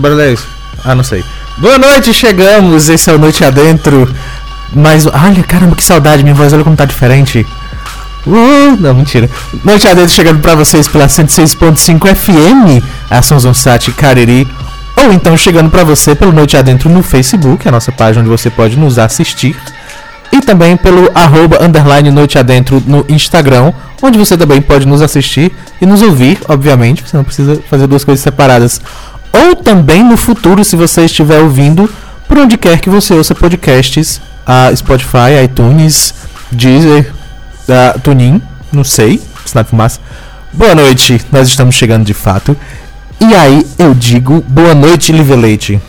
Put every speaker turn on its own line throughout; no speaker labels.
Que barulho é esse? Ah, não sei. Boa noite, chegamos. Esse é o Noite Adentro. Mas, olha, caramba, que saudade. Minha voz, olha como tá diferente. Uh, não, mentira. Noite Adentro chegando pra vocês pela 106.5 FM, a São Zonsat Cariri. Ou então chegando pra você pelo Noite Adentro no Facebook, a nossa página onde você pode nos assistir. E também pelo arroba underline Noite Adentro no Instagram, onde você também pode nos assistir e nos ouvir, obviamente. Você não precisa fazer duas coisas separadas. Ou também no futuro, se você estiver ouvindo, por onde quer que você ouça podcasts, a Spotify, iTunes, Deezer, da Tunin, não sei, sinal de fumaça. Boa noite, nós estamos chegando de fato. E aí eu digo boa noite, Live Leite.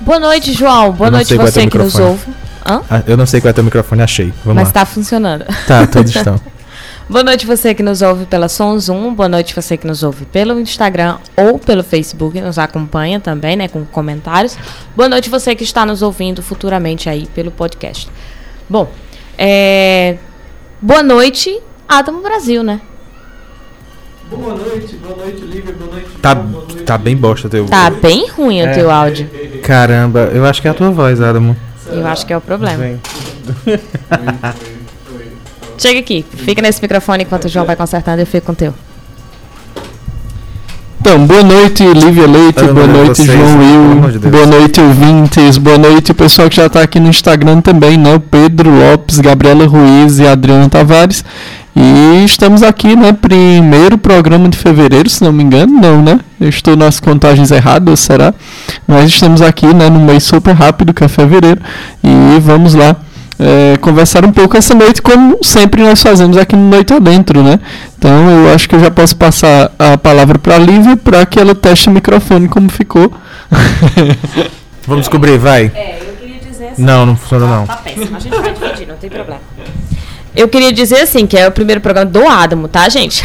Boa noite, João. Boa noite
é
você que nos ouve. Hã?
Ah, eu não sei qual é teu microfone, achei. Vamos
Mas
lá.
tá funcionando.
Tá, todos estão.
Boa noite você que nos ouve pela Som Zoom. Boa noite você que nos ouve pelo Instagram ou pelo Facebook nos acompanha também, né, com comentários. Boa noite você que está nos ouvindo futuramente aí pelo podcast. Bom, é... boa noite, Adamo Brasil, né?
Boa noite, boa noite, Lívia, boa noite.
Tá,
boa noite.
tá bem bosta teu.
Tá bem ruim o
É.
teu áudio.
Caramba, eu acho que é a tua voz, Adamo.
Eu acho que é o problema. Chega aqui, fica nesse microfone enquanto o João vai consertando, eu fico com o teu.
Então, boa noite, Lívia Leite, boa noite,
vocês,
João
de
Will,
Deus.
boa noite, ouvintes, boa noite, pessoal que já tá aqui no Instagram também, né? O Pedro Lopes, Gabriela Ruiz e Adriano Tavares. E estamos aqui, né? Primeiro programa de fevereiro, se não me engano, não, né? Eu estou nas contagens erradas, será? Mas estamos aqui, né? No mês super rápido, que é fevereiro. E vamos lá. É, conversar um pouco essa noite, como sempre nós fazemos aqui no Noite Adentro, né? Então eu acho que eu já posso passar a palavra para a Lívia para que ela teste o microfone como ficou.
Vamos descobrir, vai.
É, eu queria dizer assim.
Não, não funciona não.
Tá péssimo, a gente vai dividir, não tem problema. Eu queria dizer assim, que é o primeiro programa do Adamo, tá, gente?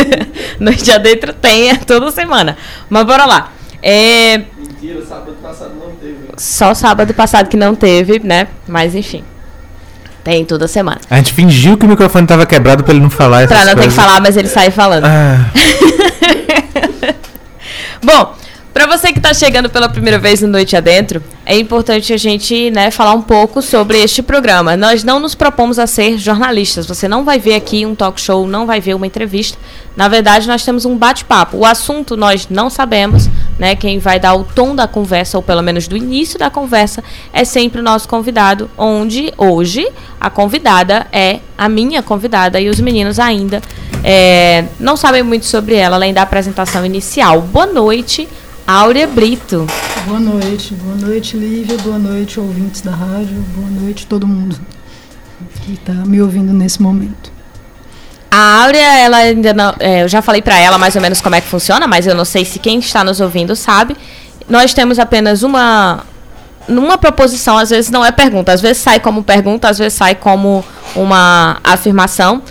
Noite Adentro tem é toda semana. Mas bora lá. É,
Mentira, sábado passado não teve.
só sábado passado que não teve, né? Mas enfim. Tem toda semana.
A gente fingiu que o microfone tava quebrado pra ele não falar essas
Pra não ter que
coisas.
falar, mas ele sai falando.
Ah,
Bom, pra você que tá chegando pela primeira vez no Noite Adentro, é importante a gente, né, falar um pouco sobre este programa. Nós não nos propomos a ser jornalistas. Você não vai ver aqui um talk show, não vai ver uma entrevista. Na verdade, nós temos um bate-papo. O assunto nós não sabemos, né? Quem vai dar o tom da conversa, ou pelo menos do início da conversa, é sempre o nosso convidado, onde hoje a convidada é a minha convidada e os meninos ainda é, não sabem muito sobre ela, além da apresentação inicial. Boa noite, Áurea Brito.
Boa noite, boa noite, Lívia, boa noite, ouvintes da rádio, boa noite, todo mundo que está me ouvindo nesse momento.
A Áurea, ela ainda não. é, eu já falei pra ela mais ou menos como é que funciona, mas eu não sei se quem está nos ouvindo sabe. Nós temos apenas uma. Numa proposição, às vezes não é pergunta, às vezes sai como pergunta, às vezes sai como uma afirmação.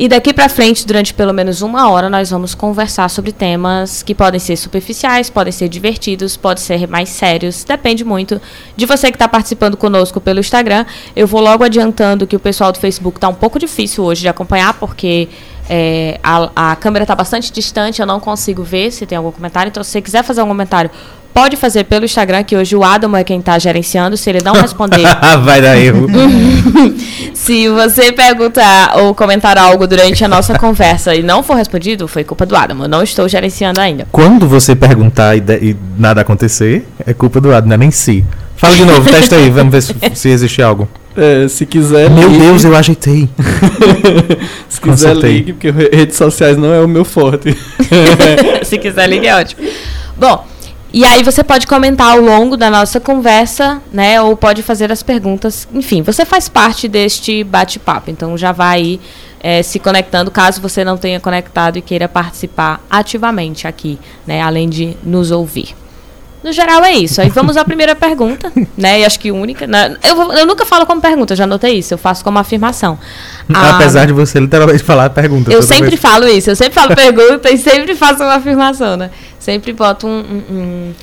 E daqui pra frente, durante pelo menos uma hora, nós vamos conversar sobre temas que podem ser superficiais, podem ser divertidos, podem ser mais sérios. Depende muito de você que está participando conosco pelo Instagram. Eu vou logo adiantando que o pessoal do Facebook está um pouco difícil hoje de acompanhar, porque é, a, a câmera está bastante distante, eu não consigo ver se tem algum comentário. Então, se você quiser fazer um comentário, pode fazer pelo Instagram, que hoje o Adam é quem está gerenciando. Se ele não responder,
vai dar erro.
se você perguntar ou comentar algo durante a nossa conversa e não for respondido, foi culpa do Adam. Eu não estou gerenciando ainda.
Quando você perguntar e, de- e nada acontecer, é culpa do lado, não é nem si. Fala de novo, testa aí, vamos ver se, se existe algo.
É, se quiser,
Meu
ligue.
Deus, eu ajeitei.
se quiser
consertei.
ligue, porque re- redes sociais não é o meu forte.
Se quiser, ligue, é ótimo. Bom, e aí você pode comentar ao longo da nossa conversa, né? Ou pode fazer as perguntas. Enfim, você faz parte deste bate-papo. Então já vai aí eh, se conectando, caso você não tenha conectado e queira participar ativamente aqui, né? Além de nos ouvir. No geral é isso. Aí vamos à primeira pergunta, né? E acho que única. né, Eu, eu nunca falo como pergunta, já notei isso. Eu faço como afirmação. Ah,
Apesar de você literalmente falar a pergunta.
eu sempre
vez.
falo isso, eu sempre falo pergunta e sempre faço uma afirmação, né? Sempre boto um, um-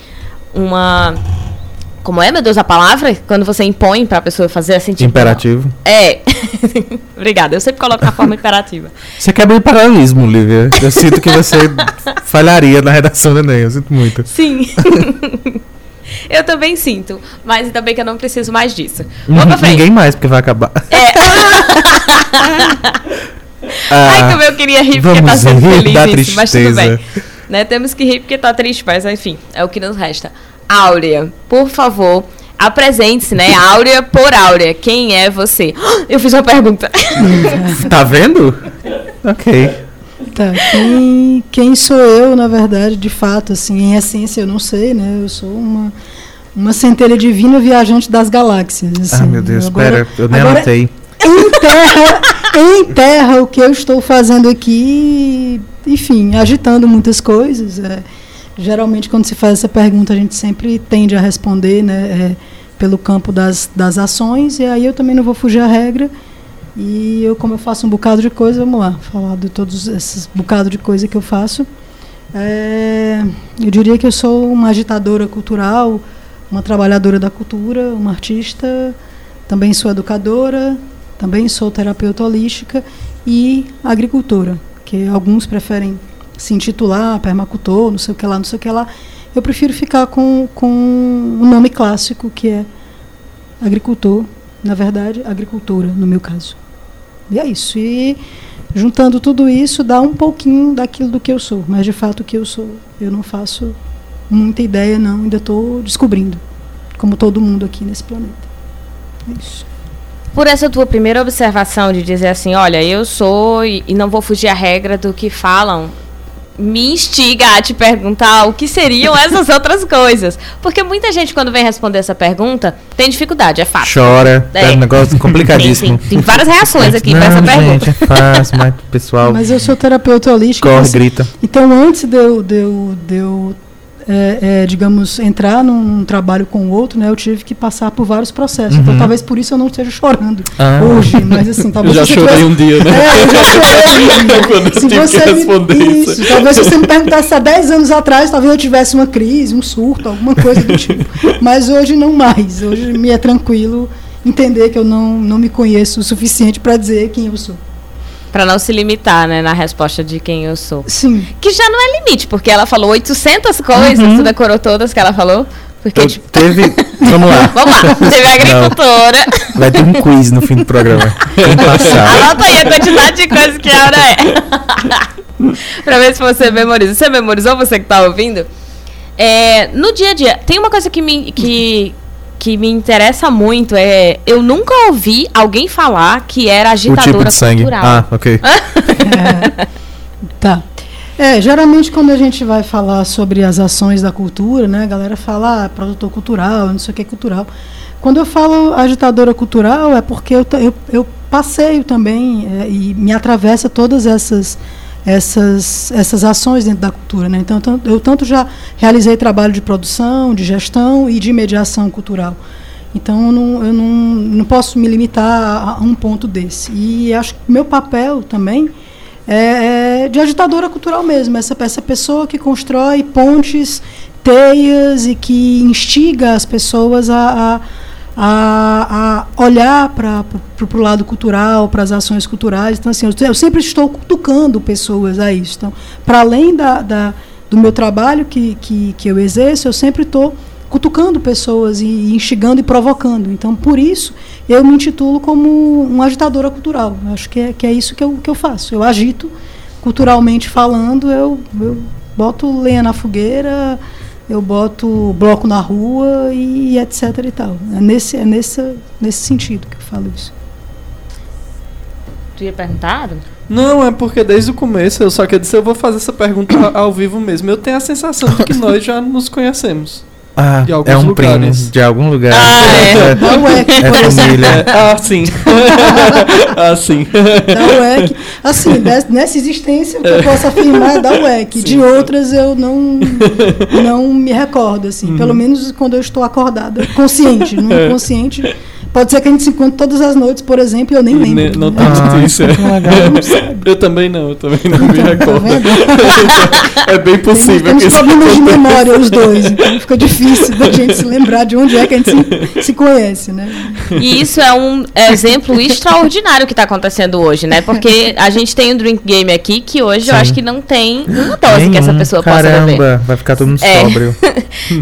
um- uma Como é, meu Deus, a palavra? Quando você impõe pra pessoa fazer assim, tipo.
Imperativo.
É. Obrigada, eu sempre coloco na forma imperativa.
Você quebra o paralelismo, Lívia. Eu sinto que você falharia na redação do Enem. Eu sinto muito.
Sim. eu também sinto. Mas ainda bem que eu não preciso mais disso. Vamos pra frente.
Ninguém mais, porque vai acabar.
É. Ai,
Ah,
como eu queria rir porque tá sendo feliz isso, mas tudo bem. Né? Temos que rir porque tá triste, mas enfim, é o que nos resta. Áurea, por favor, apresente-se, né? Áurea por Áurea. Quem é você? Eu fiz uma pergunta.
Tá vendo? Ok.
Tá, quem, quem sou eu, na verdade, de fato, assim, em essência eu não sei, né? Eu sou uma, uma centelha divina viajante das galáxias. Assim.
Ah, meu Deus,
Agora-
espera, eu nem
agora,
anotei.
Em terra, em terra, o que eu estou fazendo aqui, enfim, agitando muitas coisas. é. Geralmente, quando se faz essa pergunta, a gente sempre tende a responder, né? é, pelo campo das, das ações, e aí eu também não vou fugir à regra. E eu, como eu faço um bocado de coisa, vamos lá, falar de todos esses bocado de coisa que eu faço. É, eu diria que eu sou uma agitadora cultural, uma trabalhadora da cultura, uma artista, também sou educadora, também sou terapeuta holística e agricultora, que alguns preferem se intitular permacultor, não sei o que lá, não sei o que lá. Eu prefiro ficar com, com o nome clássico, que é agricultor, na verdade, agricultora, no meu caso. E é isso. E juntando tudo isso, dá um pouquinho daquilo do que eu sou. Mas de fato o que eu sou, eu não faço muita ideia, não. Ainda estou descobrindo. Como todo mundo aqui nesse planeta. É isso.
Por essa tua primeira observação de dizer assim, olha, eu sou e não vou fugir à regra do que falam, me instiga a te perguntar o que seriam essas outras coisas. Porque muita gente, quando vem responder essa pergunta, tem dificuldade, é fácil.
Chora,
É.
é um negócio complicadíssimo.
Tem, tem, tem várias reações aqui
não,
pra essa pergunta.
gente, é fácil, mas o pessoal
Mas eu sou terapeuta holística.
corre,
você-
grita.
Então, antes de eu, de eu, de eu, é, é, digamos, entrar num, num trabalho com o outro, né, eu tive que passar por vários processos. Então,
Uhum.
talvez por isso eu não esteja chorando
Ah.
hoje. Mas, assim,
Eu
talvez
já
se você
chorei
tivesse-
um dia, né?
É, eu já chorei.
Quando eu
Se
tive
você
que
me-
responder isso.
Talvez se você me perguntasse há 10 anos atrás, talvez eu tivesse uma crise, um surto, alguma coisa do tipo. Mas hoje não mais. Hoje me é tranquilo entender que eu não, não me conheço o suficiente para dizer quem eu sou.
Pra não se limitar, né, na resposta de quem eu sou.
Sim.
Que já não é limite, porque ela falou 800 coisas,
Uhum.
tu decorou todas que ela falou. Porque,
Eu
tipo,
teve. Vamos lá.
vamos lá, teve a agricultora.
Vai ter um quiz no fim do programa. Tem que passar.
Anota aí a quantidade de coisas que a hora é. pra ver se você memoriza. Você memorizou, você que tá ouvindo? É, no dia a dia, tem uma coisa que me, que, que me interessa muito. É, eu nunca ouvi alguém falar que era
O
agitadora
tipo de sangue.
cultural.
Ah, ok.
Tá. É, geralmente quando a gente vai falar sobre as ações da cultura, né, a galera fala ah, produtor cultural, não sei o que é cultural. Quando eu falo agitadora cultural é porque eu, eu, eu passeio também é, e me atravessa todas essas essas essas ações dentro da cultura, né? Então eu tanto já realizei trabalho de produção, de gestão e de mediação cultural. Então eu não, eu não, não posso me limitar a, a um ponto desse. E acho que meu papel também é, é de agitadora cultural mesmo, essa, essa pessoa que constrói pontes, teias e que instiga as pessoas a, a, a, a olhar para o lado cultural, para as ações culturais. Então, assim, eu, eu sempre estou cutucando pessoas a isso. Então, para além da, da, do meu trabalho que, que, que eu exerço, eu sempre estou cutucando pessoas e instigando e provocando. Então, por isso, eu me intitulo como uma agitadora cultural. Eu acho que é, que é isso que eu, que eu faço. Eu agito, culturalmente falando, eu, eu boto lenha na fogueira, eu boto bloco na rua e etc e tal. É nesse, é nesse, nesse sentido que eu falo isso.
Tu ia perguntar?
Não, é porque desde o começo eu só que eu disse eu vou fazer essa pergunta ao vivo mesmo. Eu tenho a sensação de que nós já nos conhecemos.
Ah,
De alguns
é um
lugares.
primo de algum lugar.
Ah, é.
Da UEC,
É
por exemplo.
família.
É, ah, sim. ah, sim.
Da UEC. Assim, nessa existência, o que eu posso afirmar é da UEC. De
Sim.
outras, eu não, não me recordo, assim. Pelo menos quando eu estou acordada, consciente. No inconsciente, Pode ser que a gente se encontre todas as noites, por exemplo, e eu nem lembro.
ne- não tem
Ah, isso é legal.
Eu também não, eu também não me
Tá
recordo.
vendo?
é bem possível
temos
que isso
problemas de memória os dois, então fica difícil da gente se lembrar de onde é que a gente se, se conhece, né?
E isso é um exemplo extraordinário que está acontecendo hoje, né? Porque a gente tem um drink game aqui que hoje eu
Sim.
acho que não tem uma dose que essa
Nenhum.
pessoa possa
Caramba,
beber.
vai ficar todo mundo
É.
sóbrio.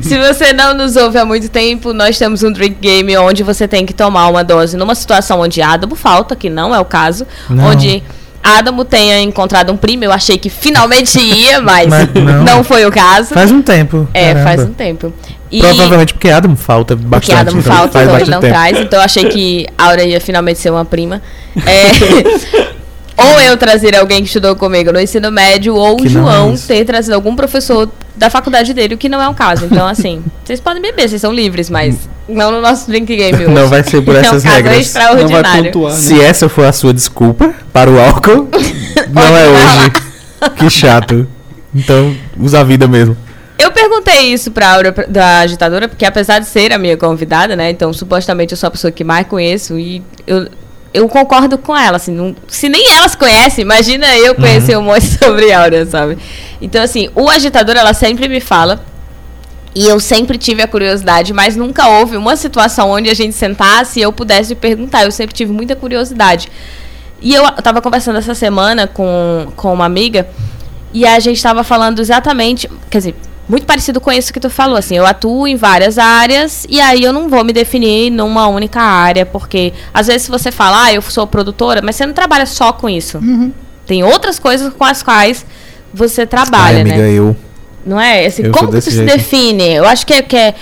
Se você não nos ouve há muito tempo, nós temos um drink game onde você tem que tomar uma dose numa situação onde Adamo falta, que não é o caso,
Não.
onde Adamo tenha encontrado um primo. Eu achei que finalmente ia, mas,
Mas não.
não. foi o caso.
Faz um tempo.
é,
caramba.
faz um tempo. E
Provavelmente porque Adam falta
porque
bastante.
Adamo
então
falta, então ele não
tempo.
traz. Então eu achei que Aura ia finalmente ser uma prima. É, ou eu trazer alguém que estudou comigo no ensino médio, ou
Que
o
é
João
isso.
ter trazido algum professor da faculdade dele, o que não é o caso. Então, assim, vocês podem beber, vocês são livres, mas não no nosso drink game hoje.
Não vai ser por
É um
essas
caso
regras.
Não vai pontuar, né?
Se essa for a sua desculpa para o álcool, não é hoje. Que chato. Então, usa a vida mesmo.
Eu perguntei isso pra Aura da agitadora, porque apesar de ser a minha convidada, né? Então, supostamente eu sou a pessoa que mais conheço e eu, eu concordo com ela, assim, não- se nem ela se conhece, imagina eu conhecer um monte sobre Aura, sabe? Então, assim, o agitador, ela sempre me fala e eu sempre tive a curiosidade, mas nunca houve uma situação onde a gente sentasse e eu pudesse perguntar. Eu sempre tive muita curiosidade. E eu estava conversando essa semana com, com uma amiga e a gente estava falando exatamente, quer dizer, muito parecido com isso que tu falou, assim, eu atuo em várias áreas e aí eu não vou me definir numa única área, porque às vezes você fala, ah, eu sou produtora, mas você não trabalha só com isso. Tem outras coisas com as quais você trabalha,
Ai, amiga,
né?
eu.
Não é? Assim,
Eu
como que tu
desse
se
jeito.
define? Eu acho que é, que é-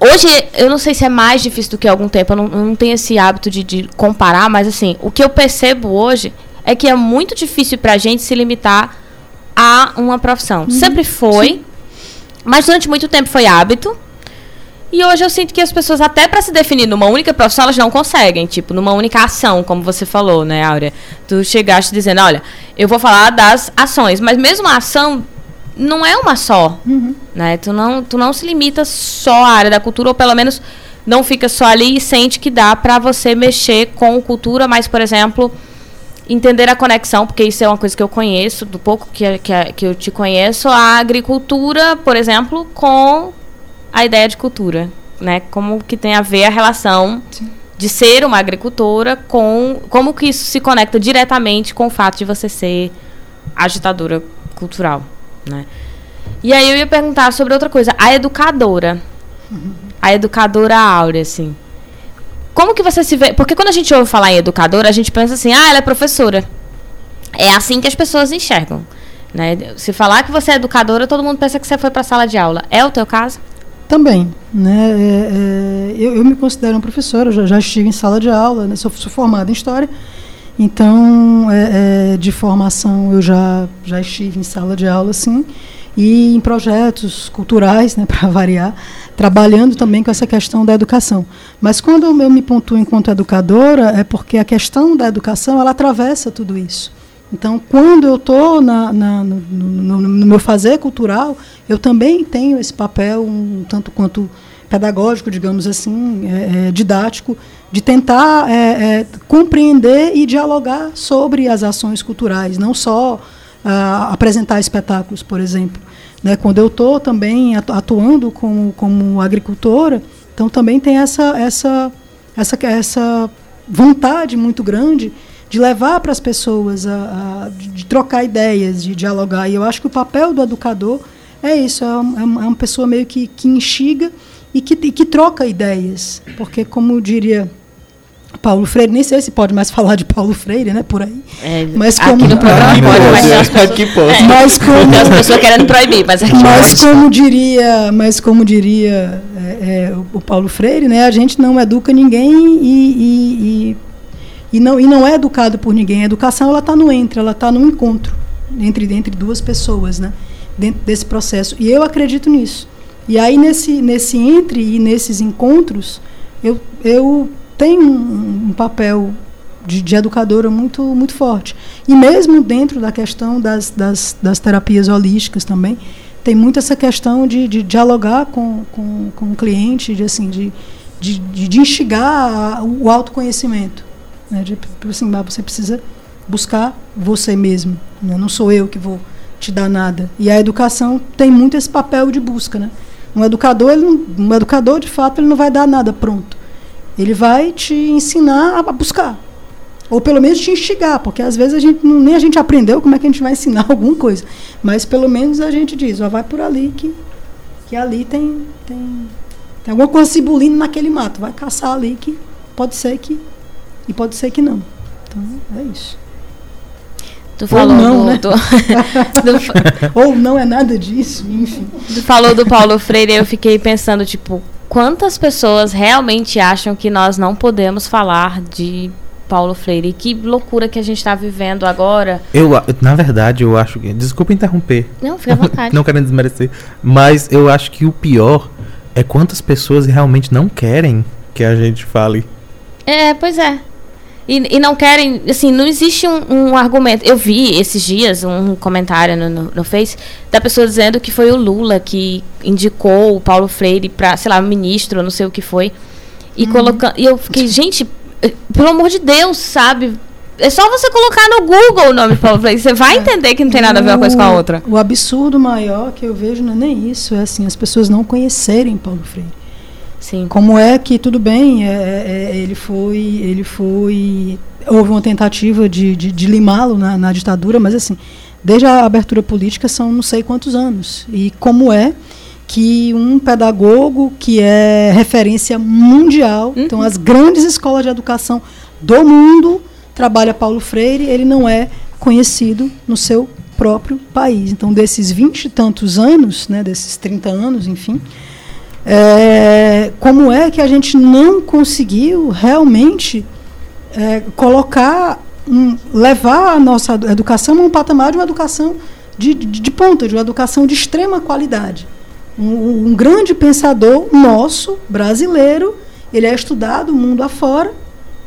Hoje, eu não sei se é mais difícil do que há algum tempo, eu não, eu não tenho esse hábito de, de comparar, mas assim, o que eu percebo hoje é que é muito difícil pra gente se limitar a uma profissão. Sempre foi, mas durante muito tempo foi hábito. E hoje eu sinto que as pessoas, até pra se definir numa única profissão, elas não conseguem. Tipo, numa única ação, como você falou, né, Áurea? Tu chegaste dizendo, olha, eu vou falar das ações, mas mesmo a ação não é uma só, né? Tu não, tu não se limita só à área da cultura, ou pelo menos não fica só ali e sente que dá pra você mexer com cultura, mas, por exemplo, entender a conexão, porque isso é uma coisa que eu conheço, do pouco que, que, que eu te conheço, a agricultura, por exemplo, com a ideia de cultura, né? Como que tem a ver a relação de ser uma agricultora com como que isso se conecta diretamente com o fato de você ser agitadora cultural, né? E aí eu ia perguntar sobre outra coisa, a educadora. A educadora Áurea, assim. Como que você se vê? Porque quando a gente ouve falar em educadora, a gente pensa assim: "Ah, ela é professora". É assim que as pessoas enxergam, né? Se falar que você é educadora, todo mundo pensa que você foi para a sala de aula. É o teu caso?
Também, né? é, é, eu, eu me considero uma professora, já, já estive em sala de aula, né? sou, sou formada em história, então é, é, de formação eu já já estive em sala de aula, sim, e em projetos culturais, né? Para variar, trabalhando também com essa questão da educação. Mas quando eu me pontuo enquanto educadora é porque a questão da educação ela atravessa tudo isso. Então, quando eu estou no, no, no meu fazer cultural, eu também tenho esse papel, um tanto quanto pedagógico, digamos assim, é, é, didático, de tentar é, é, compreender e dialogar sobre as ações culturais, não só ah, apresentar espetáculos, por exemplo. Né? Quando eu estou também atu- atuando como, como agricultora, então também tem essa, essa, essa, essa vontade muito grande de levar para as pessoas, a, a- de, trocar ideias, de dialogar. E eu acho que o papel do educador é isso, é, um- é uma é uma pessoa meio que, que instiga e que, e que troca ideias. Porque, como diria Paulo Freire, nem sei se pode mais falar de Paulo Freire, né, por aí.
É,
Mas
aqui
como-
no programa
Aqui
pode, mas as pessoas,
Aqui pode.
Mas como,
as pessoas querendo proibir, mas aqui
mas
pode.
como diria, mas como diria é, é, o, o Paulo Freire, né, a gente não educa ninguém e, e, e, e não, e não é educado por ninguém. A educação ela está no entre, ela está no encontro entre, entre duas pessoas, né, dentro desse processo. E eu acredito nisso. E aí nesse, nesse entre e nesses encontros, eu, eu tenho um, um papel de, de educadora muito, muito forte. E mesmo dentro da questão das, das, das terapias holísticas também, tem muito essa questão de, de dialogar com, com, com o cliente, de, assim, de, de, de, instigar o autoconhecimento. Né? De, assim, você precisa buscar você mesmo. Né? Não sou eu que vou te dar nada. E a educação tem muito esse papel de busca. Né? Um educador, ele não, um educador, de fato, ele não vai dar nada pronto. Ele vai te ensinar a buscar. Ou pelo menos te instigar, porque às vezes a gente nem a gente aprendeu como é que a gente vai ensinar alguma coisa. Mas pelo menos a gente diz, ó, vai por ali que, que ali tem, tem, tem alguma coisa cibulindo naquele mato. Vai caçar ali que pode ser que. E pode ser que não. Então é isso.
Tu falou
Ou não,
do,
né?
do- do-
Ou não é nada disso, enfim.
tu falou do Paulo Freire, eu fiquei pensando, tipo, quantas pessoas realmente acham que nós não podemos falar de Paulo Freire? Que loucura que a gente está vivendo agora.
Eu, na verdade, eu acho que. Desculpa interromper.
Não, fica à vontade.
não querendo desmerecer. Mas eu acho que o pior é quantas pessoas realmente não querem que a gente fale.
É, pois é. E, e não querem, assim, não existe um, um argumento. Eu vi esses dias um comentário no, no, no Face da pessoa dizendo que foi o Lula que indicou o Paulo Freire para, sei lá, ministro, não sei o que foi. E colocando. E eu fiquei, gente, eh, pelo amor de Deus, sabe? É só você colocar no Google o nome Paulo Freire. Você vai entender que não tem nada a ver uma coisa com a outra.
O absurdo maior que eu vejo não é nem isso, é assim, as pessoas não conhecerem Paulo Freire.
Sim.
Como é que tudo bem, é, é, ele foi, ele foi, houve uma tentativa de, de, de limá-lo na, na ditadura, mas assim, desde a abertura política são não sei quantos anos. E como é que um pedagogo que é referência mundial, então as grandes escolas de educação do mundo trabalha Paulo Freire, ele não é conhecido no seu próprio país. Então, desses vinte e tantos anos, né, desses 30 anos, enfim, é, como é que a gente não conseguiu realmente é, colocar, um, levar a nossa educação a um patamar de uma educação de, de, de ponta, de uma educação de extrema qualidade. Um, um grande pensador nosso, brasileiro, ele é estudado mundo afora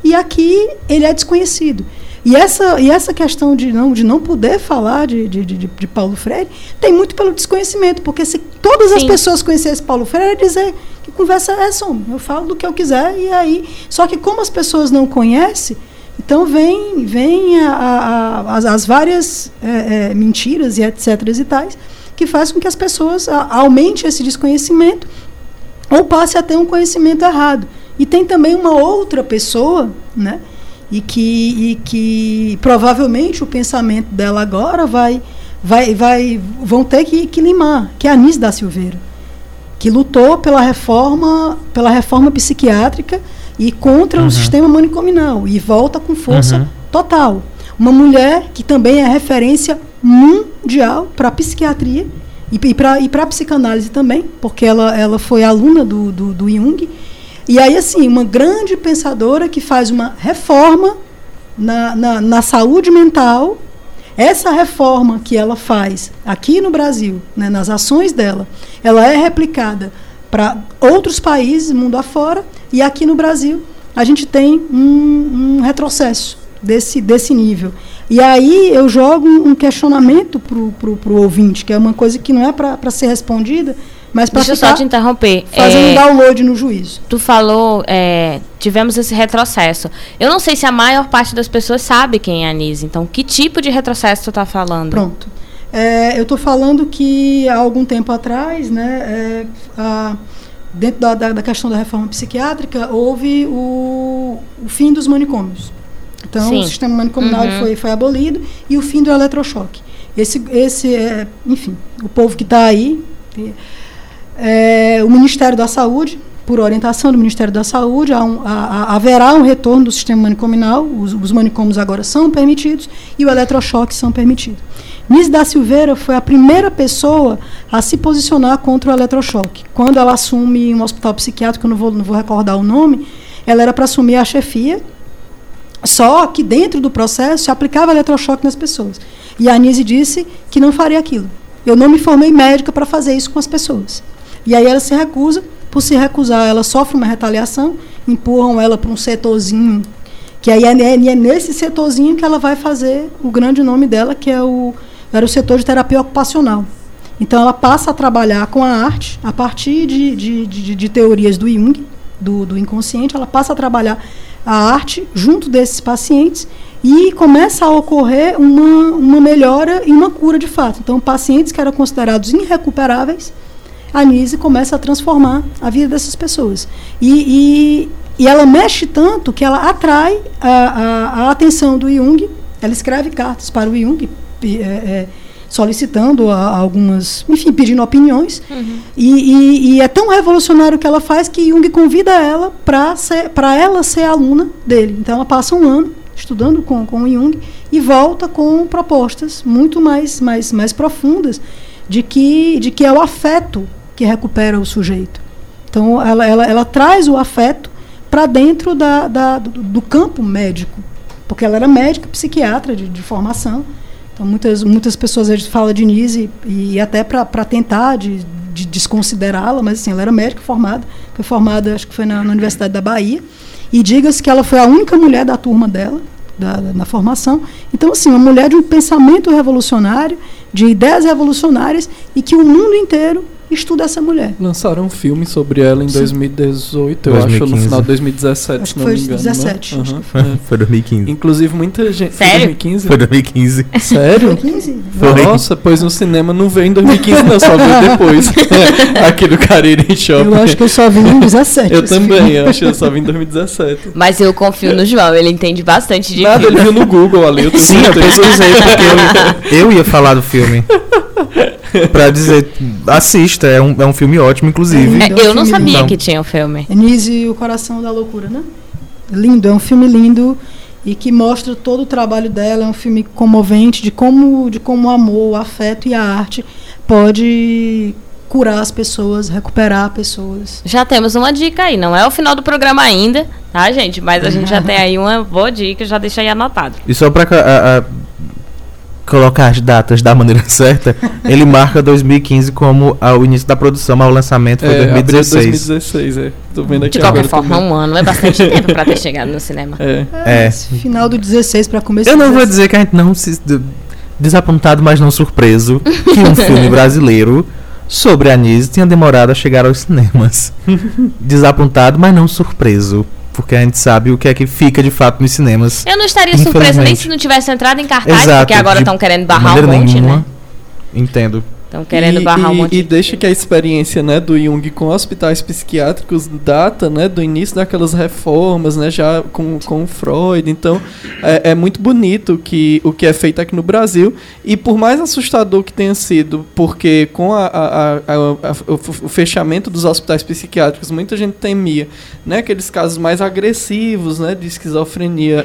e aqui ele é desconhecido. E essa, e essa questão de não, de não poder falar de, de, de, de Paulo Freire tem muito pelo desconhecimento, porque se todas as
Sim.
pessoas conhecessem Paulo Freire, ia dizer que conversa é essa, eu falo do que eu quiser e aí. Só que como as pessoas não conhecem, então vem, vem a, a, a- as, as várias é, é, mentiras e etc. e tais, que faz com que as pessoas aumente esse desconhecimento ou passe a ter um conhecimento errado. E tem também uma outra pessoa, né? E que, e que provavelmente o pensamento dela agora vai, vai, vai vão ter que, que limar, que é a Anis da Silveira, que lutou pela reforma, pela reforma psiquiátrica e contra
Uhum.
o sistema manicominal e volta com força
Uhum.
total. Uma mulher que também é referência mundial para psiquiatria e, e para e a psicanálise também, porque ela, ela foi aluna do, do, do Jung. E aí, assim, uma grande pensadora que faz uma reforma na, na, na saúde mental. Essa reforma que ela faz aqui no Brasil, né, nas ações dela, ela é replicada para outros países, mundo afora, e aqui no Brasil a gente tem um, um retrocesso desse, desse nível. E aí eu jogo um questionamento para o ouvinte, que é uma coisa que não é para ser respondida, mas para
Deixa eu só te interromper.
fazendo
É,
download no juízo.
tu falou, é, tivemos esse retrocesso. Eu não sei se a maior parte das pessoas sabe quem é a Anise. Então, que tipo de retrocesso tu tá falando?
Pronto. É, eu estou falando que há algum tempo atrás, né, é, a- dentro da, da- da questão da reforma psiquiátrica, houve o, o fim dos manicômios. Então,
Sim.
o sistema manicomial
Uhum.
foi, foi abolido e o fim do eletrochoque. Esse, esse é, enfim, o povo que está aí, é, o Ministério da Saúde, por orientação do Ministério da Saúde, um- haverá um retorno do sistema manicominal, os, os manicômios agora são permitidos e o eletrochoque são permitidos. Nis da Silveira foi a primeira pessoa a se posicionar contra o eletrochoque. Quando ela assume um hospital psiquiátrico, eu não vou, não vou recordar o nome, ela era para assumir a chefia, só que dentro do processo se aplicava eletrochoque nas pessoas. E a Anise disse que não faria aquilo. Eu não me formei médica para fazer isso com as pessoas. E aí ela se recusa, por se recusar, ela sofre uma retaliação, empurram ela para um setorzinho, que aí é, ne- é nesse setorzinho que ela vai fazer o grande nome dela, que é o, era o setor de terapia ocupacional. Então ela passa a trabalhar com a arte a partir de, de, de, de teorias do Jung, do, do inconsciente, ela passa a trabalhar a arte junto desses pacientes e começa a ocorrer uma, uma melhora e uma cura de fato. Então, pacientes que eram considerados irrecuperáveis, a Nise começa a transformar a vida dessas pessoas. E, e, e ela mexe tanto que ela atrai a, a, a, atenção do Jung. Ela escreve cartas para o Jung, é, é, solicitando a, algumas, enfim, pedindo opiniões. Uhum. E, e, é tão revolucionário o que ela faz que Jung convida ela para ela ser aluna dele. Então ela passa um ano estudando com, com o Jung e volta com propostas muito mais, mais, mais profundas de que, de que é o afeto que recupera o sujeito. Então ela, ela, ela traz o afeto para dentro da, da, do, campo médico, porque ela era médica, psiquiatra de, de formação então, muitas, muitas pessoas gente fala de Nise e, e até para tentar de, de desconsiderá-la, mas assim, ela era médica formada, foi formada, acho que foi na, na Universidade da Bahia, e diga-se que ela foi a única mulher da turma dela, da, da, na formação. Então, assim, uma mulher de um pensamento revolucionário, de ideias revolucionárias, e que o mundo inteiro estuda essa mulher.
Lançaram um filme sobre ela em Sim. 2018, eu 2015. acho, no final de 2017, acho se não me engano.
2017,
né?
uhum. foi.
É. foi 2015.
Inclusive, muita gente.
Sério?
Foi 2015?
Foi 2015.
Sério?
2015?
Foi. Nossa, pois no cinema não veio em 2015, não, só veio depois. Aqui no Cariri Shopping.
Eu acho que eu só vi em 2017.
eu também, filme. eu acho que eu só vi em 2017.
Mas eu confio no João, ele entende bastante de
Nada,
filme.
ele viu no Google ali. Eu
Sim, eu pesquisei porque eu, eu ia falar do filme. pra dizer, assista, é um, é um filme ótimo, inclusive.
É, eu não sabia lindo. que tinha o um filme.
Enise e o Coração da Loucura, né? Lindo, é um filme lindo e que mostra todo o trabalho dela, é um filme comovente de como, de como o amor, o afeto e a arte pode curar as pessoas, recuperar pessoas.
Já temos uma dica aí, não é o final do programa ainda, tá, gente? Mas a gente já tem aí uma boa dica, já deixa aí anotado.
E só para colocar as datas da maneira certa, ele marca 2015 como o início da produção, mas o lançamento foi
é,
2016.
2016, é. Tô vendo aqui
De qualquer forma, também. um ano é bastante tempo para ter chegado no cinema.
É.
é. é. Final do 16 para começar.
Eu não vou dizer que a gente não se desapontado, mas não surpreso que um filme brasileiro sobre a Anise tinha demorado a chegar aos cinemas. desapontado, mas não surpreso porque a gente sabe o que é que fica de fato nos cinemas.
Eu não estaria surpresa nem se não tivesse entrado em cartaz,
Exato,
porque agora estão querendo barrar um monte,
nenhuma.
né?
Entendo.
Estão querendo
e,
barrar
e,
um monte.
E deixa que a experiência né, do Jung com hospitais psiquiátricos data né, do início daquelas reformas, né, já com, com Freud. Então, é, é, muito bonito que, o que é feito aqui no Brasil. E por mais assustador que tenha sido, porque com a, a, a, o, o fechamento dos hospitais psiquiátricos, muita gente temia né, aqueles casos mais agressivos né, de esquizofrenia.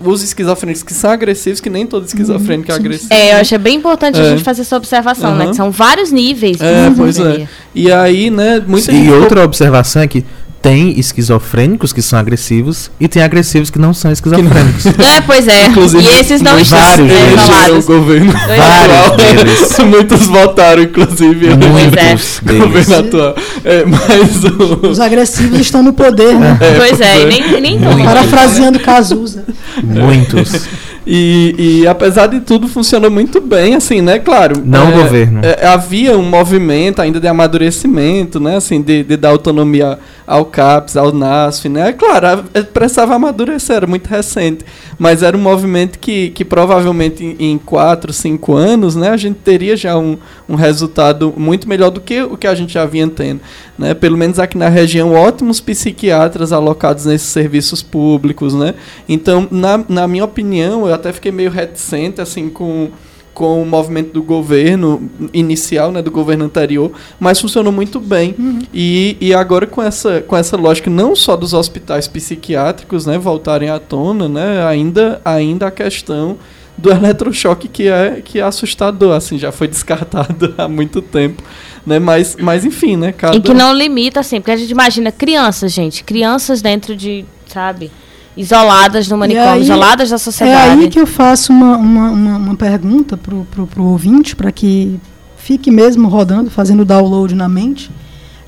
Os esquizofrênicos que são agressivos, que nem todo esquizofrênico é agressivo.
É, eu acho bem importante é. a gente fazer essa observação, uhum. né? São vários níveis.
É, pois é. E aí, né, muita
E outra observação é que tem esquizofrênicos que são agressivos e tem agressivos que não são esquizofrênicos.
é, pois é. Inclusive, e esses não estão
vários
deles. O governo
vários deles.
Muitos votaram, inclusive.
Muitos
é. governo atual. É, mas
o... Os agressivos estão no poder, né?
É, pois é, e nem, nem
Parafraseando Cazuza.
Muitos.
E, e, apesar de tudo, funcionou muito bem, assim, né? Claro.
Não é, o governo.
É, havia um movimento ainda de amadurecimento, né? Assim, de, de dar autonomia ao CAPES, ao NASF, né? Claro, precisava amadurecer, era muito recente. Mas era um movimento que, que provavelmente em, em quatro, cinco anos, né? A gente teria já um, um resultado muito melhor do que o que a gente já vinha tendo. Né? Pelo menos aqui na região, ótimos psiquiatras alocados nesses serviços públicos, né? Então, na, na minha opinião, eu até fiquei meio reticente, assim, com com o movimento do governo inicial, né, do governo anterior, mas funcionou muito bem. Uhum. E, e agora com essa, com essa lógica não só dos hospitais psiquiátricos, né, voltarem à tona, né, ainda, ainda a questão do eletrochoque que é que é assustador, assim, já foi descartado há muito tempo, né? Mas, mas enfim, né?
Cada... E que não limita, assim, porque a gente imagina crianças, gente, crianças dentro de, sabe, isoladas no manicômio, aí, isoladas da sociedade.
É aí que eu faço uma, uma, uma, uma pergunta pro, pro, pro ouvinte, para que fique mesmo rodando, fazendo download na mente.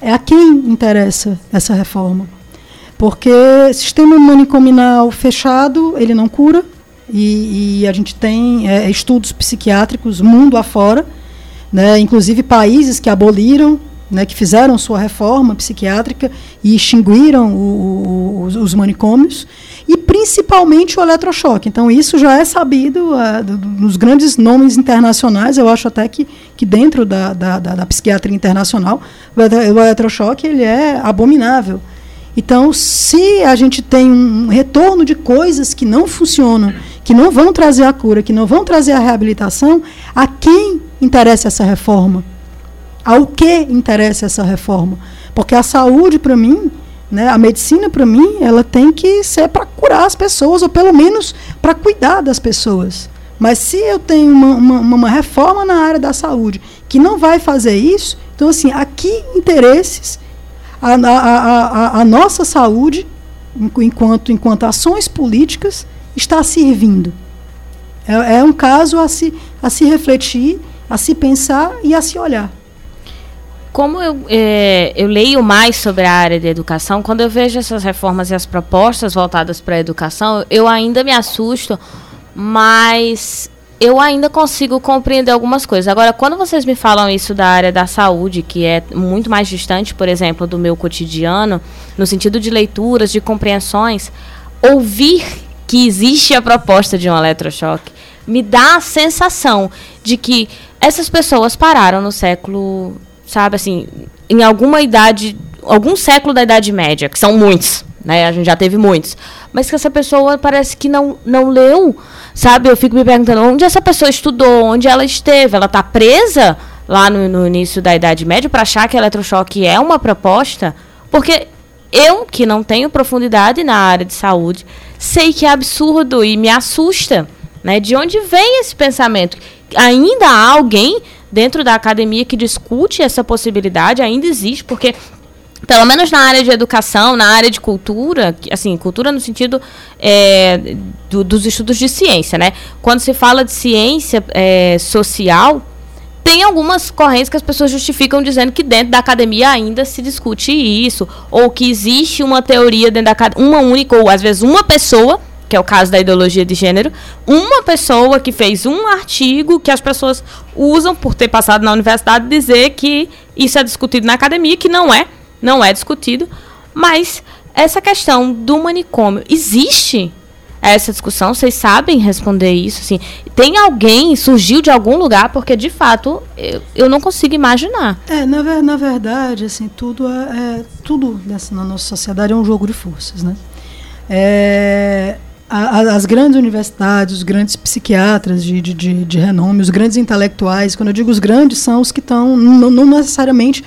É a quem interessa essa reforma? Porque sistema manicominal fechado, ele não cura, e, e a gente tem é, estudos psiquiátricos mundo afora, né, inclusive países que aboliram né, que fizeram sua reforma psiquiátrica e extinguiram o, o, os, os, manicômios, e principalmente o eletrochoque. Então, isso já é sabido do, nos grandes nomes internacionais, eu acho até que, que dentro da, da, da, da psiquiatria internacional, o eletrochoque ele é abominável. Então, se a gente tem um retorno de coisas que não funcionam, que não vão trazer a cura, que não vão trazer a reabilitação, a quem interessa essa reforma? Ao que interessa essa reforma? Porque a saúde, para mim, né, a medicina, para mim, ela tem que ser para curar as pessoas, ou pelo menos para cuidar das pessoas. Mas se eu tenho uma, uma, uma, reforma na área da saúde que não vai fazer isso, então, assim, a que interesses a, a, a, a nossa saúde, enquanto, enquanto ações políticas, está servindo? É, é um caso a se, a se refletir, a se pensar e a se olhar
como eu, é, eu leio mais sobre a área de educação, quando eu vejo essas reformas e as propostas voltadas para a educação, eu ainda me assusto, mas eu ainda consigo compreender algumas coisas. Agora, quando vocês me falam isso da área da saúde, que é muito mais distante, por exemplo, do meu cotidiano, no sentido de leituras, de compreensões, ouvir que existe a proposta de um eletrochoque me dá a sensação de que essas pessoas pararam no século sabe, assim, em alguma idade, algum século da Idade Média, que são muitos, né? A gente já teve muitos. Mas que essa pessoa parece que não, não leu, sabe? Eu fico me perguntando onde essa pessoa estudou, onde ela esteve. Ela está presa lá no, no, início da Idade Média para achar que eletrochoque é uma proposta? Porque eu, que não tenho profundidade na área de saúde, sei que é absurdo e me assusta. Né? De onde vem esse pensamento? Ainda há alguém dentro da academia que discute essa possibilidade, ainda existe, porque pelo menos na área de educação, na área de cultura, assim, cultura no sentido é, do, dos estudos de ciência, né? Quando se fala de ciência é, social, tem algumas correntes que as pessoas justificam dizendo que dentro da academia ainda se discute isso, ou que existe uma teoria dentro da academia, uma única, ou às vezes uma pessoa que é o caso da ideologia de gênero, uma pessoa que fez um artigo que as pessoas usam por ter passado na universidade dizer que isso é discutido na academia, que não é, não é discutido, mas essa questão do manicômio existe essa discussão, vocês sabem responder isso, assim, tem alguém, surgiu de algum lugar, porque de fato eu, eu não consigo imaginar.
É, na, na verdade, assim, tudo é, é tudo nessa, na nossa sociedade é um jogo de forças, né? É, a, as grandes universidades, os grandes psiquiatras de, de, de, de, renome, os grandes intelectuais, quando eu digo os grandes, são os que estão, não, necessariamente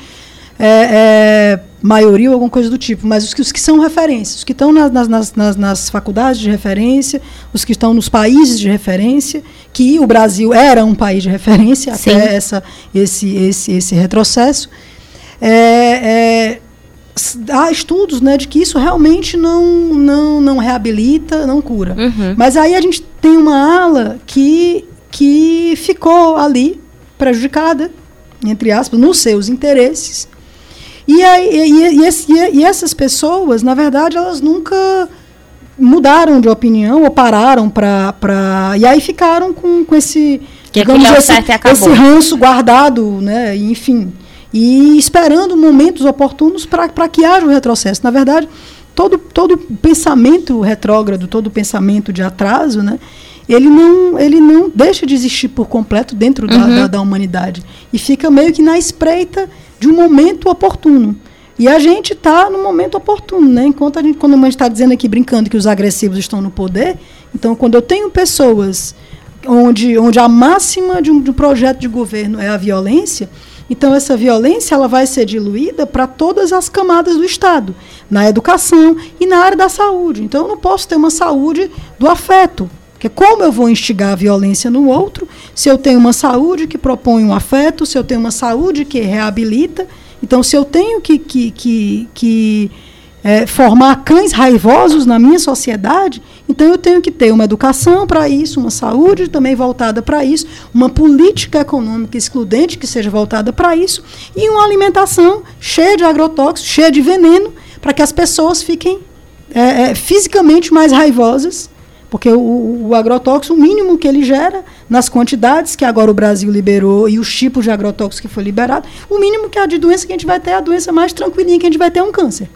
é, é, maioria ou alguma coisa do tipo, mas os que, os que são referências, os que estão nas, nas, nas, nas faculdades de referência, os que estão nos países de referência, que o Brasil era um país de referência Sim. até essa, esse, esse, esse retrocesso. É, é há estudos né, de que isso realmente não, não, não reabilita, não cura. Uhum. Mas aí a gente tem uma ala que, que ficou ali prejudicada, entre aspas, nos seus interesses. E, aí, e, e, e, essas pessoas, na verdade, elas nunca mudaram de opinião ou pararam para. E aí ficaram com, com esse.
Que digamos,
esse, esse ranço guardado, né? Enfim e esperando momentos oportunos para que haja o retrocesso. Na verdade, todo, todo pensamento retrógrado, todo pensamento de atraso, né, ele, não, ele não deixa de existir por completo dentro da, uhum. da, da humanidade. E fica meio que na espreita de um momento oportuno. E a gente está no momento oportuno, né? Enquanto a gente, quando a gente está dizendo aqui, brincando, que os agressivos estão no poder, então quando eu tenho pessoas onde, onde a máxima de um, de um projeto de governo é a violência, então essa violência ela vai ser diluída para todas as camadas do Estado, na educação e na área da saúde. Então eu não posso ter uma saúde do afeto, porque como eu vou instigar a violência no outro, se eu tenho uma saúde que propõe um afeto, se eu tenho uma saúde que reabilita, então se eu tenho que, que, que, que é, formar cães raivosos na minha sociedade, então eu tenho que ter uma educação para isso, uma saúde também voltada para isso, uma política econômica excludente que seja voltada para isso, e uma alimentação cheia de agrotóxicos, cheia de veneno, para que as pessoas fiquem é, é, fisicamente mais raivosas, porque o, o agrotóxico, o mínimo que ele gera nas quantidades que agora o Brasil liberou e os tipos de agrotóxicos que foi liberado, o mínimo que a de doença que a gente vai ter é a doença mais tranquilinha que a gente vai ter é um câncer.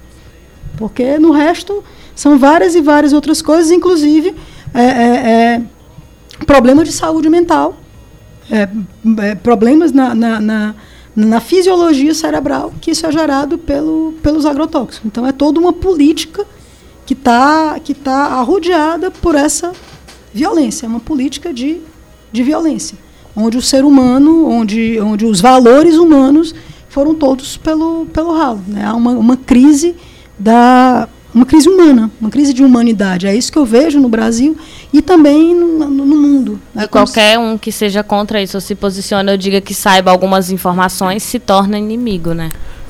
Porque no resto são várias e várias outras coisas, inclusive é, é, é, problema de saúde mental, é, é, problemas na, na, na, na, fisiologia cerebral, que isso é gerado pelo, pelos agrotóxicos. Então é toda uma política que está que tá arrodeada por essa violência, é uma política de, de violência, onde o ser humano, onde, onde os valores humanos foram todos pelo, pelo ralo. Né? Há uma, uma crise da uma crise humana, uma crise de humanidade. É isso que eu vejo no Brasil e também no, no, no mundo.
Né? E qualquer um que seja contra isso ou se posicione ou diga que saiba algumas informações se torna inimigo, né?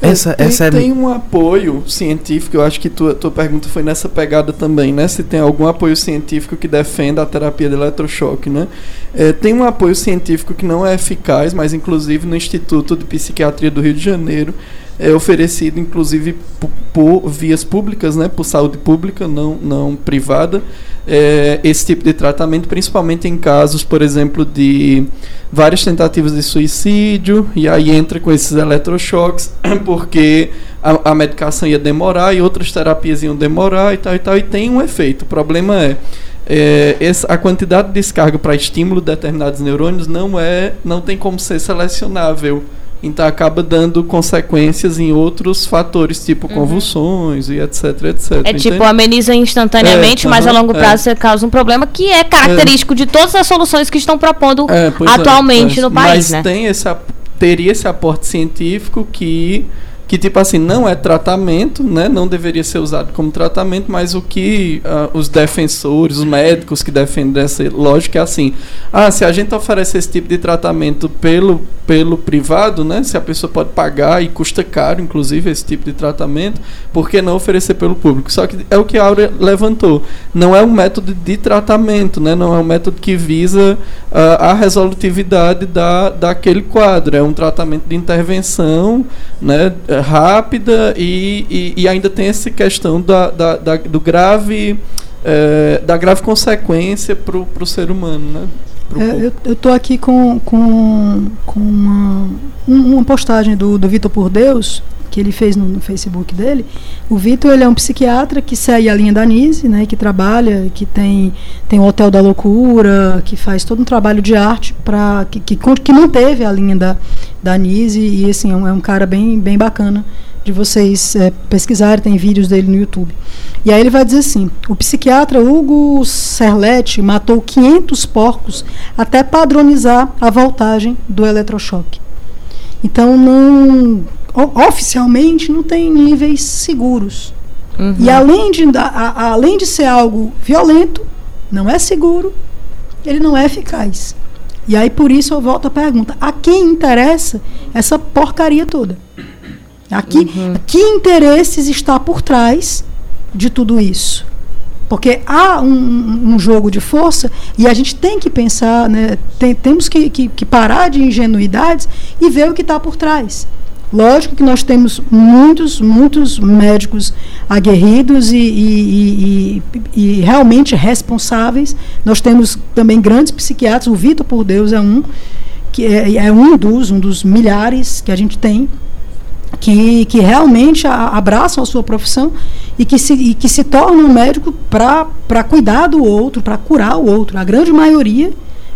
Essa, tem, essa é... tem um apoio científico, eu acho que tua, tua pergunta foi nessa pegada também, né? Se tem algum apoio científico que defenda a terapia de eletrochoque, né? É, tem um apoio científico que não é eficaz, mas inclusive no Instituto de Psiquiatria do Rio de Janeiro é oferecido inclusive por, vias públicas, né, por saúde pública, não, não privada, é, esse tipo de tratamento, principalmente em casos, por exemplo, de várias tentativas de suicídio, e aí entra com esses eletrochoques, porque a, a medicação ia demorar e outras terapias iam demorar e tal e tal, e tem um efeito. O problema é é, essa, a quantidade de descarga para estímulo de determinados neurônios não é não tem como ser selecionável então acaba dando consequências em outros fatores, tipo uhum. convulsões e etc, etc.
É tipo, ameniza instantaneamente, é, mas a longo é. prazo você causa um problema que é característico é. de todas as soluções que estão propondo é, atualmente no país,
mas
né?
Tem esse, teria esse aporte científico que que tipo assim não é tratamento, né? Não deveria ser usado como tratamento, mas o que uh, os defensores, os médicos que defendem essa lógica é assim: ah, se a gente oferece esse tipo de tratamento pelo pelo privado, né? Se a pessoa pode pagar e custa caro, inclusive esse tipo de tratamento, por que não oferecer pelo público? Só que é o que a Áurea levantou. Não é um método de tratamento, né? Não é um método que visa uh, a resolutividade da daquele quadro. É um tratamento de intervenção, né? Rápida e, e, e, ainda tem essa questão da, da, da do grave é, da grave consequência para o ser humano, né?
É, eu estou aqui com, com, com uma, uma postagem do, do Vitor Por Deus, que ele fez no, no Facebook dele. O Vitor ele é um psiquiatra que segue a linha da Nise, né, que trabalha, que tem, tem o Hotel da Loucura, que faz todo um trabalho de arte para que, que, que manteve a linha da, da Nise e assim, é um, é um cara bem, bem bacana de vocês é, pesquisarem, tem vídeos dele no YouTube. E aí ele vai dizer assim: o psiquiatra Hugo Serletti matou 500 porcos até padronizar a voltagem do eletrochoque. Então, não, oficialmente, não tem níveis seguros. Uhum. E além de, a, a, além de ser algo violento, não é seguro, ele não é eficaz. E aí por isso eu volto à pergunta: a quem interessa essa porcaria toda? Aqui, uhum. Que interesses está por trás de tudo isso? Porque há um, um, jogo de força e a gente tem que pensar, né, tem, temos que, que, que parar de ingenuidades e ver o que está por trás. Lógico que nós temos muitos, muitos médicos aguerridos e, e, e, e, realmente responsáveis. Nós temos também grandes psiquiatras, o Vitor por Deus é um, que é, é um dos, um dos milhares que a gente tem, que, que realmente a, abraçam a sua profissão e que se, e que se tornam um médico para cuidar do outro, para curar o outro. A grande maioria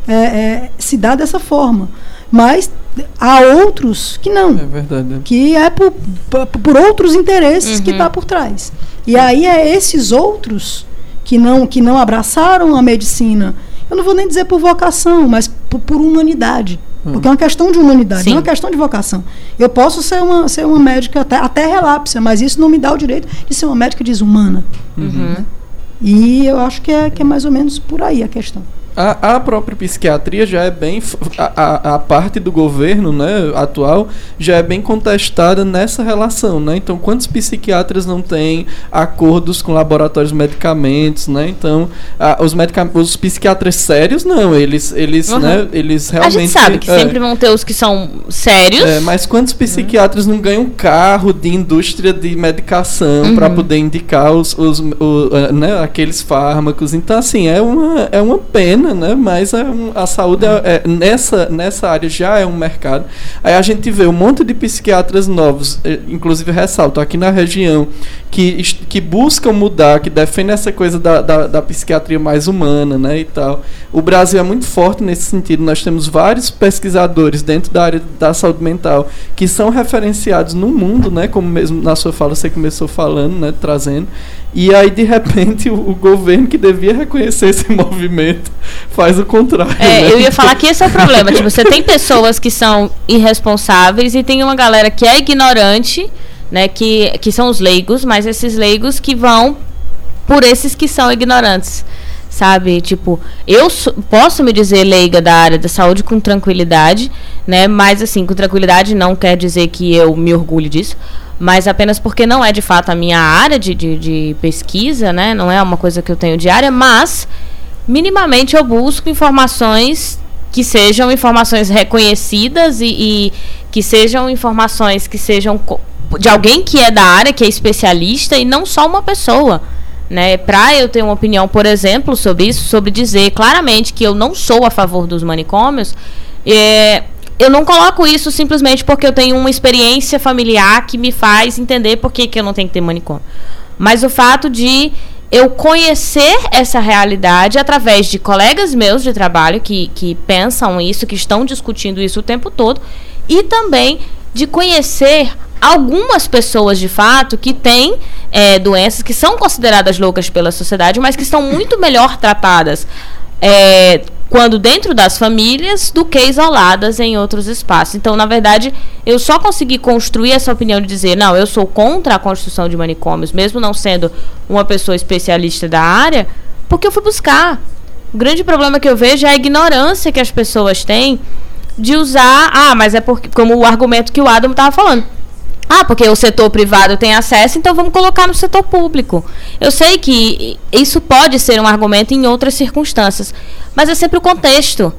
é, é, se dá dessa forma. Mas há outros que não.
É verdade.
Que é por, por, por outros interesses uhum. que está por trás. E aí é esses outros que não, que não abraçaram a medicina. Eu não vou nem dizer por vocação, mas por, por humanidade. Uhum. Porque é uma questão de humanidade, Sim. não é uma questão de vocação. Eu posso ser uma, ser uma médica até, até relápsia, mas isso não me dá o direito de ser uma médica desumana. Uhum. Né? E eu acho que é, que é mais ou menos por aí a questão.
A, a própria psiquiatria já é bem. A, a, a, parte do governo né, atual já é bem contestada nessa relação. Né? Então, quantos psiquiatras não têm acordos com laboratórios de medicamentos? Né? Então, a, os, medica os psiquiatras sérios, não. Eles, eles, uhum. né, eles realmente. A gente
sabe que é, sempre vão ter os que são sérios. É,
mas quantos psiquiatras uhum. não ganham carro de indústria de medicação uhum. para poder indicar os, os, o, né, aqueles fármacos? Então, assim, é uma, é uma pena pena, né? Mas é a saúde é, é, nessa, nessa área já é um mercado. Aí a gente vê um monte de psiquiatras novos, eh, inclusive ressalto aqui na região, que, que buscam mudar, que defendem essa coisa da, da, da psiquiatria mais humana, né? E tal. O Brasil é muito forte nesse sentido. Nós temos vários pesquisadores dentro da área da saúde mental que são referenciados no mundo, né? Como mesmo na sua fala você começou falando, né? Trazendo. E aí, de repente, o, o governo que devia reconhecer esse movimento faz o contrário.
É,
né?
eu ia falar que esse é o problema. tipo, você tem pessoas que são irresponsáveis e tem uma galera que é ignorante, né? Que, que são os leigos, mas esses leigos que vão por esses que são ignorantes sabe? Tipo, eu so, posso me dizer leiga da área da saúde com tranquilidade, né? Mas assim, com tranquilidade não quer dizer que eu me orgulho disso, mas apenas porque não é de fato a minha área de, de, de pesquisa, né? Não é uma coisa que eu tenho diária, mas minimamente eu busco informações que sejam informações reconhecidas e, e que sejam informações que sejam de alguém que é da área, que é especialista e não só uma pessoa né, para eu ter uma opinião, por exemplo, sobre isso, sobre dizer claramente que eu não sou a favor dos manicômios, é, eu não coloco isso simplesmente porque eu tenho uma experiência familiar que me faz entender por que, que eu não tenho que ter manicômio. Mas o fato de eu conhecer essa realidade através de colegas meus de trabalho que, que pensam isso, que estão discutindo isso o tempo todo, e também de conhecer algumas pessoas de fato que têm é, doenças que são consideradas loucas pela sociedade, mas que estão muito melhor tratadas é, quando dentro das famílias do que isoladas em outros espaços. Então, na verdade, eu só consegui construir essa opinião de dizer, não, eu sou contra a construção de manicômios, mesmo não sendo uma pessoa especialista da área, porque eu fui buscar. O grande problema que eu vejo é a ignorância que as pessoas têm de usar, ah, mas é porque como o argumento que o Adam estava falando ah, porque o setor privado tem acesso, então vamos colocar no setor público. Eu sei que isso pode ser um argumento em outras circunstâncias, mas é sempre o contexto.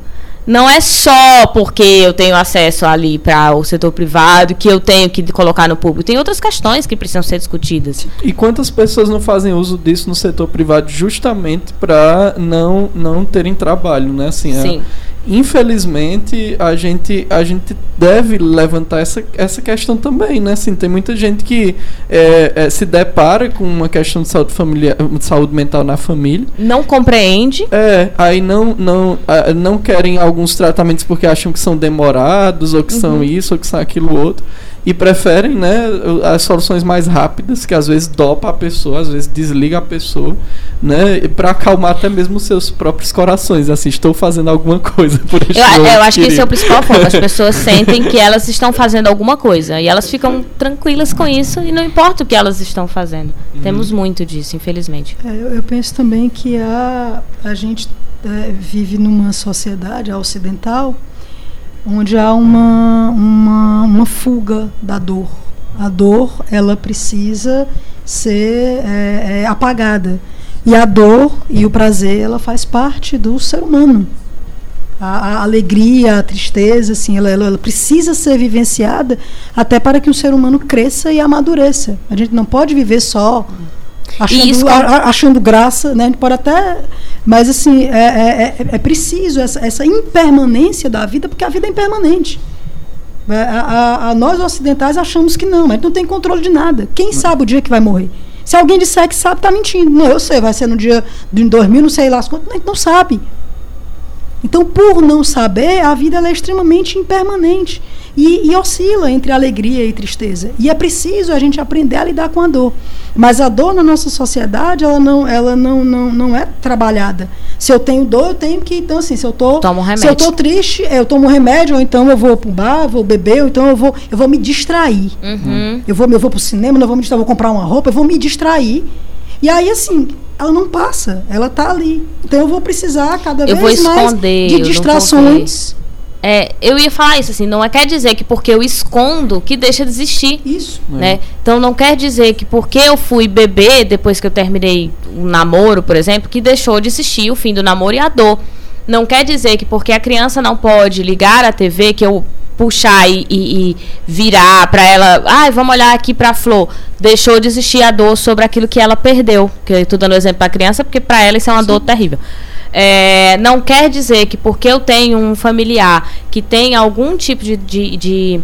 Não é só porque eu tenho acesso ali para o setor privado que eu tenho que colocar no público. Tem outras questões que precisam ser discutidas.
E quantas pessoas não fazem uso disso no setor privado justamente para não, não terem trabalho, né? Assim, é Sim. É infelizmente a gente a gente deve levantar essa, essa questão também né? Assim tem muita gente que é, é, se depara com uma questão de saúde familiar de saúde mental na família.
Não compreende.
É aí não não não querem alguns tratamentos porque acham que são demorados ou que uhum. são isso ou que são aquilo outro e preferem né, as soluções mais rápidas, que às vezes dopa a pessoa, às vezes desliga a pessoa, né, para acalmar até mesmo os seus próprios corações. Assim, estou fazendo alguma coisa por este
Eu, eu acho que esse é o principal ponto. As pessoas sentem que elas estão fazendo alguma coisa e elas ficam tranquilas com isso e não importa o que elas estão fazendo. Uhum. Temos muito disso, infelizmente.
É, eu, eu, penso também que a, a gente é, vive numa sociedade ocidental onde há uma, uma, uma fuga da dor. A dor ela precisa ser é, é, apagada. E a dor e o prazer ela faz parte do ser humano. A, a alegria, a tristeza, assim, ela, ela, ela, precisa ser vivenciada até para que o ser humano cresça e amadureça. A gente não pode viver só achando, isso, a, achando graça, né? A gente pode até. Mas assim, é, é, é, é preciso essa, essa impermanência da vida, porque a vida é impermanente. É, a, a, a, nós ocidentais achamos que não, mas não tem controle de nada. Quem sabe o dia que vai morrer? Se alguém disser que sabe, está mentindo. Não, eu sei, vai ser no dia de 2000, não sei lá as contas, a gente não sabe. Então, por não saber, a vida é extremamente impermanente e, e, oscila entre alegria e tristeza. E é preciso a gente aprender a lidar com a dor. Mas a dor na nossa sociedade, ela não, ela não, não, não é trabalhada. Se eu tenho dor, eu tenho que, então assim, se eu tô, se eu tô triste, eu tomo remédio, ou então eu vou para um bar, vou beber, ou então eu vou, eu vou me distrair.
Uhum.
Eu vou, eu vou para o cinema, não vou me distrair, vou comprar uma roupa, eu vou me distrair. E aí, assim, ela não passa, ela tá ali. Então eu vou precisar cada
eu
vez
mais
de distrações.
É, eu ia falar isso assim, não é quer dizer que porque eu escondo que deixa de existir.
Isso.
Né? É. Então não quer dizer que porque eu fui beber depois que eu terminei um namoro, por exemplo, que deixou de existir o fim do namoro e a dor. Não quer dizer que porque a criança não pode ligar a TV, que eu puxar e, e, e virar para ela, ai, ah, vamos olhar aqui para a flor, deixou de existir a dor sobre aquilo que ela perdeu. Que eu estou dando exemplo para a criança porque para ela isso é uma Sim. dor terrível. É, não quer dizer que porque eu tenho um familiar que tem algum tipo de. de, de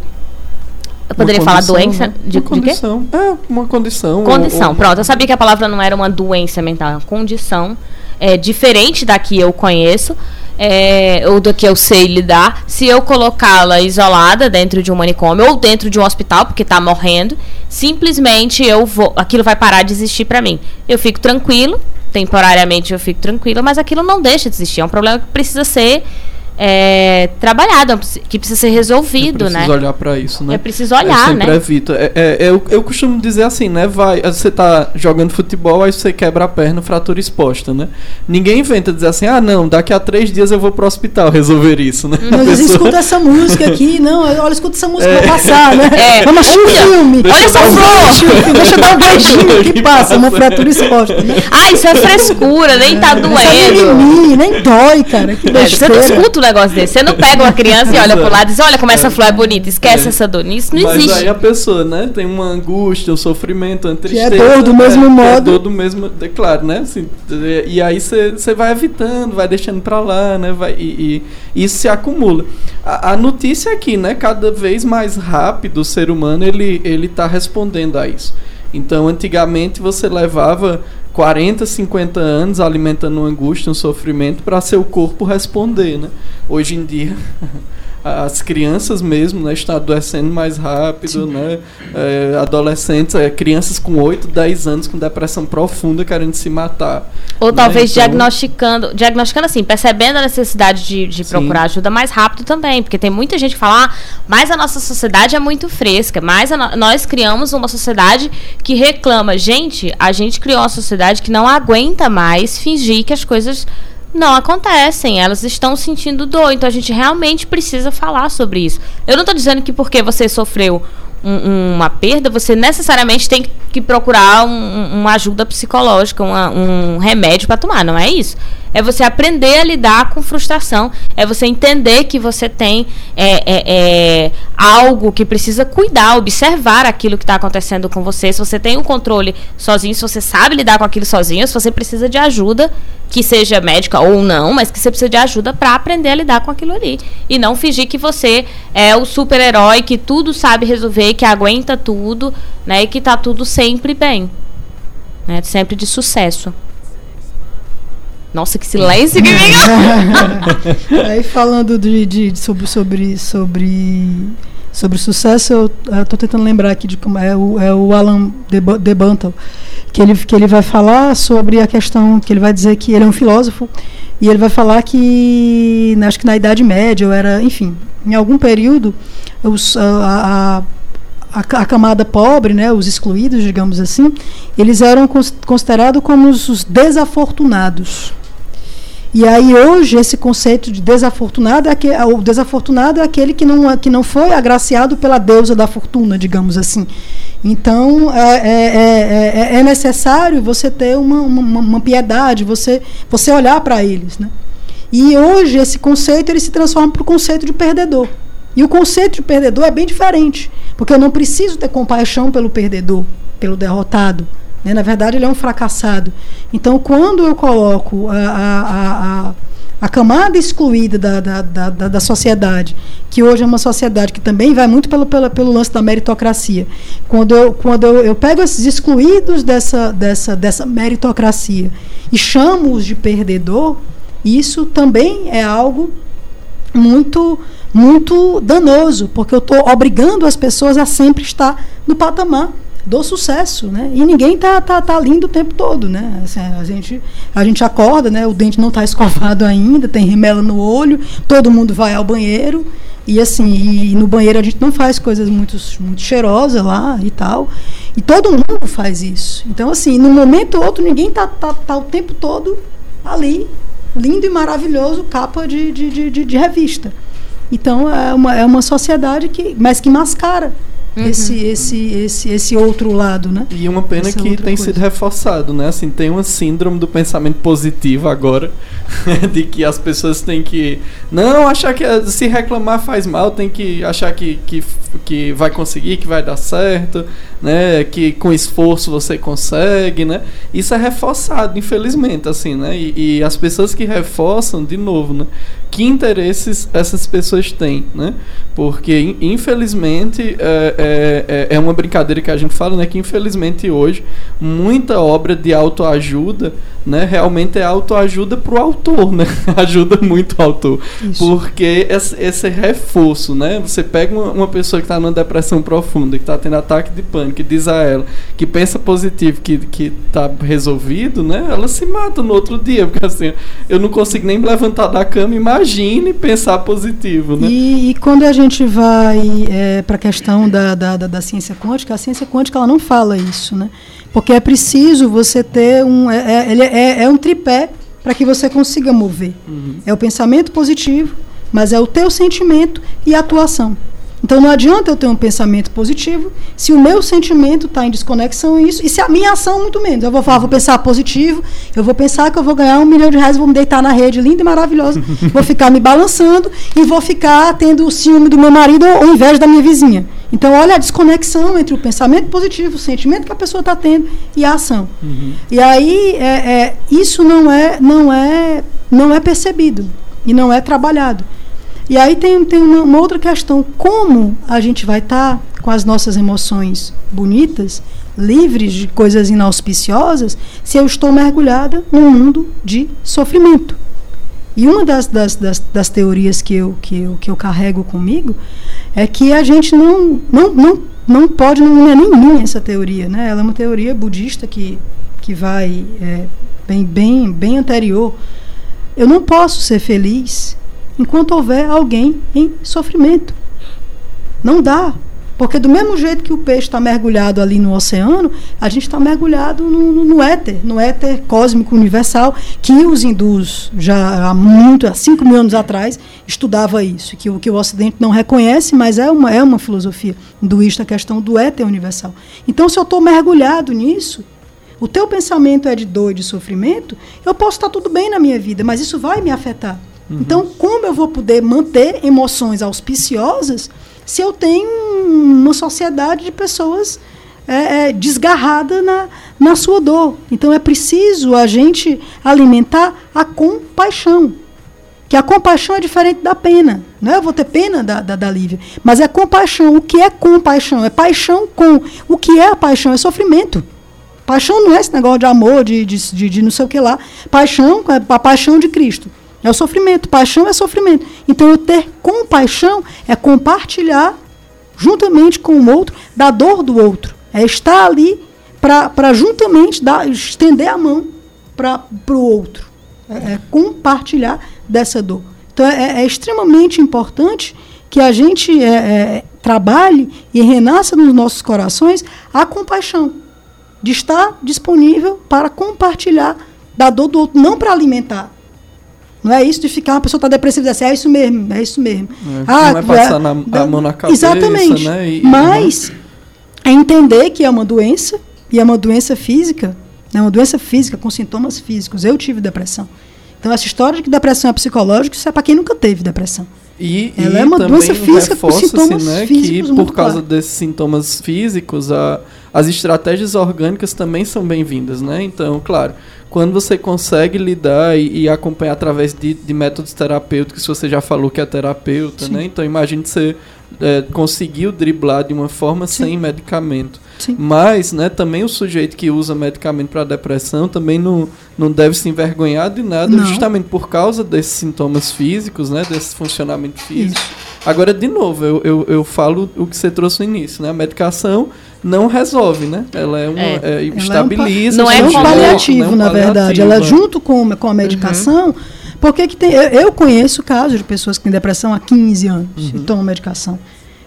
eu poderia falar doença?
Né?
De,
uma condição. De é, uma condição.
Condição, ou... pronto. Eu sabia que a palavra não era uma doença mental, é uma condição é, diferente da que eu conheço. É, ou do que eu sei lidar, se eu colocá-la isolada dentro de um manicômio ou dentro de um hospital, porque está morrendo, simplesmente eu vou, aquilo vai parar de existir para mim. Eu fico tranquilo, temporariamente eu fico tranquila, mas aquilo não deixa de existir. É um problema que precisa ser é, trabalhado, é que precisa ser resolvido, né?
É preciso olhar para isso, né?
É preciso olhar,
eu
né?
Evito. É, é, eu, eu costumo dizer assim, né? Vai, você tá jogando futebol, aí você quebra a perna, fratura exposta, né? Ninguém inventa dizer assim, ah, não, daqui a três dias eu vou pro hospital resolver isso, né?
Mas pessoa... escuta essa música aqui, não, olha, escuta essa música é. passar, né? É. Vamos assistir um filme.
Deixa olha essa flor!
Deixa eu dar um beijinho que, passa, uma fratura exposta, né?
Ah, isso é frescura, nem tá doendo.
É mimimi, nem dói, cara. Que besteira.
você não escuta um negócio desse, você não pega uma criança e olha pro lado e diz, olha como essa flor é bonita, esquece é. essa dor. Isso não
Mas
existe.
Mas aí a pessoa, né, tem uma angústia, um sofrimento, uma tristeza.
Que é dor do mesmo
é,
modo.
É dor do mesmo, é claro, né? Assim, e aí você vai evitando, vai deixando pra lá, né? Vai, e, e isso se acumula. A, a, notícia aqui, né? Cada vez mais rápido o ser humano ele, ele tá respondendo a isso. Então, antigamente você levava 40, 50 anos alimentando uma angústia, um sofrimento para seu corpo responder, né? Hoje em dia as crianças mesmo né, estão adoecendo mais rápido, né? É, adolescentes, é, crianças com 8, 10 anos com depressão profunda querendo se matar.
Ou né? talvez então... diagnosticando, diagnosticando assim, percebendo a necessidade de, de procurar ajuda mais rápido também, porque tem muita gente que fala, ah, mas a nossa sociedade é muito fresca, mas no... nós criamos uma sociedade que reclama. Gente, a gente criou uma sociedade que não aguenta mais fingir que as coisas não acontecem, elas estão sentindo dor, então a gente realmente precisa falar sobre isso. Eu não estou dizendo que porque você sofreu um, uma perda, você necessariamente tem que procurar um, uma ajuda psicológica, uma, um remédio para tomar, não é isso? É você aprender a lidar com frustração, é você entender que você tem é, é, é, algo que precisa cuidar, observar aquilo que está acontecendo com você. Se você tem um controle sozinho, se você sabe lidar com aquilo sozinho, se você precisa de ajuda, que seja médica ou não, mas que você precisa de ajuda para aprender a lidar com aquilo ali. E não fingir que você é o super-herói que tudo sabe resolver, que aguenta tudo, né? E que tá tudo sempre bem. Né, sempre de sucesso. Nossa, que silêncio que
vem! Aí falando de, de, sobre, sobre, sobre, sobre sucesso, eu estou tentando lembrar aqui de como é o, é o Alan de, de Bantal, que ele, que ele vai falar sobre a questão, que ele vai dizer que ele é um filósofo, e ele vai falar que, acho que na Idade Média, ou era, enfim, em algum período, os, a, a, a, camada pobre, né, os excluídos, digamos assim, eles eram considerados como os, os desafortunados. E aí hoje esse conceito de desafortunado é que, o desafortunado é aquele que não, que não foi agraciado pela deusa da fortuna, digamos assim. Então é, é, é, é necessário você ter uma, uma, uma, piedade, você, você olhar para eles. Né? E hoje esse conceito ele se transforma para o conceito de perdedor. E o conceito de perdedor é bem diferente, porque eu não preciso ter compaixão pelo perdedor, pelo derrotado. Né? Na verdade, ele é um fracassado. Então, quando eu coloco a, a, a, a camada excluída da, da, da, da, sociedade, que hoje é uma sociedade que também vai muito pelo, pelo, pelo lance da meritocracia, quando eu, quando eu, eu pego esses excluídos dessa, dessa, dessa meritocracia e chamo-os de perdedor, isso também é algo muito muito danoso, porque eu estou obrigando as pessoas a sempre estar no patamar do sucesso, né? E ninguém tá, tá, tá lindo o tempo todo, né? Assim, a, gente, a gente acorda, né? O dente não está escovado ainda, tem remela no olho, todo mundo vai ao banheiro e assim, e no banheiro a gente não faz coisas muito, muito cheirosas lá e tal. E todo mundo faz isso. Então, assim, num momento ou outro, ninguém tá, tá, tá o tempo todo ali, lindo e maravilhoso, capa de, de, de, de revista. Então, é uma, é uma sociedade que, mas que mascara uhum. esse, esse, esse, esse outro lado, né?
E uma pena Essa que tem coisa. sido reforçado, né? Assim, tem uma síndrome do pensamento positivo agora, de que as pessoas têm que não achar que se reclamar faz mal, tem que achar que, que que vai conseguir, que vai dar certo, né? Que com esforço você consegue, né? Isso é reforçado, infelizmente, assim, né? E, e as pessoas que reforçam, de novo, né? Que interesses essas pessoas têm, né? Porque, infelizmente, é, é, é uma brincadeira que a gente fala, né? Que, infelizmente, hoje, muita obra de autoajuda, né? Realmente é autoajuda para o autor, né? Ajuda muito o autor. Isso. Porque esse, esse reforço, né? Você pega uma, uma pessoa que está numa depressão profunda, que está tendo ataque de pânico, e diz a ela que pensa positivo, que, que tá resolvido, né? Ela se mata no outro dia, porque assim, eu não consigo nem levantar da cama, imagine pensar positivo, né?
E, e quando a gente vai é, para a questão da, da, da, da ciência quântica, a ciência quântica ela não fala isso, né? Porque é preciso você ter um. É, é, é, é um tripé para que você consiga mover. Uhum. É o pensamento positivo, mas é o teu sentimento e a atuação. Então não adianta eu ter um pensamento positivo se o meu sentimento está em desconexão isso e se a minha ação muito menos. Eu vou falar, vou pensar positivo, eu vou pensar que eu vou ganhar um milhão de reais, vou me deitar na rede linda e maravilhosa, vou ficar me balançando e vou ficar tendo o ciúme do meu marido ou inveja da minha vizinha. Então olha a desconexão entre o pensamento positivo, o sentimento que a pessoa está tendo e a ação. Uhum. E aí é, é, isso não é não é não é percebido e não é trabalhado. E aí tem, tem uma, uma outra questão: como a gente vai estar tá com as nossas emoções bonitas, livres de coisas inauspiciosas, se eu estou mergulhada num mundo de sofrimento? E uma das, das, das, das, teorias que eu, que, eu, que eu carrego comigo é que a gente não, não, não, não pode, não é minha essa teoria, né? ela é uma teoria budista que, que vai é, bem, bem, bem anterior. Eu não posso ser feliz enquanto houver alguém em sofrimento. Não dá. Porque do mesmo jeito que o peixe está mergulhado ali no oceano, a gente está mergulhado no, no, no, éter, no éter cósmico universal, que os hindus já há muito, há 5 mil anos atrás, estudava isso, que o que o Ocidente não reconhece, mas é uma, é uma filosofia hinduísta a questão do éter universal. Então, se eu estou mergulhado nisso, o teu pensamento é de dor e de sofrimento, eu posso estar tudo bem na minha vida, mas isso vai me afetar. Uhum. Então, como eu vou poder manter emoções auspiciosas se eu tenho uma sociedade de pessoas é, é, desgarrada na, na sua dor? Então, é preciso a gente alimentar a compaixão. Que a compaixão é diferente da pena. Não é eu vou ter pena da, da, da Lívia, mas é compaixão. O que é compaixão? É paixão com. O que é a paixão? É sofrimento. Paixão não é esse negócio de amor, de, de, de, de não sei o que lá. Paixão é a paixão de Cristo. É o sofrimento. Paixão é sofrimento. Então, eu ter compaixão é compartilhar, juntamente com o outro, da dor do outro. É estar ali para juntamente dar, estender a mão para o outro. É, é, compartilhar dessa dor. Então, é, é extremamente importante que a gente é, é, trabalhe e renasça nos nossos corações a compaixão. De estar disponível para compartilhar da dor do outro, não para alimentar. Não é isso de ficar uma pessoa está depressiva e dizer assim, é isso mesmo, é isso mesmo.
É, ah, não é passar na, a mão na cabeça,
Exatamente.
Né?
E, Mas é entender que é uma doença, e é uma doença física, é uma doença física com sintomas físicos. Eu tive depressão. Então, essa história de que depressão é psicológica, isso é para quem nunca teve depressão.
E, Ela e é uma doença física com sintomas né, físicos. Que por causa claro. desses sintomas físicos, a, as estratégias orgânicas também são bem-vindas, né? Então, claro, quando você consegue lidar e, e acompanhar através de, de, métodos terapêuticos, se você já falou que é terapeuta, Sim. né? Então imagine você é, conseguiu driblar de uma forma Sim. sem medicamento. Sim. Mas, né, também o sujeito que usa medicamento para depressão também não, não deve se envergonhar de nada, não. justamente por causa desses sintomas físicos, né, desse funcionamento físico. Isso. Agora, de novo, eu, eu, eu falo o que você trouxe no início, né? A medicação não resolve, né? Ela é uma é. É, estabiliza.
Não é um, não é um paliativo, né? na verdade. Ela junto com, com a medicação. Uhum. Porque que tem, eu, eu, conheço casos de pessoas que têm depressão há 15 anos uhum. e tomam medicação.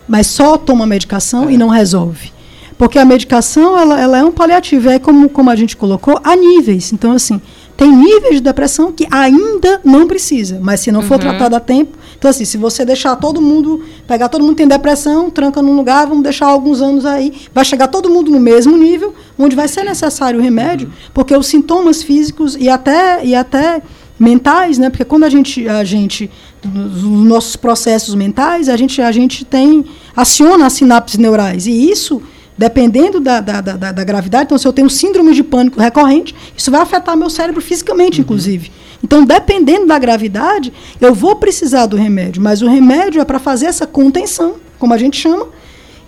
Mas só toma medicação é. e não resolve. Porque a medicação ela, ela é um paliativo. É como, como a gente colocou, a níveis. Então, assim, tem níveis de depressão que ainda não precisa. Mas se não for uhum. tratado a tempo, então, assim, se você deixar todo mundo, pegar todo mundo que tem depressão, tranca num lugar, vamos deixar alguns anos aí, vai chegar todo mundo no mesmo nível, onde vai ser necessário o remédio, uhum. porque os sintomas físicos e até, e até mentais, né? Porque quando a gente, a gente nos nossos processos mentais, a gente, a gente tem aciona as sinapses neurais e isso dependendo da, da, da, da, gravidade, então se eu tenho síndrome de pânico recorrente, isso vai afetar meu cérebro fisicamente, uhum. inclusive. Então, dependendo da gravidade, eu vou precisar do remédio, mas o remédio é para fazer essa contenção, como a gente chama,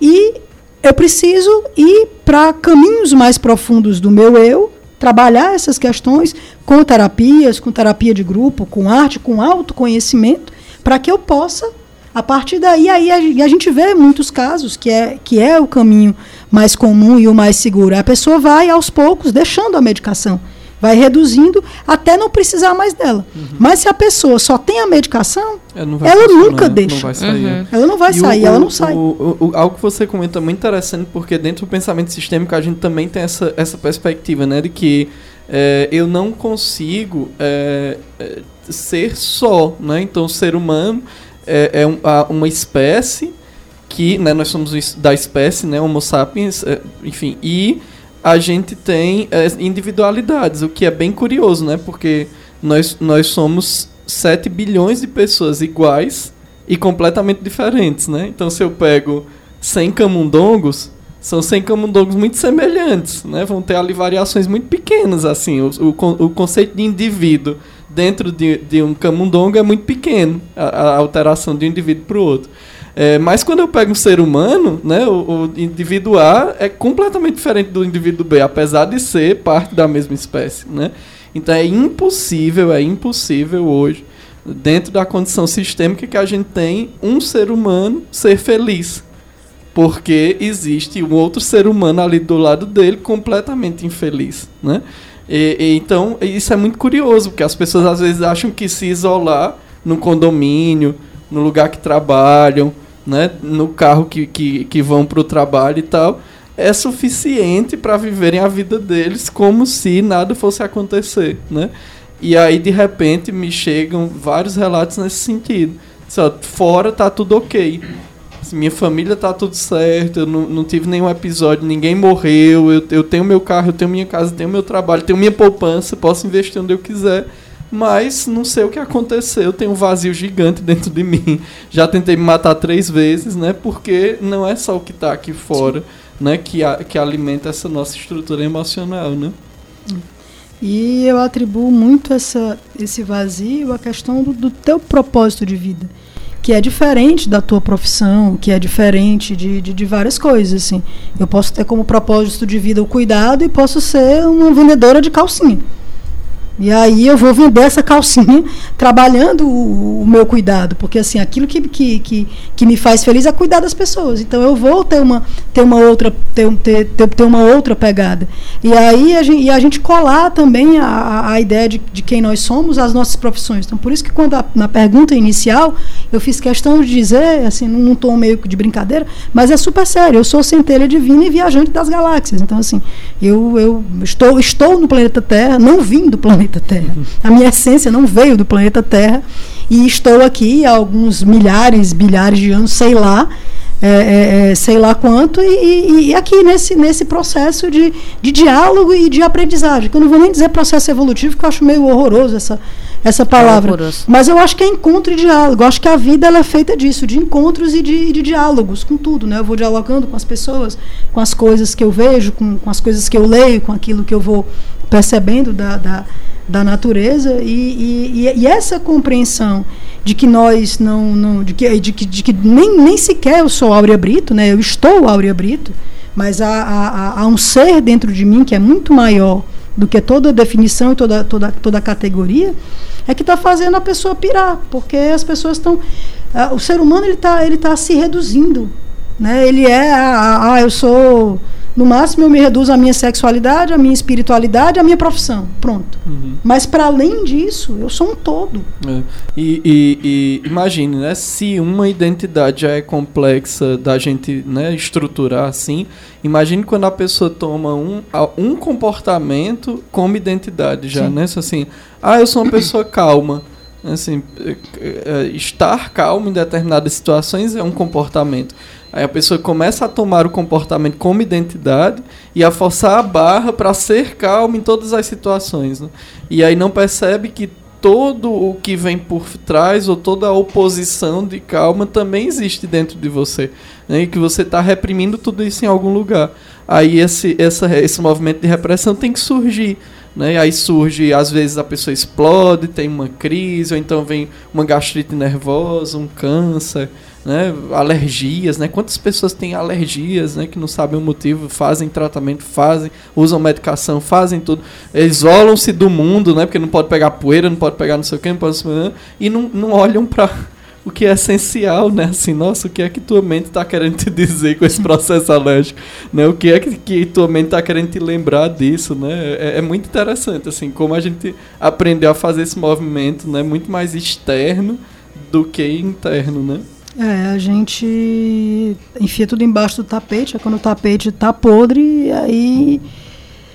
e eu preciso ir para caminhos mais profundos do meu eu, trabalhar essas questões com terapias, com terapia de grupo, com arte, com autoconhecimento, para que eu possa a partir daí, aí a, gente vê muitos casos que é, que é o caminho mais comum e o mais seguro. A pessoa vai aos poucos deixando a medicação, vai reduzindo até não precisar mais dela. Uhum. Mas se a pessoa só tem a medicação, ela, ela nunca deixa. Não vai sair. Uhum. Ela não vai e sair, o, ela não o, sai.
O, algo que você comenta muito interessante, porque dentro do pensamento sistêmico a gente também tem essa, essa perspectiva, né, de que é, eu não consigo é, é, ser só, né? Então, o ser humano é, é um, uma espécie que, né, nós somos da espécie, né, Homo sapiens, é, enfim, e a gente tem é, individualidades, o que é bem curioso, né, porque nós, nós somos 7 bilhões de pessoas iguais e completamente diferentes, né? Então, se eu pego 100 camundongos, são 100 camundongos muito semelhantes, né? Vão ter ali variações muito pequenas, assim, o, o, o conceito de indivíduo dentro de, de um camundongo é muito pequeno, a, a alteração de um indivíduo para o outro. É, mas quando eu pego um ser humano, né, o, o, indivíduo A é completamente diferente do indivíduo B, apesar de ser parte da mesma espécie. Né? Então é impossível, é impossível hoje, dentro da condição sistêmica que a gente tem, um ser humano ser feliz. Porque existe um outro ser humano ali do lado dele completamente infeliz. Né? E, e, então, isso é muito curioso, porque as pessoas às vezes acham que se isolar no condomínio, no lugar que trabalham, né, no carro que, que, que vão para o trabalho e tal, é suficiente para viverem a vida deles como se nada fosse acontecer, né? E aí, de repente, me chegam vários relatos nesse sentido. Só, fora tá tudo ok minha família tá tudo certo, eu não, não tive nenhum episódio, ninguém morreu, eu, eu tenho meu carro, eu tenho minha casa, tenho meu trabalho, tenho minha poupança, posso investir onde eu quiser. Mas não sei o que aconteceu, tem um vazio gigante dentro de mim. Já tentei me matar três vezes, né? Porque não é só o que está aqui fora, né? Que, a, que alimenta essa nossa estrutura emocional, né?
E eu atribuo muito essa, esse vazio à questão do, do teu propósito de vida que é diferente da tua profissão, que é diferente de, de, de, várias coisas. Assim. Eu posso ter como propósito de vida o cuidado e posso ser uma vendedora de calcinha. E aí eu vou vender essa calcinha trabalhando o, o, meu cuidado, porque assim, aquilo que, que, que, que, me faz feliz é cuidar das pessoas. Então eu vou ter uma, ter uma outra ter, ter, ter, uma outra pegada. E aí a gente, e a gente colar também a, a ideia de, de quem nós somos às nossas profissões. Então por isso que quando a, na pergunta inicial eu fiz questão de dizer, assim, num tom meio de brincadeira, mas é super sério. Eu sou centelha divina e viajante das galáxias. Então assim, eu, eu estou, estou no planeta Terra, não vim do planeta planeta Terra. A minha essência não veio do planeta Terra e estou aqui há alguns milhares, bilhares de anos, sei lá, é, é, é sei lá quanto, e, e, aqui nesse, nesse processo de, de diálogo e de aprendizagem. Que eu não vou nem dizer processo evolutivo, porque eu acho meio horroroso essa, essa palavra. É Mas eu acho que é encontro e diálogo. Eu acho que a vida ela é feita disso, de encontros e de, de diálogos com tudo. Né? Eu vou dialogando com as pessoas, com as coisas que eu vejo, com, com as coisas que eu leio, com aquilo que eu vou percebendo da, da da natureza e, e, e, essa compreensão de que nós não, não de, que, de, que, de que nem, nem sequer eu sou Áurea Brito, né? eu estou Áurea Brito, mas há, há, há um ser dentro de mim que é muito maior do que toda definição e toda, toda, toda categoria, é que está fazendo a pessoa pirar, porque as pessoas estão. Uh, o ser humano ele está ele tá se reduzindo. Né? Ele é, ah, ah, eu sou no máximo, eu me reduzo à minha sexualidade, à minha espiritualidade, à minha profissão. Pronto. Uhum. Mas, para além disso, eu sou um todo.
É. E, e, e, imagine, né? Se uma identidade já é complexa da gente né, estruturar assim, imagine quando a pessoa toma um, um comportamento como identidade já, Sim. né? Assim, ah, eu sou uma pessoa calma. Assim, é, é, estar calmo em determinadas situações é um comportamento. Aí a pessoa começa a tomar o comportamento como identidade e a forçar a barra para ser calma em todas as situações. Né? E aí não percebe que todo o que vem por trás ou toda a oposição de calma também existe dentro de você, né? E que você está reprimindo tudo isso em algum lugar. Aí esse, essa, esse movimento de repressão tem que surgir. Né? Aí surge, às vezes a pessoa explode, tem uma crise, ou então vem uma gastrite nervosa, um câncer, né? alergias, né? Quantas pessoas têm alergias, né? Que não sabem o motivo, fazem tratamento, fazem, usam medicação, fazem tudo, isolam-se do mundo, né? Porque não pode pegar poeira, não pode pegar não sei o que, não pode... e não, não olham para o que é essencial, né? Assim, nossa, o que é que tua mente está querendo te dizer com esse processo alérgico, né? O que é que, que tua mente está querendo te lembrar disso, né? É, é, muito interessante, assim, como a gente aprendeu a fazer esse movimento, né? Muito mais externo do que interno, né?
É, a gente enfia tudo embaixo do tapete, é quando o tapete está podre, aí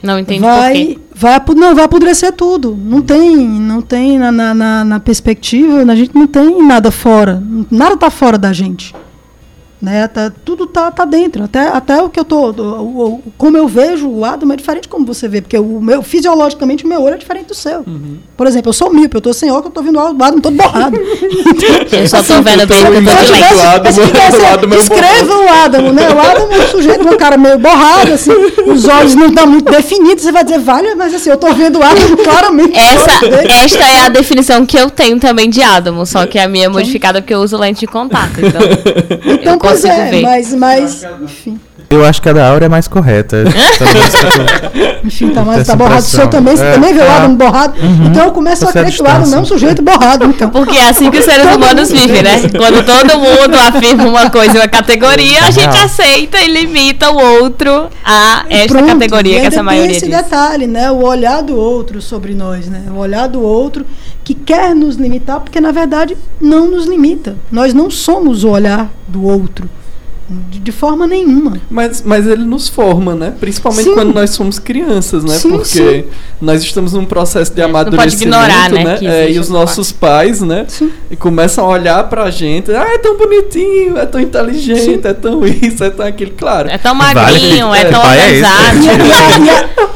não entendi
vai, vai não vai apodrecer tudo. Não tem, não tem na, na, na perspectiva, a gente não tem nada fora, nada está fora da gente. Né? Tá, tudo tá, tá dentro. Até, até o que eu tô. O, o, como eu vejo o Adam é diferente como você vê, porque o meu, fisiologicamente o meu olho é diferente do seu. Uhum. Por exemplo, eu sou míope, eu tô sem óculos, eu tô vendo o Adam todo borrado.
eu só tô vendo bem
tô Escreva o Adam, né? O Adam é um sujeito, um cara meio borrado, assim, os olhos não estão muito definidos, você vai dizer, vale, mas assim, eu tô vendo o Adam claramente.
Essa, esta é a definição que eu tenho também de Adam, só que a minha é modificada porque eu uso lente de contato. Então,
então Pois é, mas, mas enfim.
Eu acho que a da Aura é mais correta.
Enfim, tá, mais, tá borrado. O seu também, você é, também vê o Adam borrado. Uhum. Então eu começo a crer que o Adam não é um sujeito borrado. Então.
Porque é assim que os seres humanos vivem, né? Quando todo mundo afirma uma coisa, uma categoria, a gente aceita e limita o outro a esta Pronto, categoria que essa maioria tem
esse diz. detalhe, né? O olhar do outro sobre nós, né? O olhar do outro que quer nos limitar, porque na verdade não nos limita. Nós não somos o olhar do outro. De, de, forma nenhuma.
Mas, mas ele nos forma, né? Principalmente sim. quando nós somos crianças, né? Sim, Porque sim. nós estamos num processo de amadurecimento, ignorar, né? né? É, e os nossos pais, né? E começam a olhar pra gente. Ah, é tão bonitinho, é tão inteligente, é tão isso, é tão aquilo. Claro.
É tão magrinho, vale, é, tão é pesado.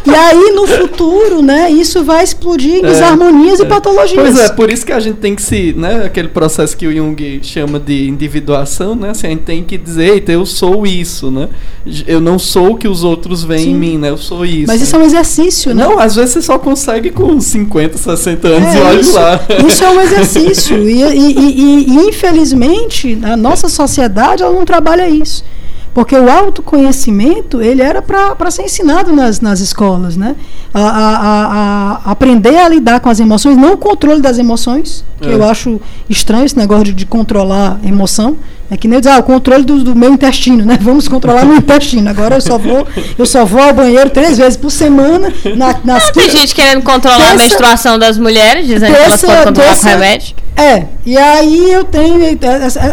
E, e, aí, no futuro, né? Isso vai explodir em é, desarmonias e é. patologias.
Pois é, por isso que a gente tem que se, né? Aquele processo que o Jung chama de individuação, né? Assim, a gente tem que dizer perfeita, eu sou isso, né? Eu não sou o que os outros veem Sim. em mim, né? Eu sou isso.
Mas isso é um exercício, né?
Não, às vezes você só consegue com 50, 60 anos é, e olha
isso,
lá.
Isso é um exercício. e, e, e, e, infelizmente, a nossa sociedade ela não trabalha isso. Porque o autoconhecimento, ele era para ser ensinado nas, nas escolas, né? A, a, a, a, aprender a lidar com as emoções, não o controle das emoções, que é. eu acho estranho esse negócio de, de controlar emoção. É que nem dizer, ah, o controle do, do, meu intestino, né? Vamos controlar meu intestino. Agora eu só vou, eu só vou ao banheiro três vezes por semana. Na, nas
ah, tem gente querendo controlar terça, a menstruação das mulheres, dizendo terça, que elas podem controlar terça, com remédio.
É, e aí eu tenho.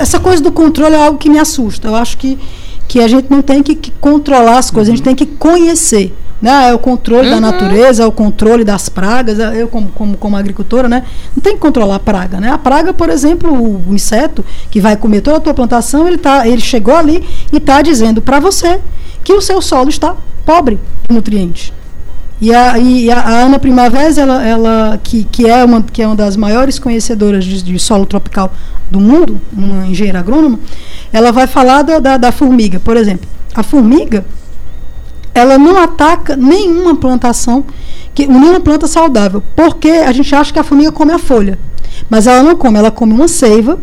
Essa coisa do controle é algo que me assusta. Eu acho que que a gente não tem que, que controlar as coisas, uhum. a gente tem que conhecer. Né? É o controle uhum. da natureza, é o controle das pragas. É, eu, como, como, como agricultora, né? não tem que controlar a praga. Né? A praga, por exemplo, o, o inseto que vai comer toda a tua plantação, ele, tá, ele chegou ali e está dizendo para você que o seu solo está pobre de nutrientes. E a, e a, Ana Primavera, ela, ela, que, que, é uma, que é uma das maiores conhecedoras de, de solo tropical do mundo, uma engenheira agrônoma, ela vai falar da, da, da formiga, por exemplo. A formiga, ela não ataca nenhuma plantação, que, nenhuma planta saudável, porque a gente acha que a formiga come a folha. Mas ela não come, ela come uma seiva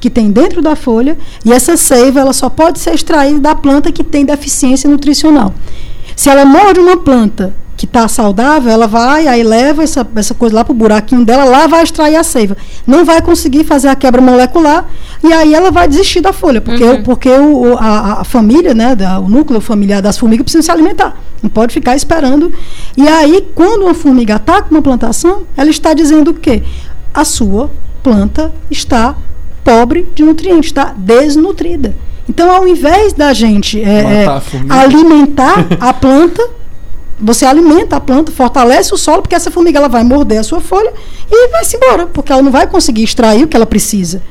que tem dentro da folha, e essa seiva ela só pode ser extraída da planta que tem deficiência nutricional. Se ela morde uma planta que está saudável, ela vai, aí leva essa, essa coisa lá para o buraquinho dela, lá vai extrair a seiva. Não vai conseguir fazer a quebra molecular e aí ela vai desistir da folha, porque, uhum. porque o, a, a, família, né, da, o núcleo familiar das formigas precisa se alimentar. Não pode ficar esperando. E aí, quando uma formiga ataca uma plantação, ela está dizendo o quê? A sua planta está pobre de nutrientes, está desnutrida. Então, ao invés da gente é, é, a alimentar a planta, você alimenta a planta, fortalece o solo, porque essa formiga ela vai morder a sua folha e vai-se embora, porque ela não vai conseguir extrair o que ela precisa.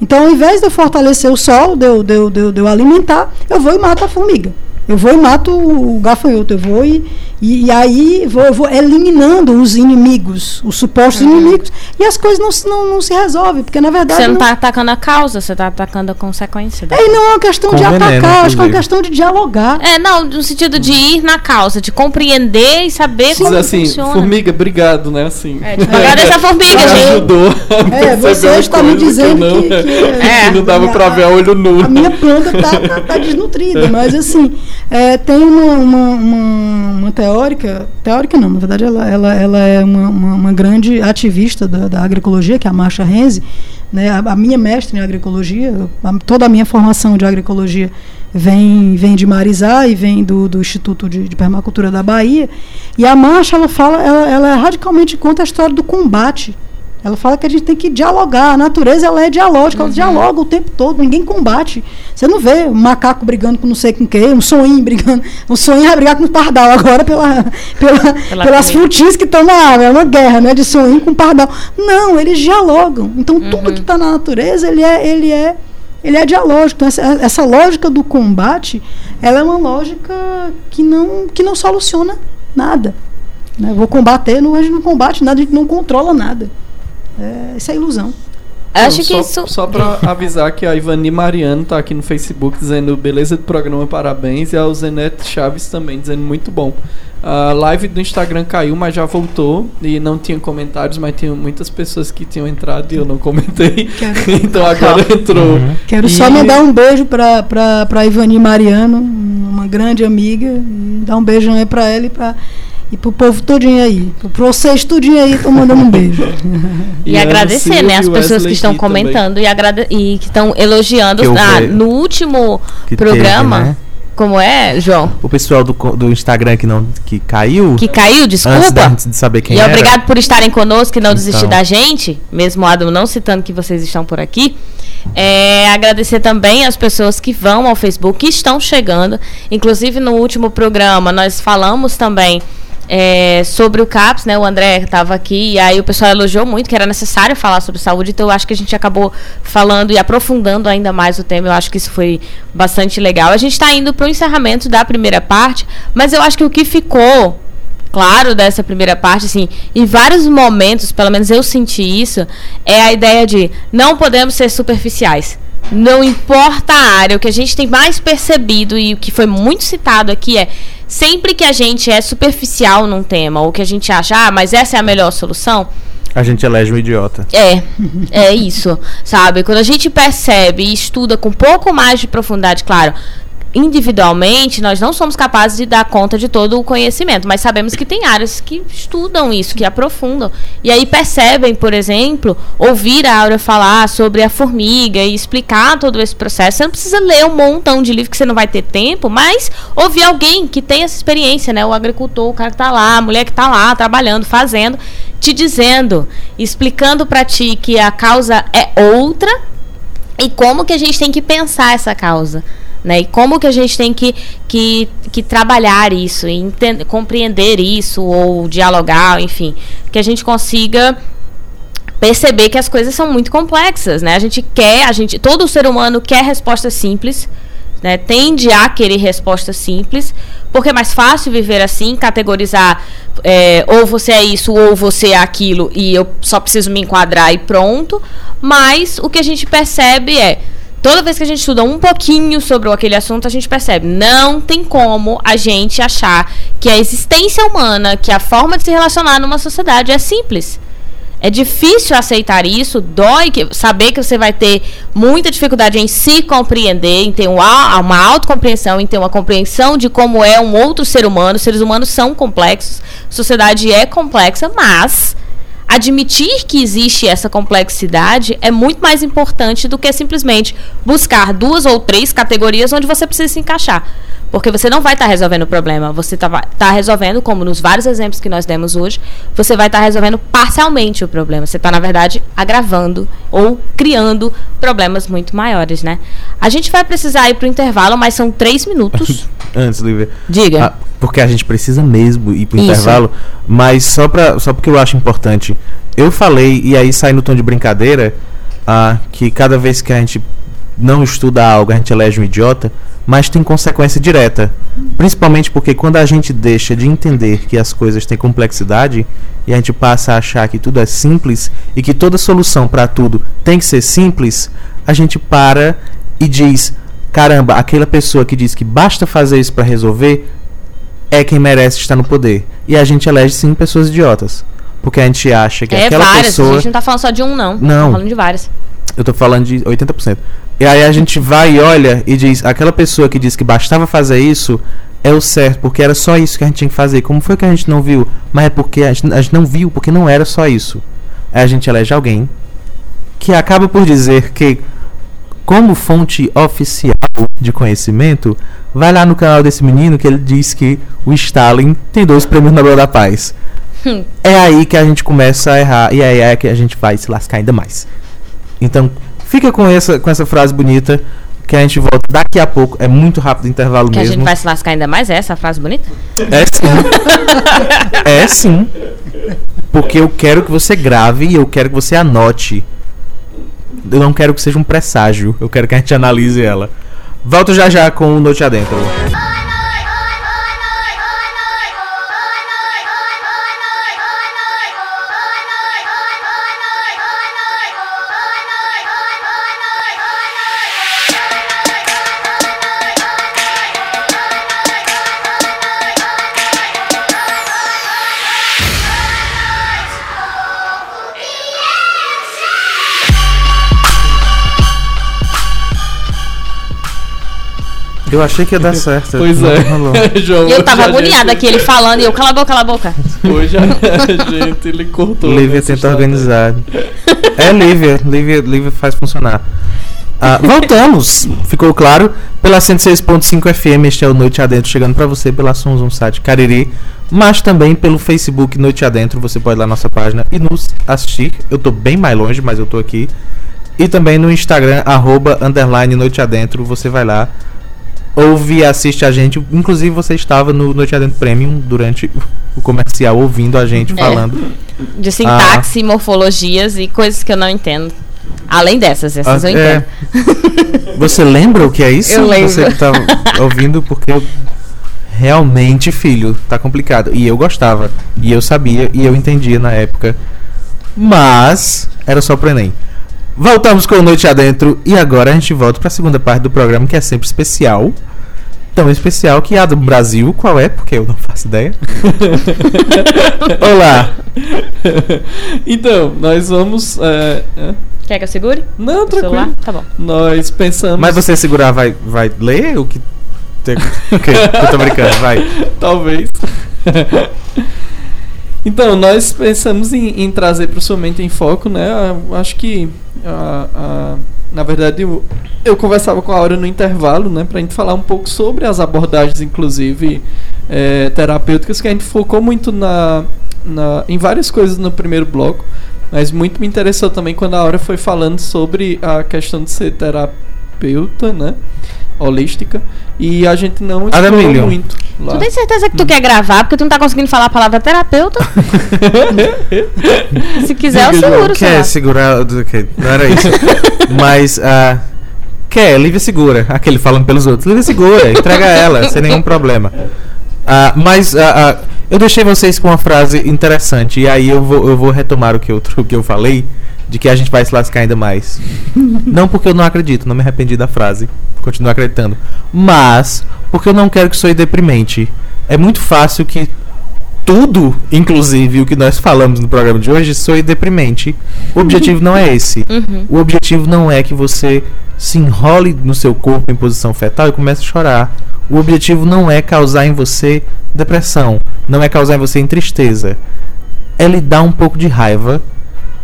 Então, ao invés de eu fortalecer o solo, de eu, de eu, de eu, de eu alimentar, eu vou e mato a formiga. Eu vou e mato o gafanhoto, eu vou e, e, e aí vou, eu vou eliminando os inimigos, os supostos
Uhum.
inimigos, e as coisas não, se- não, não se resolvem, porque na verdade.
Você não
não-
tá atacando a causa, você tá atacando a consequência. da
É, e não é uma questão
Com
de
veneno,
atacar, acho que é uma questão de dialogar.
É, não, no sentido de ir na causa, de compreender e saber
Diz
como
assim,
funciona.
formiga, obrigado, né? Assim.
É, tipo, agradecer a formiga, gente.
ajudou
É, você está me dizendo
eu não,
que- que-
É.
que não dava pra ver a olho nu.
A minha planta tá, tá, tá desnutrida, mas assim, é, tem uma, uma, uma, uma teórica, teórica não, na verdade ela, ela, ela é uma, uma, grande ativista da, da agroecologia, que é a Marcia Renzi, né, a, a minha mestre em agroecologia, a- toda a minha formação de agroecologia vem, vem de Marizá e vem do, do Instituto de, de Permacultura da Bahia, e a Marcia, ela fala, ela, ela é radicalmente contra a história do combate, ela fala que a gente tem que dialogar. A natureza ela é dialógica, ela dialoga o tempo todo, ninguém combate. Você não vê um macaco brigando com não sei com quem, um soninho brigando. Um soninho vai brigar com um pardal agora pela, pela,
Pela
pelas frutinhas que estão na água. É uma guerra, né? De soninho com pardal. Não, eles dialogam. Então tudo que está na natureza, ele é, ele é, ele é dialógico. Então, essa, essa lógica do combate, ela é uma lógica que não, que não soluciona nada. Né? Vou combater, não, a gente não combate nada, a gente não controla nada. É, isso é ilusão.
Acho que
só,
isso.
Só pra avisar que a Ivani Mariano tá aqui no Facebook dizendo beleza do programa, parabéns. E a Zenete Chaves também dizendo muito bom. A live do Instagram caiu, mas já voltou. E não tinha comentários, mas tinha muitas pessoas que tinham entrado e eu não comentei.
Quero-
então agora entrou.
Uhum.
Quero
E-
só mandar um beijo pra, pra, pra Ivani Mariano, uma grande amiga. Dar um beijão aí pra ela e, pra, e pro povo todinho aí. Pra vocês tudinho aí, tô mandando um beijo.
E,
Ana
agradecer, né, as
e
pessoas que estão
também.
comentando e, agrade e que estão elogiando.
Que
Ah, no último
Que
programa,
teve, né?
como é, João?
O pessoal do, do Instagram que não que caiu.
Que caiu,
antes, da-
desculpa.
antes de saber quem
e
era.
obrigado por estarem conosco e não desistir
Então.
da gente, mesmo o Adam não citando que vocês estão por aqui. É, agradecer também as pessoas que vão ao Facebook, que estão chegando. Inclusive, no último programa, nós falamos também é, sobre o CAPS, né? O André estava aqui e aí o pessoal elogiou muito que era necessário falar sobre saúde, então eu acho que a gente acabou falando e aprofundando ainda mais o tema. Eu acho que isso foi bastante legal. A gente está indo para o encerramento da primeira parte, mas eu acho que o que ficou claro dessa primeira parte, assim, em vários momentos, pelo menos eu senti isso, é a ideia de não podemos ser superficiais. Não importa a área, o que a gente tem mais percebido e o que foi muito citado aqui é sempre que a gente é superficial num tema, ou que a gente acha, ah, mas essa é a melhor solução,
A gente elege um idiota.
é, é isso, sabe? Quando a gente percebe e estuda com um pouco mais de profundidade, claro, individualmente nós não somos capazes de dar conta de todo o conhecimento, mas sabemos que tem áreas que estudam isso, que aprofundam. E aí percebem, por exemplo, ouvir a Aura falar sobre a formiga e explicar todo esse processo. Você não precisa ler um montão de livro que você não vai ter tempo, mas ouvir alguém que tem essa experiência, né? O agricultor, o cara que tá lá, a mulher que tá lá trabalhando, fazendo, te dizendo, explicando para ti que a causa é outra e como que a gente tem que pensar essa causa. Né? E como que a gente tem que, que, que trabalhar isso, entender, compreender isso, ou dialogar, enfim, que a gente consiga perceber que as coisas são muito complexas, né? A gente quer, a gente, todo ser humano quer respostas simples, né? Tende a querer respostas simples, porque é mais fácil viver assim, categorizar é, ou você é isso ou você é aquilo e eu só preciso me enquadrar e pronto. Mas o que a gente percebe é Toda vez que a gente estuda um pouquinho sobre aquele assunto, a gente percebe, não tem como a gente achar que a existência humana, que a forma de se relacionar numa sociedade é simples. É difícil aceitar isso, dói que, saber que você vai ter muita dificuldade em se compreender, em ter uma, uma autocompreensão, em ter uma compreensão de como é um outro ser humano. Seres humanos são complexos, sociedade é complexa, mas admitir que existe essa complexidade é muito mais importante do que simplesmente buscar duas ou três categorias onde você precisa se encaixar. Porque você não vai estar resolvendo o problema, você está resolvendo, como nos vários exemplos que nós demos hoje, você vai estar resolvendo parcialmente o problema. Você está, na verdade, agravando ou criando problemas muito maiores, né? A gente vai precisar ir para o intervalo, mas são três minutos.
Antes, Lívia.
Diga.
Ah, porque a gente precisa mesmo ir pro
Isso.
intervalo, mas só, pra, só porque eu acho importante. Eu falei, e aí sai no tom de brincadeira, ah, que cada vez que a gente não estuda algo, a gente elege um idiota, mas tem consequência direta. Principalmente porque quando a gente deixa de entender que as coisas têm complexidade e a gente passa a achar que tudo é simples e que toda solução para tudo tem que ser simples, a gente para e diz: caramba, aquela pessoa que diz que basta fazer isso para resolver é quem merece estar no poder. E a gente elege sim pessoas idiotas. Porque a gente acha que
É
aquela
várias,
pessoa.
a gente não tá falando só de um, não.
Não.
Tá falando de várias.
Eu tô falando de 80%. E aí a gente vai e olha e diz, aquela pessoa que diz que bastava fazer isso é o certo, porque era só isso que a gente tinha que fazer. Como foi que a gente não viu? Mas é porque a gente, a gente não viu, porque não era só isso. Aí a gente elege alguém que acaba por dizer que, como fonte oficial de conhecimento, vai lá no canal desse menino que ele diz que o Stalin tem dois prêmios Nobel da Paz.
Hum.
É aí que a gente começa a errar e aí é que a gente vai se lascar ainda mais. Então, fica com essa, com essa frase bonita que a gente volta daqui a pouco. É muito rápido o intervalo
Que a
mesmo.
gente vai se lascar ainda mais, é essa a frase bonita?
É sim. é sim. Porque eu quero que você grave e eu quero que você anote. Eu não quero que seja um presságio. Eu quero que a gente analise ela. Volto já já com o Noite Adentro. Eu achei que ia dar certo.
Pois é. João,
E eu tava
a
agoniada
gente-
aqui, ele falando, e eu, cala a boca, cala a boca.
Hoje a gente ele cortou.
Lívia
nessa
tenta organizar. É Lívia, Lívia, Lívia faz funcionar. Ah, voltamos, ficou claro? Pela 106.5 FM, este é o Noite Adentro, chegando pra você pela Sons, um site Cariri, mas também pelo Facebook Noite Adentro, você pode ir lá na nossa página e nos assistir. Eu tô bem mais longe, mas eu tô aqui. E também no Instagram, arroba, underline Noite Adentro, você vai lá, ouve e assiste a gente. Inclusive você estava no Noite Adentro Premium durante o comercial, ouvindo a gente
É.
falando.
De sintaxe, morfologias e coisas que eu não entendo. Além dessas, essas eu
Ah, é.
entendo.
Você lembra o que é isso?
Eu lembro.
Você tá ouvindo, porque eu- realmente, filho, tá complicado. E eu gostava, e eu sabia, e eu entendia na época. Mas era só pro Enem. Voltamos com Noite Adentro e agora a gente volta pra segunda parte do programa, que é sempre especial. Tão especial que a do Brasil, qual é? Porque eu não faço ideia. Olá!
então, nós vamos. é, é?
Quer que eu segure?
Não,
O celular?
tranquilo.
Tá bom.
Nós pensamos.
Mas você segurar vai, vai ler o que. tem- Ok, eu tô brincando, vai.
Talvez. então, nós pensamos em, em trazer para o Sua Mente em Foco, né? Acho que, a- a- na verdade, eu, eu conversava com a Aura no intervalo, né? Para a gente falar um pouco sobre as abordagens, inclusive, eh, terapêuticas, que a gente focou muito na, na, em várias coisas no primeiro bloco. Mas muito me interessou também quando a Aura foi falando sobre a questão de ser terapeuta, né? Holística. E a gente não explorou muito lá.
Tu tem certeza que tu quer gravar? Porque tu não tá conseguindo falar a palavra terapeuta? Se quiser, eu
Diga,
seguro,
Quer segurar. que? Não era isso. Mas, ah, quer, Lívia segura. Aquele falando pelos outros. Lívia segura, entrega ela, sem nenhum problema. Ah, mas ah, ah, eu deixei vocês com uma frase interessante. E aí eu vou, eu vou retomar o que eu, o que eu falei. De que a gente vai se lascar ainda mais. não porque eu não acredito, não me arrependi da frase. Continuo acreditando. Mas porque eu não quero que soe deprimente. É muito fácil que tudo, inclusive o que nós falamos no programa de hoje, soe deprimente. O objetivo não é esse.
Uhum.
O objetivo não é que você se enrole no seu corpo em posição fetal e comece a chorar. O objetivo não é causar em você depressão, não é causar em você tristeza. É lhe dar um pouco de raiva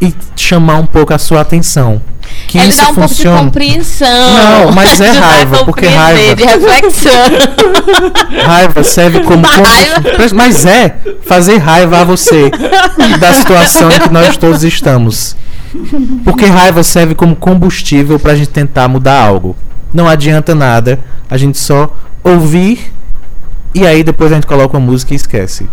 e chamar um pouco a sua atenção. Que
Ele
isso
dá um pouco de
funciona.
compreensão.
Não, mas é
a
raiva, porque raiva-
De reflexão.
Raiva serve como combustível. Mas é fazer raiva a você da situação em que nós todos estamos. Porque raiva serve como combustível pra gente tentar mudar algo. Não adianta nada a gente só ouvir e aí depois a gente coloca uma música e esquece.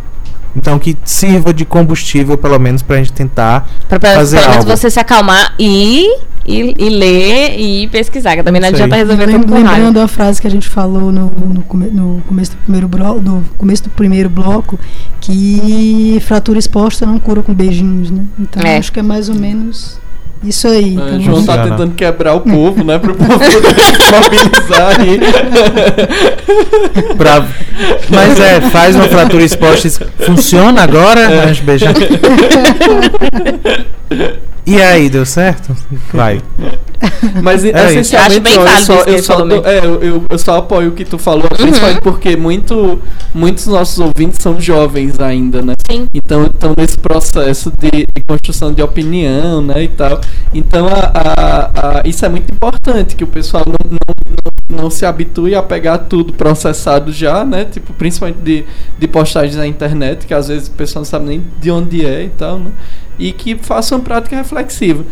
Então que sirva de combustível pelo menos pra gente tentar
Pra, pra
Fazer
pelo menos
algo.
você se acalmar e e, e ler e pesquisar, que também não
Sei.
adianta resolver tudo com
Lembrando a frase que a gente falou no, no, come- no começo do primeiro bloco, do começo do primeiro bloco, que fratura exposta não cura com beijinhos, né? Então
É.
acho que é mais ou menos isso aí.
É,
Então,
João tá tentando quebrar o povo, né? Pro povo poder se mobilizar aí.
Pra... Mas é, faz uma fratura exposta. Funciona agora? Mas beijar. E aí, deu certo? Vai.
Mas
isso.
essencialmente
Acho bem
ó, eu,
válido
só,
que
eu, só é, eu, eu- eu só apoio o que tu falou, principalmente porque muito, muitos nossos ouvintes são jovens ainda, né?
Sim.
Então estão nesse processo de, de construção de opinião, né, e tal. Então a, a- a- isso é muito importante, que o pessoal não, não, não, não se habitue a pegar tudo processado já, né? Tipo, principalmente de, de postagens na internet, que às vezes o pessoal não sabe nem de onde é e tal, né? E que faça uma prática reflexiva.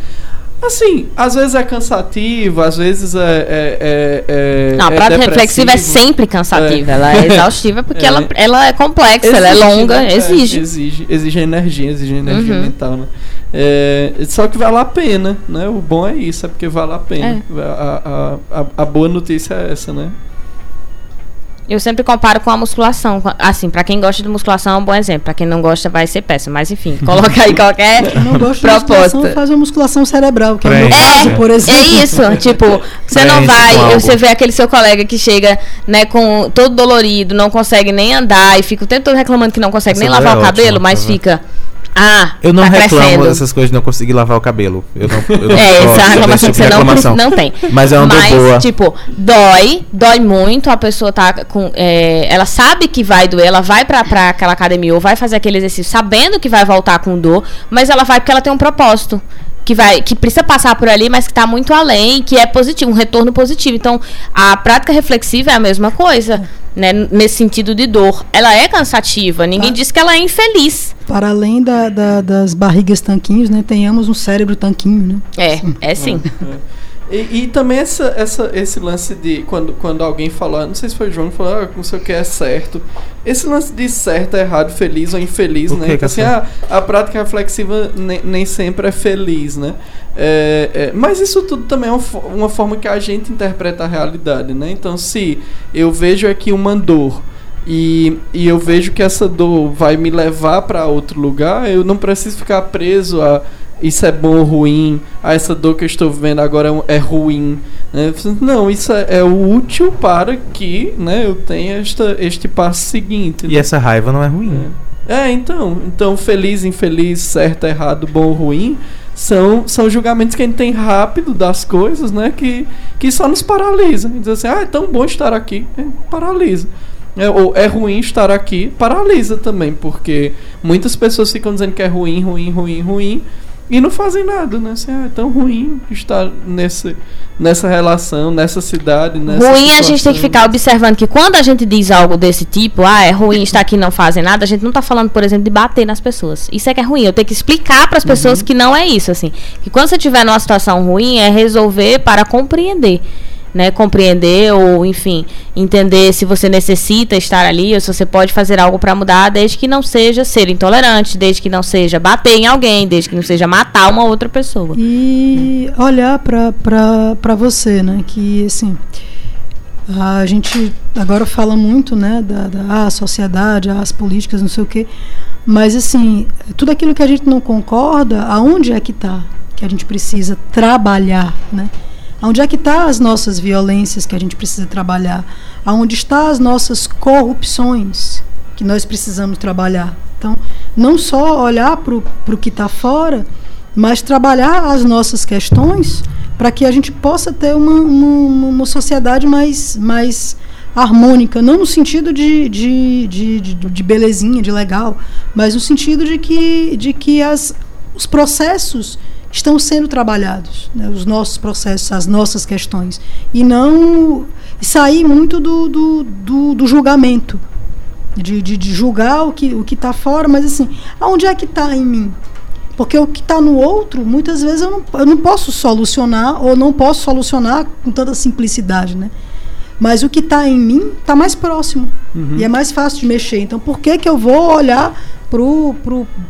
Assim, às vezes é cansativo, às vezes é. é, é, é
Não, a
é
prática reflexiva é sempre cansativa.
É.
Ela é exaustiva porque
É.
ela, ela é complexa, ela é
Exige,
longa,
né? É,
exige.
exige. Exige energia, exige energia
Uhum.
mental, né? É, só que vale a pena, né? O bom é isso, é porque vale a pena. A, a, a, a boa notícia é essa, né?
Eu sempre comparo com a musculação. Assim, pra quem gosta de musculação é um bom exemplo. Pra quem não gosta vai ser péssimo. Mas enfim, coloca aí qualquer
Quem não gosta de musculação,
proposta.
faz uma musculação cerebral, que é o meu
Preenche.
caso,
É,
por exemplo.
É isso, tipo, você não vai, você vê aquele seu colega que chega, né, com todo dolorido, não consegue nem andar e fica o tempo todo reclamando que não consegue
Essa
nem lavar
dor
o
é
cabelo, mas
tá
fica, ah,
Eu não
tá
reclamo
crescendo.
dessas coisas de não conseguir lavar o cabelo. Eu não, eu não
É, essa
desse
reclamação
tipo
que você
de
não,
reclamação.
não tem.
Mas é uma
Mas,
boa.
tipo, dói, dói muito, a pessoa tá com. é, ela sabe que vai doer, ela vai pra, pra aquela academia ou vai fazer aquele exercício sabendo que vai voltar com dor, mas ela vai porque ela tem um propósito. Que, vai, que precisa passar por ali, mas que está muito além, que é positivo, um retorno positivo. Então, a prática reflexiva é a mesma coisa, né? Nesse sentido de dor. Ela é cansativa, ninguém
Ah.
diz que ela é infeliz.
Para além da- da- das barrigas tanquinhos, né? Tenhamos um cérebro tanquinho, né?
É, é sim.
E, e também essa, essa, esse lance de quando, quando alguém fala, não sei se foi o João que falou, ah, não sei o que é certo. Esse lance de certo, errado, feliz ou infeliz,
O
né?
que que
Então,
é
assim, a, a prática reflexiva nem, nem sempre é feliz, né? É, é, mas isso tudo também é uma, uma forma que a gente interpreta a realidade, né? Então, se eu vejo aqui uma dor e, e eu vejo que essa dor vai me levar para outro lugar, eu não preciso ficar preso a isso é bom ou ruim, a essa dor que eu estou vivendo agora é é ruim. né? Não, isso é, é útil para que né, eu tenha esta, este passo seguinte.
E
né?
essa raiva não é ruim.
É, então, então feliz, infeliz, certo, errado, bom ou ruim, são, são julgamentos que a gente tem rápido das coisas, né? Que, que só nos paralisam. Diz assim, ah, é tão bom estar aqui, é, paralisa. É, ou é ruim estar aqui, paralisa também, porque muitas pessoas ficam dizendo que é ruim, ruim, ruim, ruim, e não fazem nada, né? Assim, ah, é tão ruim estar nesse, nessa relação, nessa cidade, nessa
ruim a gente tem que
situação.
ficar observando que quando a gente diz algo desse tipo, ah, é ruim estar aqui e não fazem nada, a gente não tá falando, por exemplo, de bater nas pessoas. Isso é que é ruim. Eu tenho que explicar para as pessoas que não é isso, assim. Que quando você tiver numa situação ruim, é resolver para compreender. Né, compreender ou, enfim, entender se você necessita estar ali ou se você pode fazer algo para mudar, desde que não seja ser intolerante, desde que não seja bater em alguém, desde que não seja matar uma outra pessoa.
E olhar para você, né? Que assim, a gente agora fala muito, né, da, da ah, sociedade, as políticas, não sei o quê, mas assim, tudo aquilo que a gente não concorda, aonde é que está que a gente precisa trabalhar, né? Onde é que está as nossas violências que a gente precisa trabalhar? Aonde estão as nossas corrupções que nós precisamos trabalhar? Então, não só olhar para o que está fora, mas trabalhar as nossas questões para que a gente possa ter uma, uma, uma sociedade mais, mais harmônica, não no sentido de, de, de, de, de belezinha, de legal, mas no sentido de que, de que as, os processos estão sendo trabalhados, né, os nossos processos, as nossas questões, e não sair muito do, do, do, do julgamento, de, de, de, julgar o que o que está fora, mas assim, aonde é que está em mim? Porque o que está no outro, muitas vezes eu não, eu não posso solucionar, ou não posso solucionar com tanta simplicidade, né? Mas o que está em mim está mais próximo. Uhum. E é mais fácil de mexer. Então, por que, que eu vou olhar para o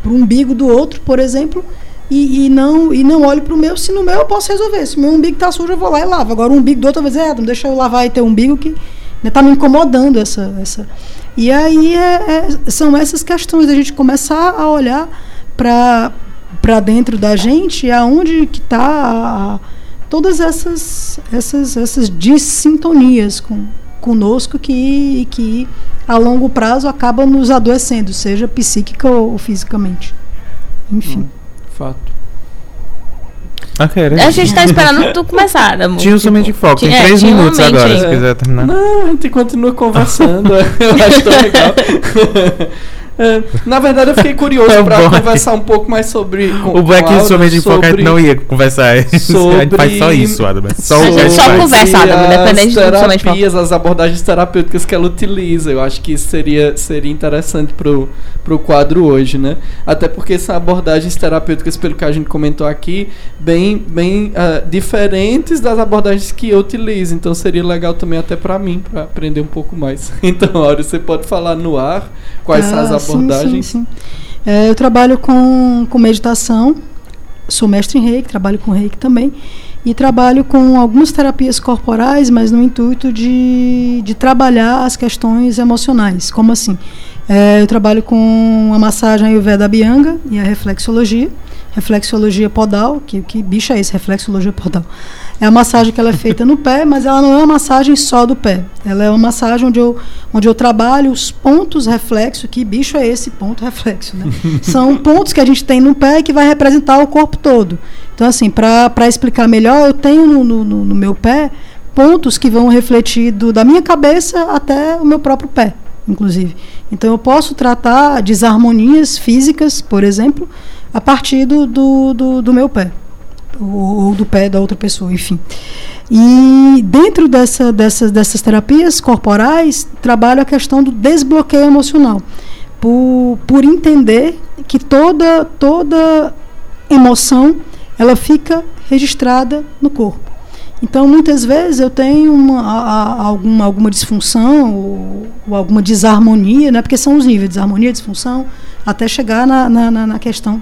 umbigo do outro, por exemplo, e, e não, e não olho para o meu, se no meu eu posso resolver. Se o meu umbigo está sujo, eu vou lá e lavo. Agora o umbigo do outro dizer, é, não deixa eu lavar e ter um umbigo que está né, me incomodando essa, essa. E aí é, é, são essas questões da gente começar a olhar para para dentro da gente aonde que está todas essas essas essas dissintonias com conosco que que a longo prazo acaba nos adoecendo seja psíquica ou, ou fisicamente enfim hum,
fato
Okay, a gente está esperando tu começar, amor.
Tinha um tipo, de foco, tem é, três minutos um agora, se quiser terminar.
Não, a gente continua conversando. eu acho tão legal. É, na verdade, eu fiquei curioso é para conversar um pouco mais sobre.
Com, o Black somente de foco não ia conversar. Sobre, a gente faz só isso, Adam. Só,
sobre só conversa, Adam, independente
do terapias, as abordagens terapêuticas que ela utiliza. Eu acho que isso seria, seria interessante pro, pro quadro hoje, né? Até porque são abordagens terapêuticas, pelo que a gente comentou aqui, bem, bem uh, diferentes das abordagens que eu utilizo. Então seria legal também até para mim, para aprender um pouco mais. Então, Áureo, você pode falar no ar quais ah, são as abordagens
sim, sim. É, eu trabalho com, com meditação, sou mestre em reiki, trabalho com reiki também. E trabalho com algumas terapias corporais, mas no intuito de, de trabalhar as questões emocionais. Como assim? É, eu trabalho com a massagem Ayurveda Bianga e a reflexologia. Reflexologia podal, que, que bicho é esse? Reflexologia podal. É a massagem que ela é feita no pé, mas ela não é uma massagem só do pé. Ela é uma massagem onde eu, onde eu trabalho os pontos reflexos. Que bicho é esse ponto reflexo? Né? São pontos que a gente tem no pé que vai representar o corpo todo. Então, assim, para explicar melhor, eu tenho no, no, no meu pé pontos que vão refletir do, da minha cabeça até o meu próprio pé, inclusive. Então, eu posso tratar desarmonias físicas, por exemplo, a partir do, do, do, do meu pé ou, do pé da outra pessoa, enfim. E dentro dessa, dessas, dessas terapias corporais, trabalho a questão do desbloqueio emocional, por, por entender que toda, toda emoção ela fica registrada no corpo. Então, muitas vezes eu tenho uma, a, alguma, alguma disfunção ou, ou, alguma desarmonia, né? porque são os níveis de desarmonia, disfunção, até chegar na, na, na questão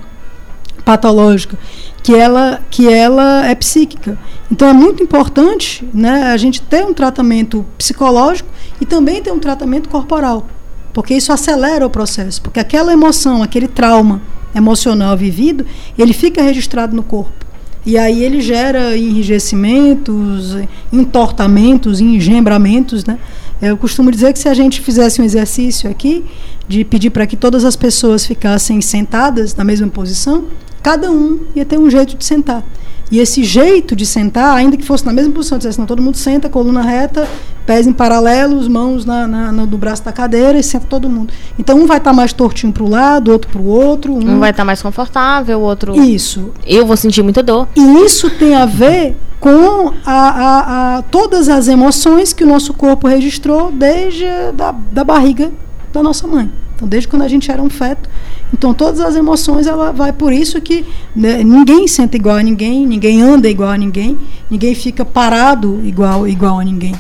patológica, que ela, que ela é psíquica. Então é muito importante né, a gente ter um tratamento psicológico e também ter um tratamento corporal, porque isso acelera o processo, porque aquela emoção, aquele trauma emocional vivido, ele fica registrado no corpo. E aí ele gera enrijecimentos, entortamentos, engembramentos, né? Eu costumo dizer que se a gente fizesse um exercício aqui de pedir para que todas as pessoas ficassem sentadas na mesma posição, cada um ia ter um jeito de sentar. E esse jeito de sentar, ainda que fosse na mesma posição, dissesse, não, todo mundo senta, coluna reta, pés em paralelos, mãos na, na, no braço da cadeira e senta todo mundo. Então um vai estar tá mais tortinho para o lado, outro para o outro.
Um, um vai estar tá mais confortável, o outro.
Isso.
Eu vou sentir muita dor.
E isso tem a ver com a, a, a, todas as emoções que o nosso corpo registrou desde a, da, da barriga da nossa mãe. Então, desde quando a gente era um feto. Então, todas as emoções, ela vai por isso que né, ninguém senta igual a ninguém, ninguém anda igual a ninguém, ninguém fica parado igual, igual a ninguém.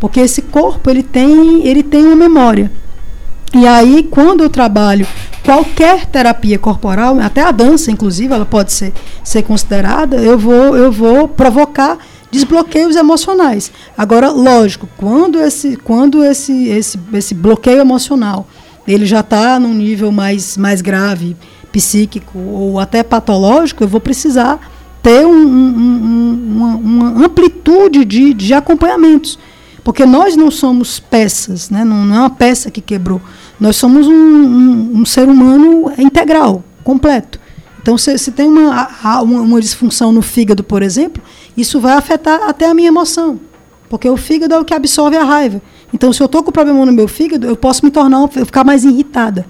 Porque esse corpo, ele tem, ele tem uma memória. E aí, quando eu trabalho qualquer terapia corporal, até a dança, inclusive, ela pode ser, ser considerada, eu vou, eu vou provocar desbloqueios emocionais. Agora, lógico, quando esse, quando esse, esse, esse bloqueio emocional ele já está num nível mais, mais grave, psíquico ou até patológico, eu vou precisar ter um, um, uma, uma, amplitude de, de acompanhamentos. Porque nós não somos peças, né? não, não é uma peça que quebrou. Nós somos um, um, um ser humano integral, completo. Então, se, se tem uma, uma, uma disfunção no fígado, por exemplo, isso vai afetar até a minha emoção. Porque o fígado é o que absorve a raiva. Então, se eu estou com problema no meu fígado, eu posso me tornar, ficar mais irritada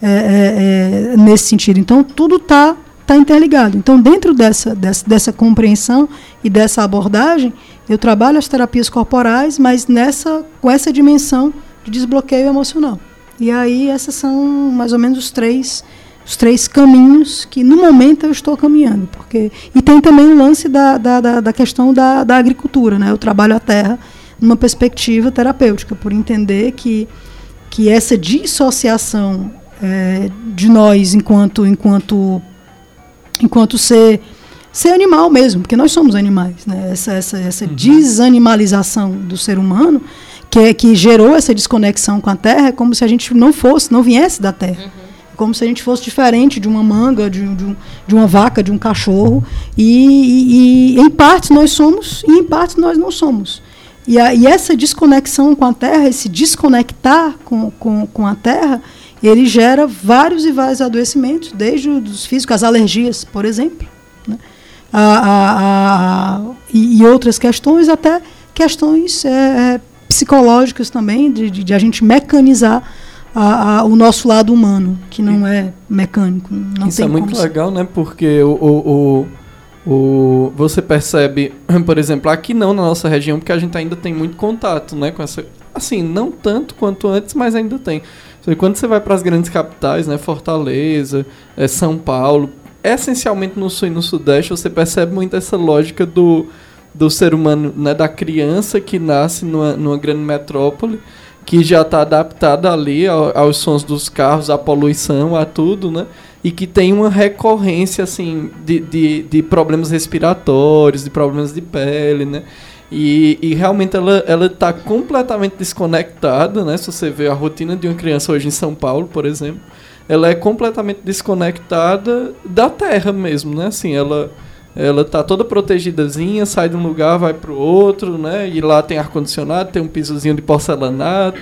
é, é, é, nesse sentido. Então, tudo está tá interligado. Então, dentro dessa, dessa, dessa compreensão e dessa abordagem, eu trabalho as terapias corporais, mas nessa, com essa dimensão de desbloqueio emocional. E aí, esses são mais ou menos os três, os três caminhos que, no momento, eu estou caminhando. porque E tem também o lance da, da, da, da questão da, da agricultura. Né? Eu trabalho a terra numa perspectiva terapêutica, por entender que, que essa dissociação é, de nós enquanto, enquanto enquanto ser ser animal mesmo, porque nós somos animais, né? Essa essa, essa desanimalização do ser humano que é, que gerou essa desconexão com a Terra, é como se a gente não fosse, não viesse da Terra. Como se a gente fosse diferente de uma manga, de, de, um- de uma vaca, de um cachorro. E, e- e, em partes nós somos e em partes nós não somos. E, a- e essa desconexão com a Terra, esse desconectar com, com, com a Terra, ele gera vários e vários adoecimentos, desde os físicos, as alergias, por exemplo. né? A- a- a- e, outras questões, até questões é, é, psicológicas também, de, de- de a gente mecanizar a- a- o nosso lado humano, que não é mecânico. Não
Isso
tem
é muito
ser.
legal, né? Porque o, o, o, o- você percebe, por exemplo, aqui não na nossa região, porque a gente ainda tem muito contato, né? Com essa, assim, não tanto quanto antes, mas ainda tem. Quando você vai para as grandes capitais, né? Fortaleza, eh, São Paulo, essencialmente no sul e no sudeste, você percebe muito essa lógica do, do ser humano, né? Da criança que nasce numa, numa grande metrópole que já está adaptada ali ao- aos sons dos carros, à poluição, a tudo, né? E que tem uma recorrência, assim, de, de, de problemas respiratórios, de problemas de pele, né? E, e realmente ela, ela tá completamente desconectada, né? Se você vê a rotina de uma criança hoje em São Paulo, por exemplo, ela é completamente desconectada da terra mesmo, né? Assim, ela ela tá toda protegidazinha, sai de um lugar, vai pro outro, né? E lá tem ar-condicionado, tem um pisozinho de porcelanato,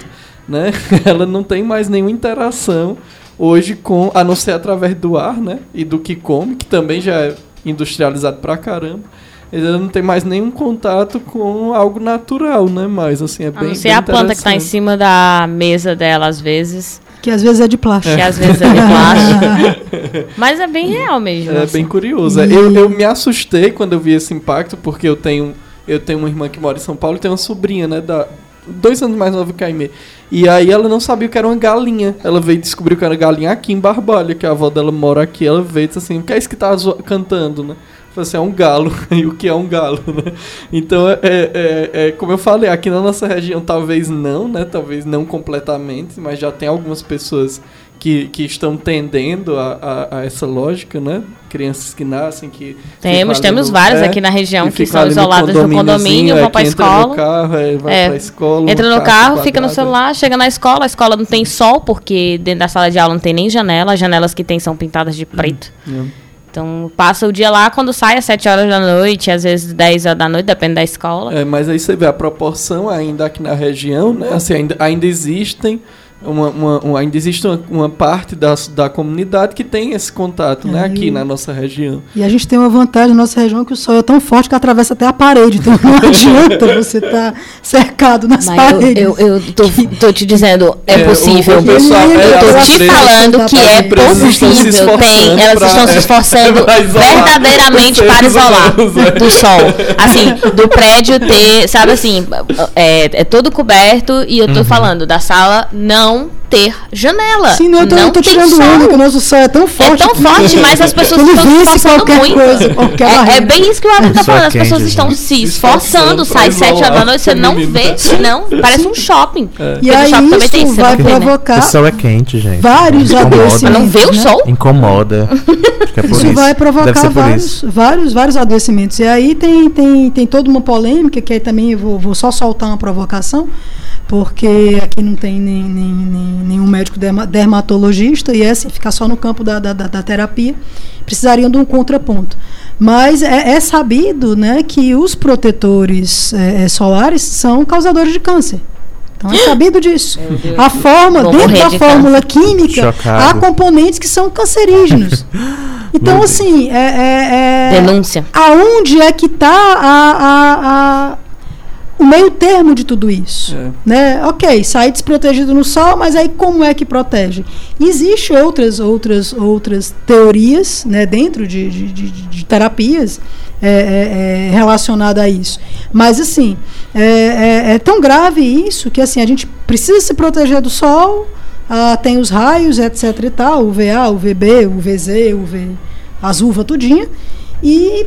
né? Ela não tem mais nenhuma interação hoje com, a não ser através do ar, né? E do que come, que também já é industrializado pra caramba. Ela não tem mais nenhum contato com algo natural, né? Mas assim, é
A
bem
não ser
bem
a planta que tá em cima da mesa dela, às vezes.
Que às vezes é de plástico.
Que às vezes é de plástico. Mas é bem real mesmo.
É
assim.
bem curioso. É, Eu, eu me assustei quando eu vi esse impacto, porque eu tenho, eu tenho uma irmã que mora em São Paulo e tenho uma sobrinha, né? Da, dois anos mais nova que a Aimee. E aí ela não sabia que era uma galinha. Ela veio descobrir que era galinha aqui em Barbalha, que a avó dela mora aqui. Ela veio e disse assim, o que é isso que tá cantando, né? Falei assim, é um galo. E o que é um galo, né? Então, é, é, é, como eu falei, aqui na nossa região talvez não, né? Talvez não completamente, mas já tem algumas pessoas que, que estão tendendo a, a, a essa lógica, né? Crianças que nascem, que...
Temos, temos
no-
vários
é,
aqui na região que são
no
isoladas do
condomíniozinho,
condomínio,
é,
vão pra
que entra
escola.
No carro, é, vai
É.
pra escola.
Entra no
carro
fica no celular, chega na escola, a escola não tem sol, porque dentro da sala de aula não tem nem janela, as janelas que tem são pintadas de preto.
É.
Então passa o dia lá, quando sai às 7 horas da noite, às vezes 10 horas da noite, depende da escola.
É, mas aí você vê a proporção ainda aqui na região, né? Assim, ainda, ainda existem uma, uma- uma- ainda existe uma, uma parte da, da comunidade que tem esse contato, né?
É,
Aqui
e-
na nossa região.
E a gente tem uma vantagem na nossa região que o sol é tão forte que atravessa até a parede. Então não adianta você estar cercado nas
Mas eu,
paredes.
eu, eu tô, tô te dizendo, é,
É,
possível.
o- o pessoal-
é,
eu tô te
empresas-
falando que
as
é possível. Tem, elas
pra-
estão se esforçando verdadeiramente para isolar do sol. Assim, do prédio ter, sabe assim, é, é todo coberto e eu tô falando da sala não ter janela.
Sim, não, eu tô, eu tô
tem
tirando onda, que o nosso sol é tão
É
forte.
tão
que-
forte, mas as pessoas
Ele
estão se esforçando muito.
coisa,
É, é bem isso que o Abel tá
Só
falando. As pessoas estão se
Se
esforçando, sai 7 horas da noite, você não vê, não. Parece um shopping.
É.
E aí
shopping tem
isso
isso,
vai
você vê, né?
O
provocar
sol é quente, gente.
vários.
Mas não
adoecimentos.
vê o
né?
sol?
Incomoda. É
Isso
isso.
vai provocar vários, vários, vários adoecimentos. E aí tem, tem, tem toda uma polêmica, que aí também eu vou, vou só soltar uma provocação, porque aqui não tem nem, nem, nem- nenhum médico derma- dermatologista, e é assim, ficar só no campo da, da, da- terapia, precisariam de um contraponto. Mas é, é sabido né, que os protetores é, é, solares são causadores de câncer. Então é sabido disso. A forma,
Vou
dentro da
de
fórmula química,
Chocado.
há componentes que são cancerígenos. Então, assim, é, é- é-
Denúncia.
aonde é que está a, a- a- o meio termo de tudo isso?
É.
Né? Ok, sair desprotegido no sol, mas aí como é que protege? Existem outras, outras, outras teorias né, dentro de, de, de- de terapias é, é, é, relacionadas a isso. Mas assim, é, é- é tão grave isso que assim, a gente precisa se proteger do sol, ah, tem os raios, etc e tal, UVA, UVB, UVZ, UV, as uvas tudinha, e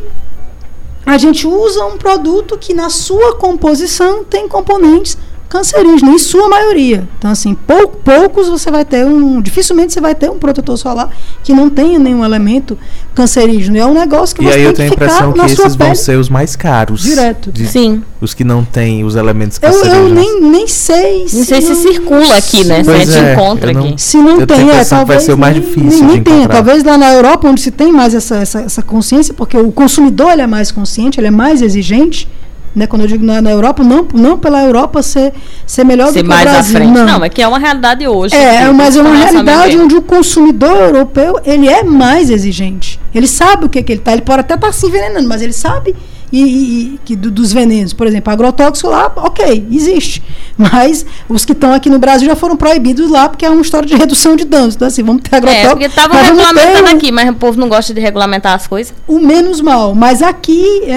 a gente usa um produto que na sua composição tem componentes cancerígena, em sua maioria. Então, assim, pou, poucos você vai ter um. Dificilmente você vai ter um protetor solar que não tenha nenhum elemento cancerígeno. É um negócio que
E
você
aí
tem
eu tenho a
que ficar
impressão que esses vão ser os mais caros.
Direto.
De-
Sim.
Os que não têm os elementos
Eu, eu
cancerígenos.
nem, nem sei
Não sei se
não-
circula aqui, né? Se a
Pois
gente
é,
encontra
eu não-
aqui.
Se não
Eu tenho
tem,
a
é,
que vai
talvez
ser o mais
nem-
difícil
nem, nem tenha.
encontrar.
Talvez lá na Europa, onde se tem mais essa, essa, essa consciência, porque o consumidor ele é mais consciente, ele é mais exigente. Né? Quando eu digo na, na Europa, não, não pela Europa ser, ser melhor
Ser
do que
mais
o
à
Brasil.
frente.
Não,
Não, é que é uma realidade hoje.
É, mas é uma realidade onde o consumidor europeu ele é mais exigente. Ele sabe o que, que ele está. Ele pode até estar se envenenando, mas ele sabe e, e- e que do- dos venenos. Por exemplo, agrotóxico lá, ok, existe. Mas os que estão aqui no Brasil já foram proibidos lá porque é uma história de redução de danos. Então, assim, vamos ter
É,
agrotóxico.
porque estavam regulamentando
um-
aqui, mas o povo não gosta de regulamentar as coisas.
o menos mal. Mas aqui é, é,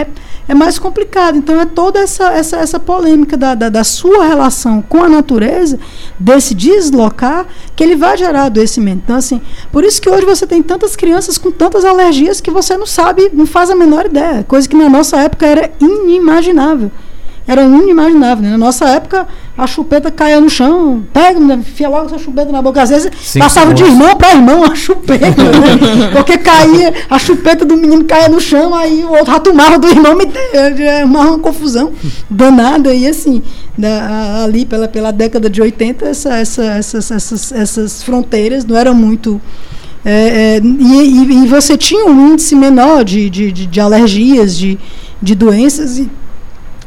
é, é mais complicado. Então é toda essa, essa, essa polêmica da, da, da sua relação com a natureza, desse deslocar, que ele vai gerar adoecimento. Então, assim, por isso que hoje você tem tantas crianças com tantas alergias que você não sabe, não faz a menor ideia. Coisa que na nossa época era inimaginável. Era inimaginável. Né? Na nossa época, a chupeta caía no chão, pega, né, enfia logo essa chupeta na boca. Às vezes
Cinco
passava de irmão para irmão a chupeta, né? Porque caía, a chupeta do menino caía no chão, aí o outro ratumava do irmão, me deu uma confusão danada. E assim, da- a- ali pela, pela década de 80, essa, essa, essas, essas, essas fronteiras não eram muito. é, é, e, e- e você tinha um índice menor de, de, de, de alergias, de, de doenças, e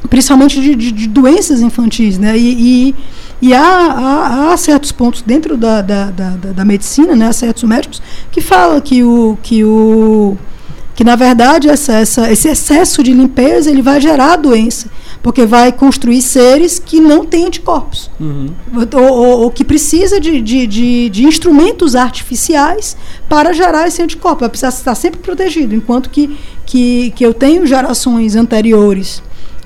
principalmente de, de- de doenças infantis, né? E, e, e há, há, há certos pontos dentro da, da, da, da- medicina, né? Há certos médicos que falam que o que o que na verdade essa, essa, esse excesso de limpeza ele vai gerar doença, porque vai construir seres que não têm anticorpos
Uhum.
ou, ou- ou que precisa de, de, de, de instrumentos artificiais para gerar esse anticorpo. Vai precisar estar sempre protegido, enquanto que, que, que eu tenho gerações anteriores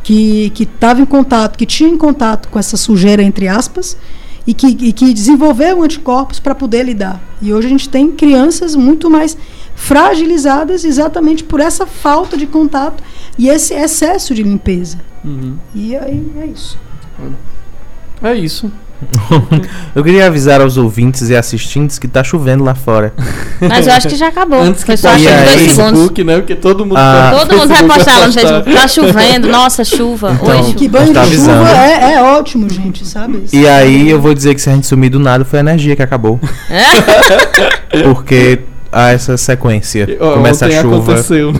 que estavam em contato, que tinham em contato com essa sujeira, entre aspas, e que, e que desenvolveram anticorpos para poder lidar. E hoje a gente tem crianças muito mais fragilizadas exatamente por essa falta de contato e esse excesso de limpeza.
Uhum.
E aí é isso.
É isso.
Eu queria avisar aos ouvintes e assistentes que tá chovendo lá fora.
Mas eu acho que já acabou.
Antes que
Foi só
poste
acho que
aí,
dois
no
segundos.
Facebook, né? Porque todo mundo
Ah.
vai-
Todo mundo vai
Facebook
postar lá no. Facebook. Tá chovendo, nossa, chuva.
Então,
Hoje.
Que banho
Tá
de
avisando.
chuva é, é ótimo, gente, sabe?
E aí eu vou dizer que se a gente sumir do nada foi a energia que acabou. Porque há essa sequência. Começa a chuva
aconteceu.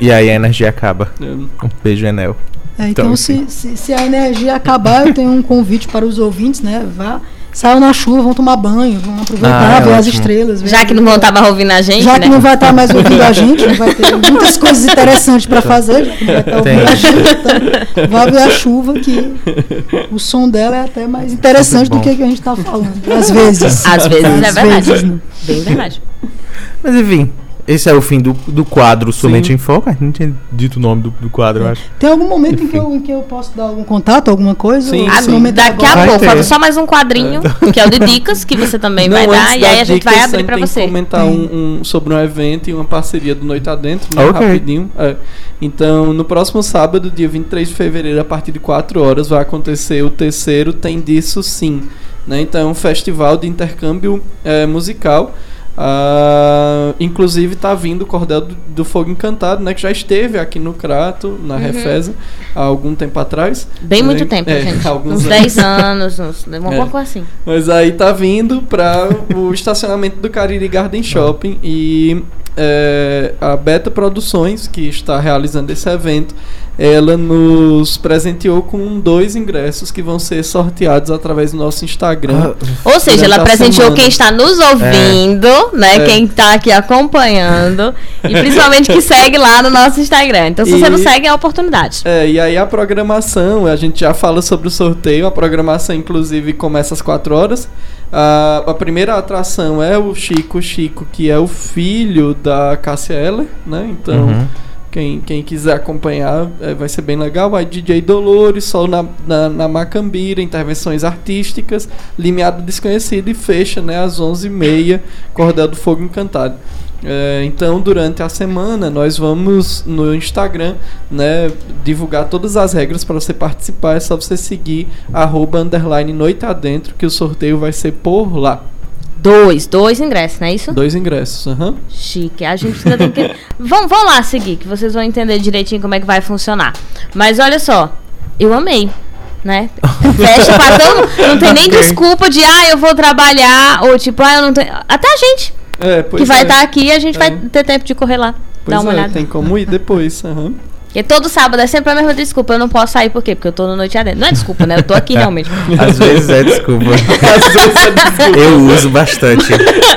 e aí a energia acaba.
É.
Um beijo, Enel.
É, então,
Então,
se, se, se a energia acabar, eu tenho um convite para os ouvintes, né? Vá, saiam na chuva, vão tomar banho, vão aproveitar,
Ah, é
ver as
ótimo.
estrelas. ver
Já
a-
que não vão estar mais ouvindo a gente,
Já
né?
que não vai estar mais ouvindo a gente, não vai ter muitas coisas interessantes para fazer, vai estar ouvindo a gente, então vá ver a chuva, que o som dela é até mais interessante do que o que a gente está falando. Às vezes.
Às vezes é
Às
verdade.
vezes, né?
Bem verdade.
Mas enfim, esse é o fim do, do quadro Somente
Sim.
em Foco. A gente não tinha dito o nome do, do quadro, eu acho.
Tem algum momento em que, eu, em que eu posso dar algum contato, alguma coisa?
Sim,
Ah,
momento
daqui a
agora?
Vai
pouco, falta só mais um quadrinho, que é o de dicas, que você também vai
antes
dar, e aí a gente vai abrir pra
tem
você.
que comentar um, um- sobre um evento e uma parceria do Noite Adentro, né?
Ok.
Rapidinho. É. Então, no próximo sábado, dia 23 de fevereiro, a partir de 4 horas, vai acontecer o terceiro Tem Disso Sim. Né? Então, é um festival de intercâmbio é, musical. Ah, inclusive tá vindo o Cordel do, do Fogo Encantado, né? Que já esteve aqui no Crato, na Refesa, há algum tempo atrás.
Bem muito
É,
tempo,
é,
gente.
alguns
Uns
anos.
10 anos, uns, uma
É.
coisa assim.
Mas aí tá vindo para o estacionamento do Cariri Garden Shopping e é, a Beta Produções, que está realizando esse evento, ela nos presenteou com dois ingressos que vão ser sorteados através do nosso Instagram.
Ah,
Ou seja, ela presenteou
semana.
quem está nos ouvindo, né?
É.
Quem está aqui acompanhando. e principalmente que segue lá no nosso Instagram. Então, se você
E-
não segue, é a oportunidade.
É, e aí a programação, a gente já fala sobre o sorteio, a programação inclusive começa às 4 horas. A, a primeira atração é o Chico Chico, que é o filho da Cássia Eller, né? Então,
Uhum.
Quem, quem quiser acompanhar é, vai ser bem legal. Vai DJ Dolores, Sol na, na, na Macambira, intervenções artísticas, Limiado Desconhecido e fecha né, às 11h30, Cordel do Fogo Encantado. É, então, durante a semana, nós vamos no Instagram né, divulgar todas as regras para você participar. É só você seguir arroba underline noite adentro, que o sorteio vai ser por lá.
Dois, dois ingressos, não é isso?
Dois ingressos, aham.
Chique. A gente ainda tem que. vamos, vamos lá seguir, que vocês vão entender direitinho como é que vai funcionar. Mas olha só, eu amei. Né? Fecha pra todo Não tem nem
Ok.
desculpa de, ah, eu vou trabalhar, ou tipo, ah, eu não tenho. Até a gente,
É,
que vai
é.
estar aqui, a gente
É.
vai ter tempo de correr lá.
Pois
dar uma
é,
olhada.
tem como ir depois, aham.
Porque todo sábado é sempre a mesma desculpa. Eu não posso sair, por quê? Porque eu tô no noite adentro. Não é desculpa, né? Eu tô aqui realmente.
Às vezes é desculpa.
Às vezes é desculpa.
Eu uso bastante.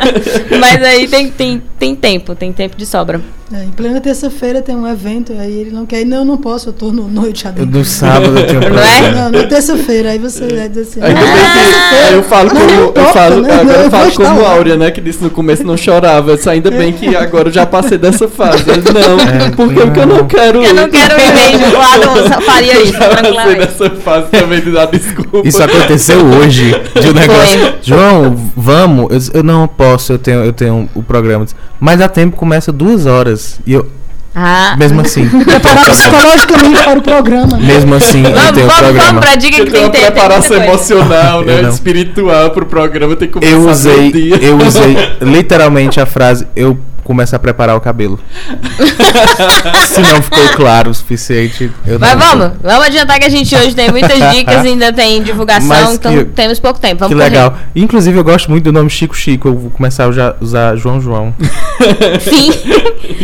Mas aí tem, tem, tem tempo, tem tempo de sobra.
É, em plena terça-feira tem um evento, aí ele não quer ir, não, eu não posso, eu tô no noite
Eu,
adentro.
no sábado eu tenho um
Não é?
Não, na terça-feira, aí você vai dizer assim.
Ainda
"Ah,
bem que
terça-feira."
aí eu falo como
não
eu
importa,
falo,
né?
agora eu
vou
falo como
lá.
Áurea, né, que disse no começo não chorava. Eu disse, ainda bem que agora eu já passei dessa fase. Eu disse, não,
É,
porque porque eu não
não.
quero
Eu não quero ir mesmo. O Adam faria isso,
já passei dessa fase também de dar desculpa.
Isso aconteceu hoje. De um negócio.
Foi.
João, vamos. Eu, eu não posso, eu tenho, eu tenho o programa. Eu Mas a tempo começa duas horas. E eu,
Ah.
mesmo assim.
Preparar psicologicamente para o programa.
Mesmo assim, eu
Vamos,
tenho o
vamos, vamos
programa.
pra dica que tem
uma
tempo.
preparação
tem
emocional, né,
não.
espiritual pro programa, tem que começar
Eu usei, eu usei literalmente a frase, eu começo a preparar o cabelo. Se não ficou claro o suficiente, eu
Mas
não.
vamos, vamos adiantar que a gente hoje tem muitas dicas e ainda tem divulgação,
Mas
então
que-
temos pouco tempo. Vamos
Que
correr.
legal. Inclusive, eu gosto muito do nome Chico Chico. Eu vou começar a usar João João.
Sim.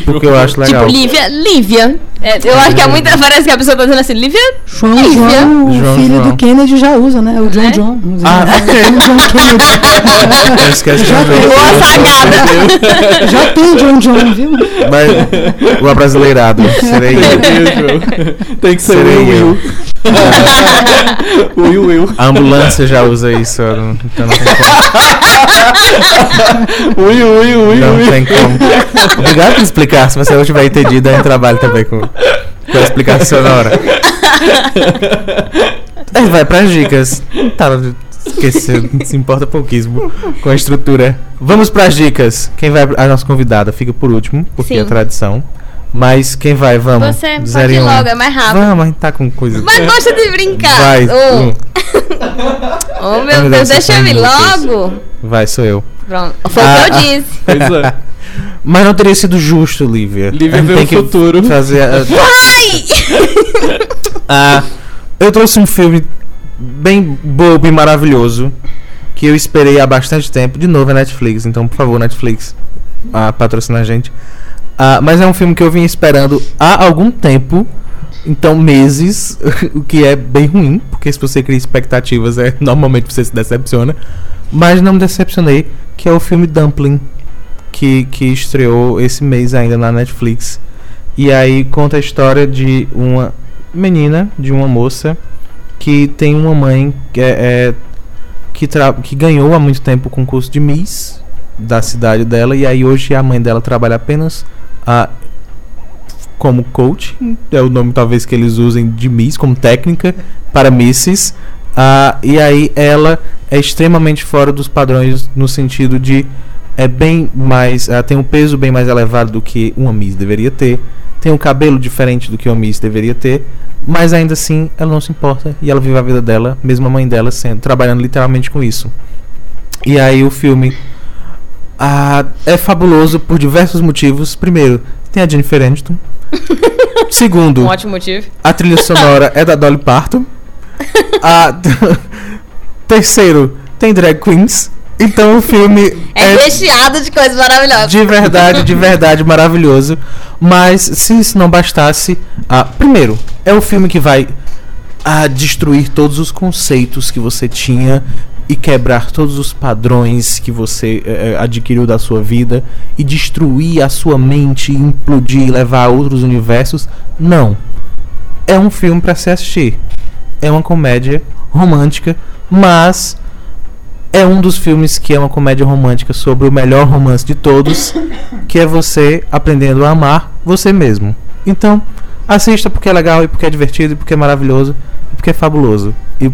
Porque eu acho legal.
Tipo, Lívia, Lívia. É, eu acho que é muita. Parece que a pessoa tá dizendo assim, Lívia.
João,
Lívia.
João, o
João,
filho
João.
do Kennedy já usa, né? O John
É?
John.
Ah,
o John Kennedy.
De
Já.
Boa sacada.
Já tem John John, viu?
Mas o abrasileirado. Serei eu.
Tem que ser
Serei eu.
Will. Will, Will.
A ambulância já usa isso, eu não- então não tem como.
Will, Will, Will,
Não
Will.
tem como. Obrigado por explicar. Se você não tiver entendido, aí trabalho também com, com a explicação na hora. Aí vai pras dicas. Tá, esqueci, se importa pouquíssimo com a estrutura. Vamos pras dicas. Quem vai? A nossa convidada fica por último, porque
Sim.
é tradição. Mas quem vai? Vamos.
Você pode
Zero e
ir
um.
logo, é mais rápido.
Vamos, a gente tá com coisa.
Mas gosta de brincar.
Vai.
Oh,
um.
oh, meu Deus,
Deus,
deixa eu ir logo.
Vai, sou eu.
Pronto. Foi
Ah,
o que eu
ah.
disse.
Pois é.
Mas não teria sido justo, Lívia.
Lívia vê
tem
o
que
futuro.
Fazer a-
Ai!
Ah, eu trouxe um filme bem bobo e maravilhoso que eu esperei há bastante tempo. De novo é Netflix, então por favor, Netflix, ah, patrocina a gente. Ah, mas é um filme que eu vim esperando há algum tempo, então meses, o que é bem ruim, porque se você cria expectativas, é normalmente você se decepciona. Mas não me decepcionei, que é o filme Dumpling, que, que estreou esse mês ainda na Netflix. E aí conta a história de uma menina, de uma moça, que tem uma mãe que, é, é- que, tra- que ganhou há muito tempo o concurso de Miss da cidade dela. E aí hoje a mãe dela trabalha apenas a, como coach, é o nome talvez que eles usem de Miss, como técnica para Misses. Ah, e aí ela é extremamente fora dos padrões no sentido de é bem mais. Ela tem um peso bem mais elevado do que uma Miss deveria ter. Tem um cabelo diferente do que uma Miss deveria ter. Mas ainda assim ela não se importa e ela vive a vida dela, mesmo a mãe dela sendo, trabalhando literalmente com isso. E aí o filme ah, é fabuloso por diversos motivos. Primeiro, tem a Jennifer Aniston. Segundo,
Um ótimo motivo.
a trilha sonora é da Dolly Parton. A... Terceiro, tem drag queens. Então o filme
É, recheado de coisas maravilhosas.
de verdade, de verdade maravilhoso. Mas se isso não bastasse, ah, primeiro, é o filme que vai ah, destruir todos os conceitos que você tinha e quebrar todos os padrões que você eh, eh, adquiriu da sua vida e destruir a sua mente, implodir, levar a outros universos. Não. É um filme para se assistir. É uma comédia romântica, mas é um dos filmes que é uma comédia romântica sobre o melhor romance de todos, que é você aprendendo a amar você mesmo. Então, assista porque é legal e porque é divertido e porque é maravilhoso e porque é fabuloso. E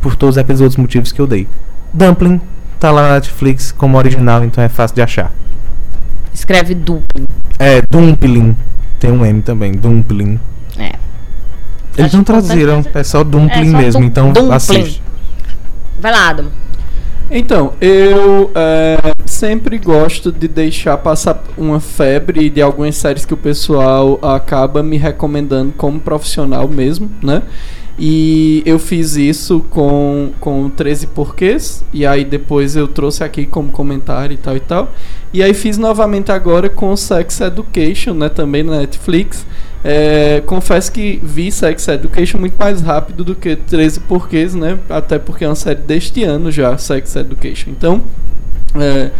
por todos aqueles outros motivos que eu dei. Dumpling tá lá na Netflix como original, então é fácil de achar.
Escreve dumpling.
É, Dumpling. Tem um M também, Dumpling.
É.
Eles
Acho
não traduziram, é só Dumpling
É, só
mesmo,
dum-
então
dumpling.
assiste.
Vai lá, Adam.
Então, eu é, sempre gosto de deixar passar uma febre de algumas séries que o pessoal acaba me recomendando como profissional mesmo, né? E eu fiz isso com, com 13 porquês, e aí depois eu trouxe aqui como comentário e tal e tal. E aí fiz novamente agora com Sex Education, né? Também na Netflix. É, confesso que vi Sex Education muito mais rápido do que 13 porquês, né? Até porque é uma série deste ano já, Sex Education. Então, é,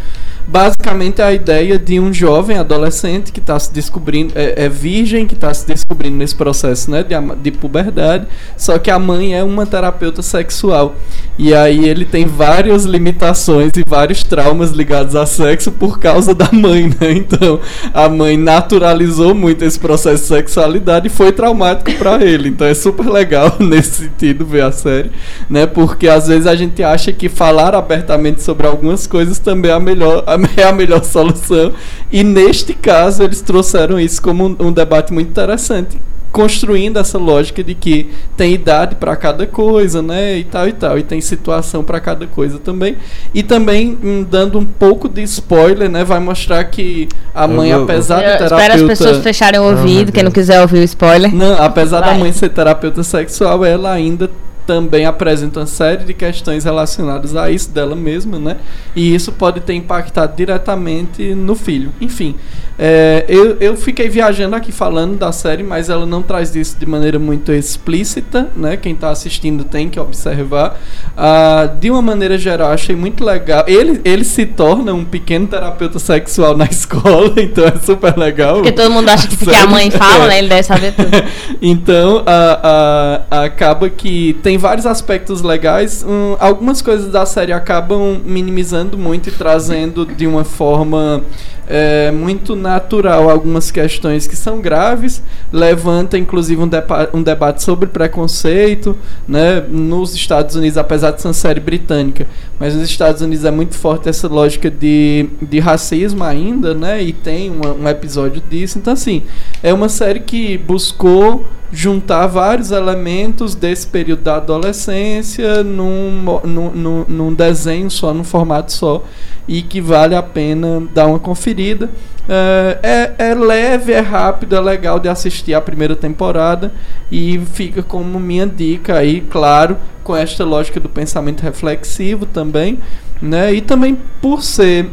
basicamente é a ideia de um jovem adolescente que está se descobrindo, é, é virgem, que está se descobrindo nesse processo né, de, de puberdade, só que a mãe é uma terapeuta sexual. E aí ele tem várias limitações e vários traumas ligados a sexo por causa da mãe, né? Então a mãe naturalizou muito esse processo de sexualidade e foi traumático para ele. Então é super legal nesse sentido ver a série, né? Porque às vezes a gente acha que falar abertamente sobre algumas coisas também é a melhor, é a melhor solução. E neste caso eles trouxeram isso como um, um debate muito interessante construindo essa lógica de que tem idade para cada coisa, né, e tal e tal, e tem situação para cada coisa também. E também hum, dando um pouco de spoiler, né, vai mostrar que a mãe,
Eu- eu-
apesar de
Eu
terapeuta,
espero as pessoas fecharem o
Oh,
ouvido,
meu
quem não quiser ouvir o spoiler.
não, apesar da
Vai.
mãe ser terapeuta sexual, ela ainda também apresenta uma série de questões relacionadas a isso dela mesma, né? E isso pode ter impactado diretamente no filho. Enfim, é, eu, eu fiquei viajando aqui falando da série, mas ela não traz isso de maneira muito explícita, né? Quem está assistindo tem que observar. Ah, de uma maneira geral, achei muito legal. Ele, ele se torna um pequeno terapeuta sexual na escola, então é super legal.
Porque todo mundo acha que porque a mãe fala, né? Ele deve saber tudo.
Então, a- a- acaba que tem vários aspectos legais. Hum, algumas coisas da série acabam minimizando muito e trazendo de uma forma é, muito natural algumas questões que são graves. Levanta, inclusive, um, depa- um debate sobre preconceito né, nos Estados Unidos, apesar de ser uma série britânica. Mas nos Estados Unidos é muito forte essa lógica de, de racismo ainda, né? E tem uma- um episódio disso. Então, assim, é uma série que buscou juntar vários elementos desse período da adolescência num, num, num, num desenho só, num formato só, e que vale a pena dar uma conferida. É, é, é leve, é rápido, é legal de assistir a primeira temporada e fica como minha dica aí, claro, com esta lógica do pensamento reflexivo também, né? E também por ser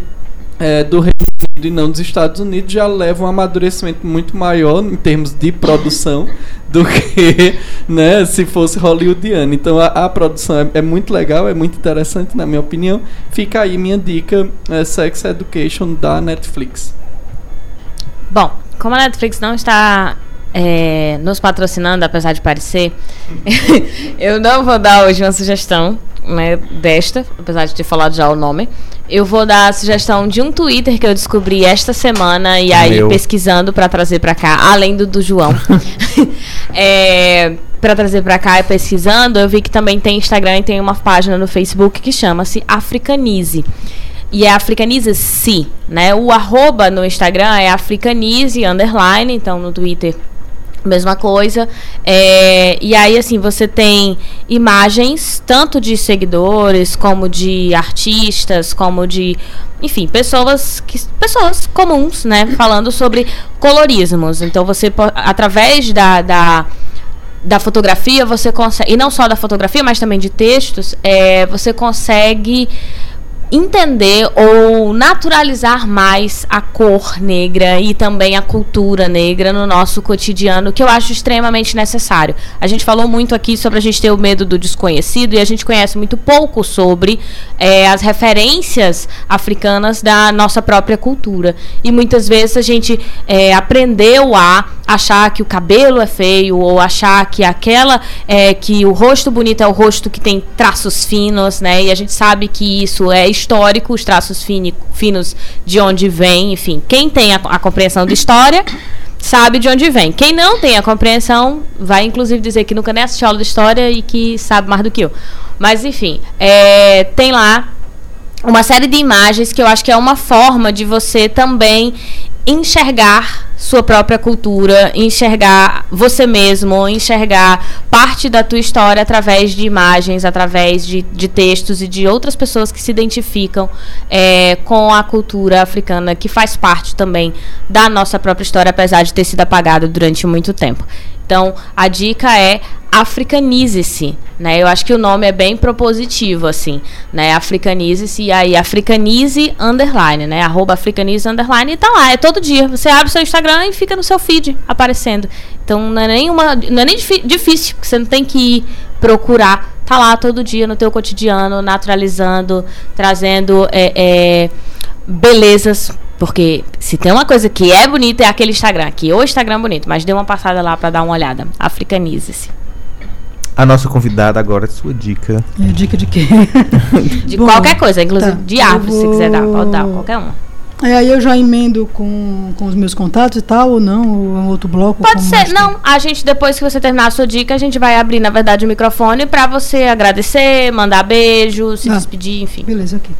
é, do Reino Unido e não dos Estados Unidos já leva um amadurecimento muito maior em termos de produção do que né, se fosse hollywoodiano. Então a, a produção é, é muito legal, é muito interessante na minha opinião. Fica aí minha dica, é, Sex Education da Netflix.
Bom, como a Netflix não está é, nos patrocinando, apesar de parecer, eu não vou dar hoje uma sugestão né, desta, apesar de ter falado já o nome. Eu vou dar a sugestão de um Twitter que eu descobri esta semana e aí
Meu.
pesquisando para trazer para cá, além do do João. é, para trazer para cá e pesquisando, eu vi que também tem Instagram e tem uma página no Facebook que chama-se Africanize. E é Africanize se, né? O arroba no Instagram é Africanize underline, então no Twitter mesma coisa. É, e aí, assim, você tem imagens tanto de seguidores, como de artistas, como de. Enfim, pessoas que pessoas comuns, né? Falando sobre colorismos. Então você através da, da da fotografia você consegue e não só da fotografia mas também de textos é, você consegue entender ou naturalizar mais a cor negra e também a cultura negra no nosso cotidiano, que eu acho extremamente necessário. A gente falou muito aqui sobre a gente ter o medo do desconhecido e a gente conhece muito pouco sobre é, as referências africanas da nossa própria cultura. E muitas vezes a gente é, aprendeu a achar que o cabelo é feio ou achar que aquela é, que o rosto bonito é o rosto que tem traços finos, né? E a gente sabe que isso é histórico, os traços fini, finos de onde vem, enfim. Quem tem a, a compreensão de história sabe de onde vem. Quem não tem a compreensão vai inclusive dizer que nunca nem assistiu aula de história e que sabe mais do que eu. Mas enfim, é, tem lá uma série de imagens que eu acho que é uma forma de você também enxergar sua própria cultura, enxergar você mesmo, enxergar parte da tua história através de imagens, através de, de textos e de outras pessoas que se identificam é, com a cultura africana, que faz parte também da nossa própria história, apesar de ter sido apagada durante muito tempo. Então, a dica é africanize-se, né? Eu acho que o nome é bem propositivo, assim, né? Africanize-se e aí africanize underline, né? Arroba africanize underline e tá lá, é todo dia. Você abre seu Instagram e fica no seu feed aparecendo. Então não é nem uma, não é nem difícil, porque você não tem que ir procurar. Tá lá todo dia no teu cotidiano, naturalizando, trazendo é, é, belezas porque se tem uma coisa que é bonita é aquele Instagram, que o Instagram é bonito, mas dê uma passada lá para dar uma olhada. Africanize-se.
A nossa convidada agora, sua dica.
É, dica de quê?
De Bom, qualquer coisa, inclusive tá, de árvore, vou... se quiser dar, pode dar, qualquer uma.
É, aí eu já emendo com, com os meus contatos e tal, ou não? Ou é um outro bloco?
Pode ser. Não, a gente, depois que você terminar a sua dica, a gente vai abrir, na verdade, o microfone para você agradecer, mandar beijo, se ah, despedir, enfim.
Beleza, ok.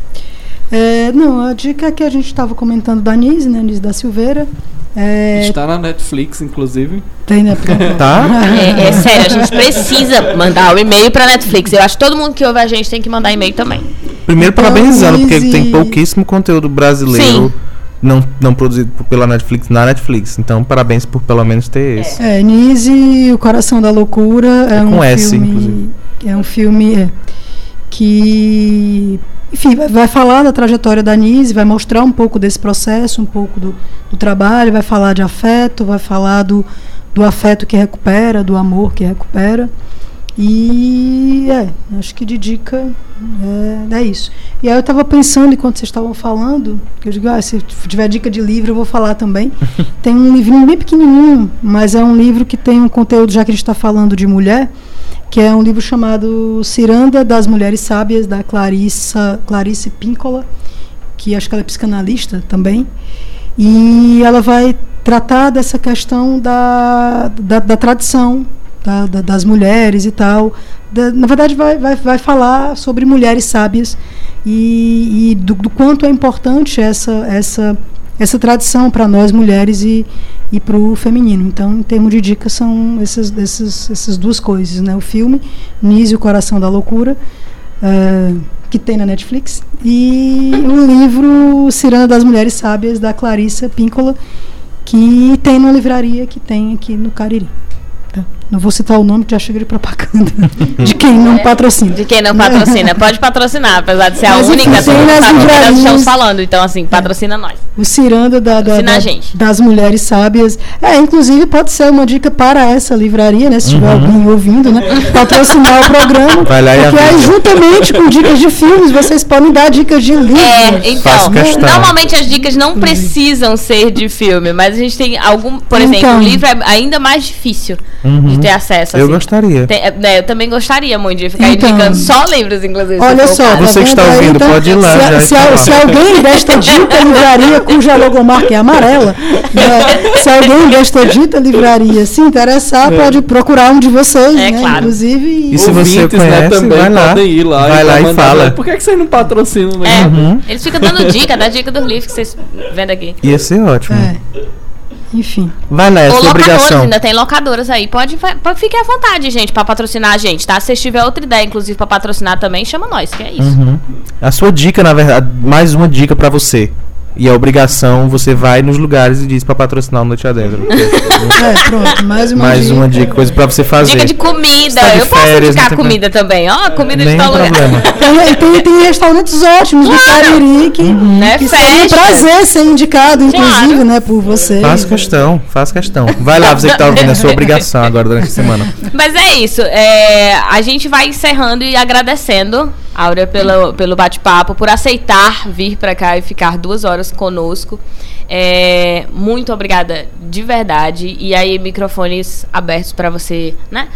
É, não, a dica é que a gente estava comentando da Nise, né? Nise da Silveira.
É... Está na Netflix, inclusive.
Tem, né?
tá?
É, é, sério, a gente precisa mandar o um e-mail para Netflix. Eu acho que todo mundo que ouve a gente tem que mandar e-mail também.
Primeiro, então, parabenizando, porque tem pouquíssimo conteúdo brasileiro. Sim. Não, não produzido pela Netflix na Netflix. Então, parabéns por pelo menos ter esse.
É, Nise, O Coração da Loucura é, é um com S, filme, inclusive. É um filme é, que enfim, vai, falar da trajetória da Nise, vai mostrar um pouco desse processo, um pouco do, do trabalho, vai falar de afeto, vai falar do, do afeto que recupera, do amor que recupera. E é, acho que de dica é, é isso. E aí eu estava pensando enquanto vocês estavam falando, que eu digo, ah, se tiver dica de livro eu vou falar também. Tem um livrinho bem pequenininho, mas é um livro que tem um conteúdo, já que a gente está falando de mulher, que é um livro chamado Ciranda das Mulheres Sábias, da Clarissa, Clarice Píncola, que acho que ela é psicanalista também. E ela vai tratar dessa questão da, da, da tradição da, da, das mulheres e tal. Da, na verdade, vai, vai, vai falar sobre mulheres sábias e, e do, do, quanto é importante essa, essa, essa tradição para nós mulheres e, e para o feminino. Então, em termos de dicas, são essas, essas, essas duas coisas. Né? O filme, Nise, o Coração da Loucura, uh, que tem na Netflix, e o livro Ciranda das Mulheres Sábias, da Clarissa Píncola, que tem numa livraria que tem aqui no Cariri. Não vou citar o nome, que já chega de propaganda. De quem não patrocina.
De quem não patrocina. Pode patrocinar, apesar de ser Mas a única que nós estamos falando. Então, assim, patrocina é. nós.
O Ciranda da, da, da das Mulheres Sábias. É, inclusive, pode ser uma dica para essa livraria, né? Se tiver uhum. alguém ouvindo, né? Patrocinar o programa.
Vai lá
porque aí, juntamente com dicas de filmes, vocês podem dar dicas de livros.
É, então, normalmente as dicas não precisam ser de filme, mas a gente tem algum, por então, exemplo, o livro é ainda mais difícil. Uhum de ter acesso.
Eu assim. gostaria.
Tem, né, eu também gostaria muito de ficar então, indicando só livros, inclusive.
Olha só, tá
você que está ouvindo, então, pode ir lá.
Se, se, se alguém desta dita livraria cuja logomarca é amarela, né, se alguém desta dita livraria se interessar, é. pode procurar um de vocês, é, né, claro. inclusive.
E se você né, conhece, né, também vai lá, ir lá vai lá e fala.
Por que, que vocês não patrocinam?
É, uhum. Eles ficam dando dica, da dica dos livros que vocês vendo aqui.
Ia ser ótimo. É.
Enfim.
Vai nessa, Ou obrigação.
ainda tem locadoras aí. Pode, pode fique à vontade, gente, para patrocinar a gente, tá? Se tiver outra ideia, inclusive, para patrocinar também, chama nós, que é isso.
Uhum. A sua dica, na verdade, mais uma dica para você. E a obrigação, você vai nos lugares e diz para patrocinar o Noite Adentro.
é, pronto, mais uma
mais dica. uma dica, coisa para você fazer.
Dica de comida. Tá de eu férias, posso indicar comida também. Ó, oh, comida
Nem de tal lugar.
Tem, tem, tem, restaurantes ótimos claro. do Cariri que, uhum. né? que seria um prazer ser indicado, inclusive, claro. né, por você.
Faz questão, faz questão. Vai lá, você que tá ouvindo, é sua obrigação agora durante a semana.
Mas é isso. É, a gente vai encerrando e agradecendo Áurea, pelo, pelo bate-papo, por aceitar vir para cá e ficar duas horas conosco. É, muito obrigada de verdade. E aí, microfones abertos para você, né?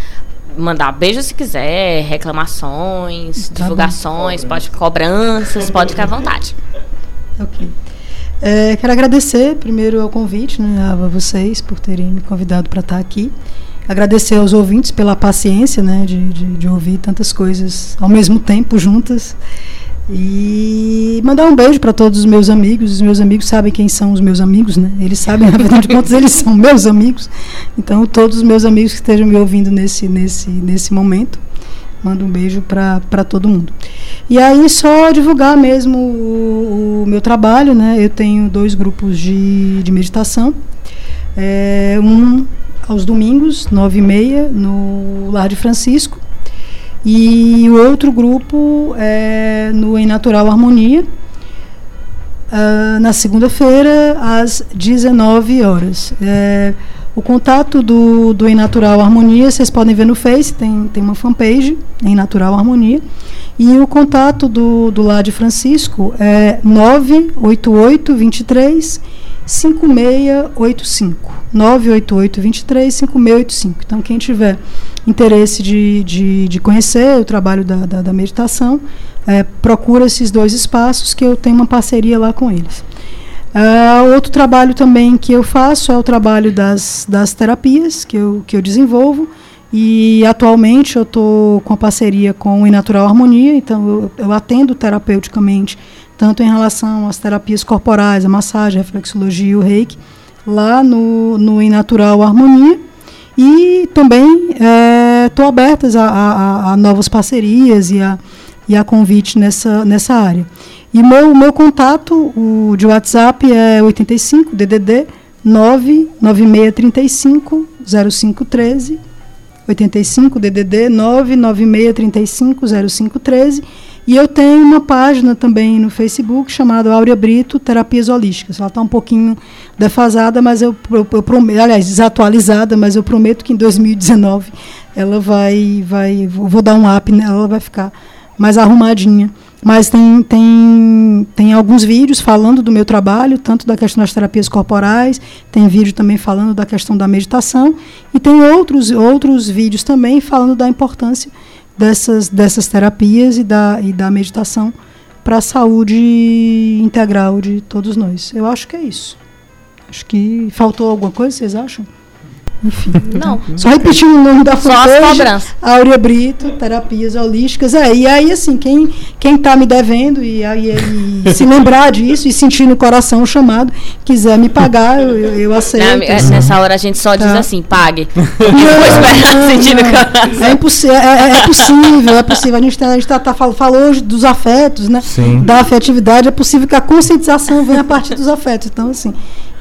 Mandar beijo se quiser, reclamações, tá divulgações, bom. pode cobranças, pode ficar à vontade.
Ok. É, quero agradecer primeiro ao convite, né, a vocês por terem me convidado para estar aqui. Agradecer aos ouvintes pela paciência né, de, de, de ouvir tantas coisas ao mesmo tempo, juntas. E mandar um beijo para todos os meus amigos. Os meus amigos sabem quem são os meus amigos, né? Eles sabem, afinal de contas, eles são meus amigos. Então, todos os meus amigos que estejam me ouvindo nesse, nesse, nesse momento, mando um beijo para todo mundo. E aí, só divulgar mesmo o, o, meu trabalho, né? Eu tenho dois grupos de, de meditação. É, um aos domingos, nove e meia, no Lar de Francisco e o outro grupo é no Em Natural Harmonia, uh, na segunda-feira, às 19 horas. É, o contato do, do Em Natural Harmonia, vocês podem ver no Face, tem, tem uma fanpage, Em Natural Harmonia. E o contato do, do Lá de Francisco é 988 23 5685. 988 23 5685. Então, quem tiver interesse de, de, de conhecer o trabalho da, da, da meditação, é, procura esses dois espaços que eu tenho uma parceria lá com eles. Uh, outro trabalho também que eu faço é o trabalho das, das terapias que eu, que eu desenvolvo. E atualmente eu estou com a parceria com o Inatural Harmonia, então eu, eu, atendo terapeuticamente, tanto em relação às terapias corporais, a massagem, a reflexologia e o reiki, lá no, no Inatural Harmonia. E também estou é, aberta a, a, a, novas parcerias e a, e a convite nessa, nessa área. E meu, meu contato o de WhatsApp é 85 DDD 99635 0513 85 DDD 99635 0513 e eu tenho uma página também no Facebook chamada Áurea Brito Terapias Holísticas. Ela está um pouquinho defasada, mas eu, eu, eu prometo, aliás, desatualizada, mas eu prometo que em 2019 ela vai, vai, vou dar um up nela, ela vai ficar mais arrumadinha. Mas tem, tem, tem alguns vídeos falando do meu trabalho, tanto da questão das terapias corporais, tem vídeo também falando da questão da meditação, e tem outros, outros vídeos também falando da importância dessas, dessas terapias e da, e da meditação para a saúde integral de todos nós. Eu acho que é isso. Acho que faltou alguma coisa, vocês acham? Enfim.
Não.
Só repetindo o nome da
fanpage.
Áurea Brito, Terapias Holísticas. É, e aí, assim, quem, quem tá me devendo e, aí, e se lembrar disso e sentir no coração o chamado, quiser me pagar, eu, eu aceito. Não,
é, assim. Nessa hora a gente só tá. diz assim, pague. Não,
sentir no coração. É, impossível, é, é, é, possível, é possível. A gente, tá, a gente tá, tá, falou hoje dos afetos, né?
Sim.
Da afetividade. É possível que a conscientização venha a partir dos afetos. Então, assim,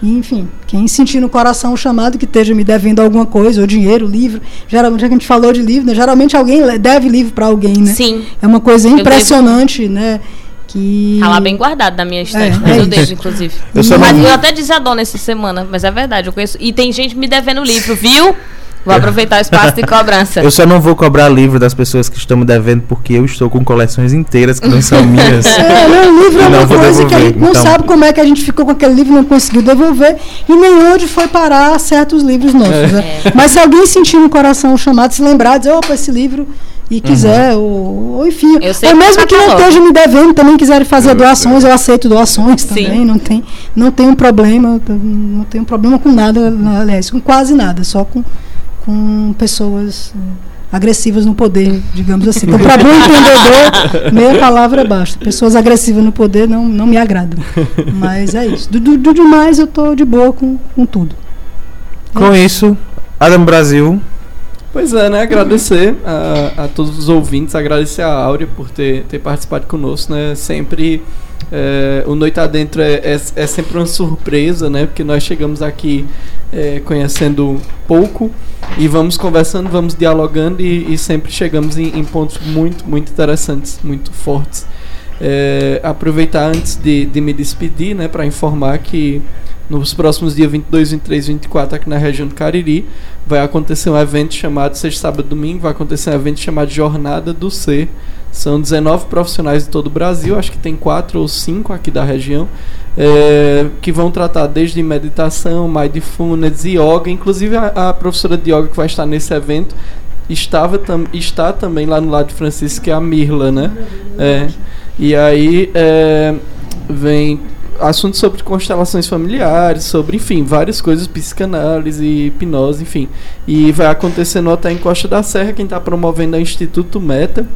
enfim, quem sentir no coração o chamado que esteja me devendo alguma coisa, ou dinheiro, livro. Geralmente, já que a gente falou de livro, né? geralmente alguém deve livro para alguém, né?
Sim.
É uma coisa impressionante, devo... né? Que...
Tá lá bem guardado na minha estante, é, mas é eu devo, inclusive. Eu, mas eu até desadona essa semana, mas é verdade, eu conheço. E tem gente me devendo livro, viu? Vou aproveitar o espaço de cobrança.
Eu só não vou cobrar livro das pessoas que estão me devendo porque eu estou com coleções inteiras que não são minhas.
É, não, livro é uma coisa devolver, que a gente não então... sabe como é que a gente ficou com aquele livro e não conseguiu devolver e nem onde foi parar certos livros nossos. É. Né? Mas se alguém sentir no coração o chamado, se lembrar, dizer, opa, esse livro e quiser, uhum. ou, ou, enfim, ou mesmo que não esteja me devendo, também quiserem fazer doações, eu aceito doações Sim. também, não tem, não tem um problema, não tem um problema com nada, aliás, com quase nada, só com com pessoas eh, agressivas no poder, digamos assim. Então, para bom entendedor, meia palavra basta. Pessoas agressivas no poder não, não me agradam. Mas é isso. Do, do, do demais, eu estou de boa com, com tudo.
Com é. isso, Adam Brasil.
Pois é, né? Agradecer a, a todos os ouvintes, agradecer a Áurea por ter, ter participado conosco, né? Sempre é, o Noite Adentro é, é, é, sempre uma surpresa, né? Porque nós chegamos aqui é, conhecendo pouco e vamos conversando, vamos dialogando e, e sempre chegamos em, em, pontos muito, muito interessantes, muito fortes. É, aproveitar antes de, de me despedir, né? Para informar que nos próximos dias 22, 23 e 24 aqui na região do Cariri vai acontecer um evento chamado, sexta, sábado domingo, vai acontecer um evento chamado Jornada do Ser são 19 profissionais de todo o Brasil, acho que tem quatro ou cinco aqui da região, é, que vão tratar desde meditação, mindfulness yoga. Inclusive a, a, professora de yoga que vai estar nesse evento estava tam, está também lá no lado de Francisco, que é a Mirla, né? É, e aí é, vem assuntos sobre constelações familiares, sobre, enfim, várias coisas, psicanálise, hipnose, enfim. E vai acontecer no Hotel Encosta da Serra, quem está promovendo é o Instituto Meta.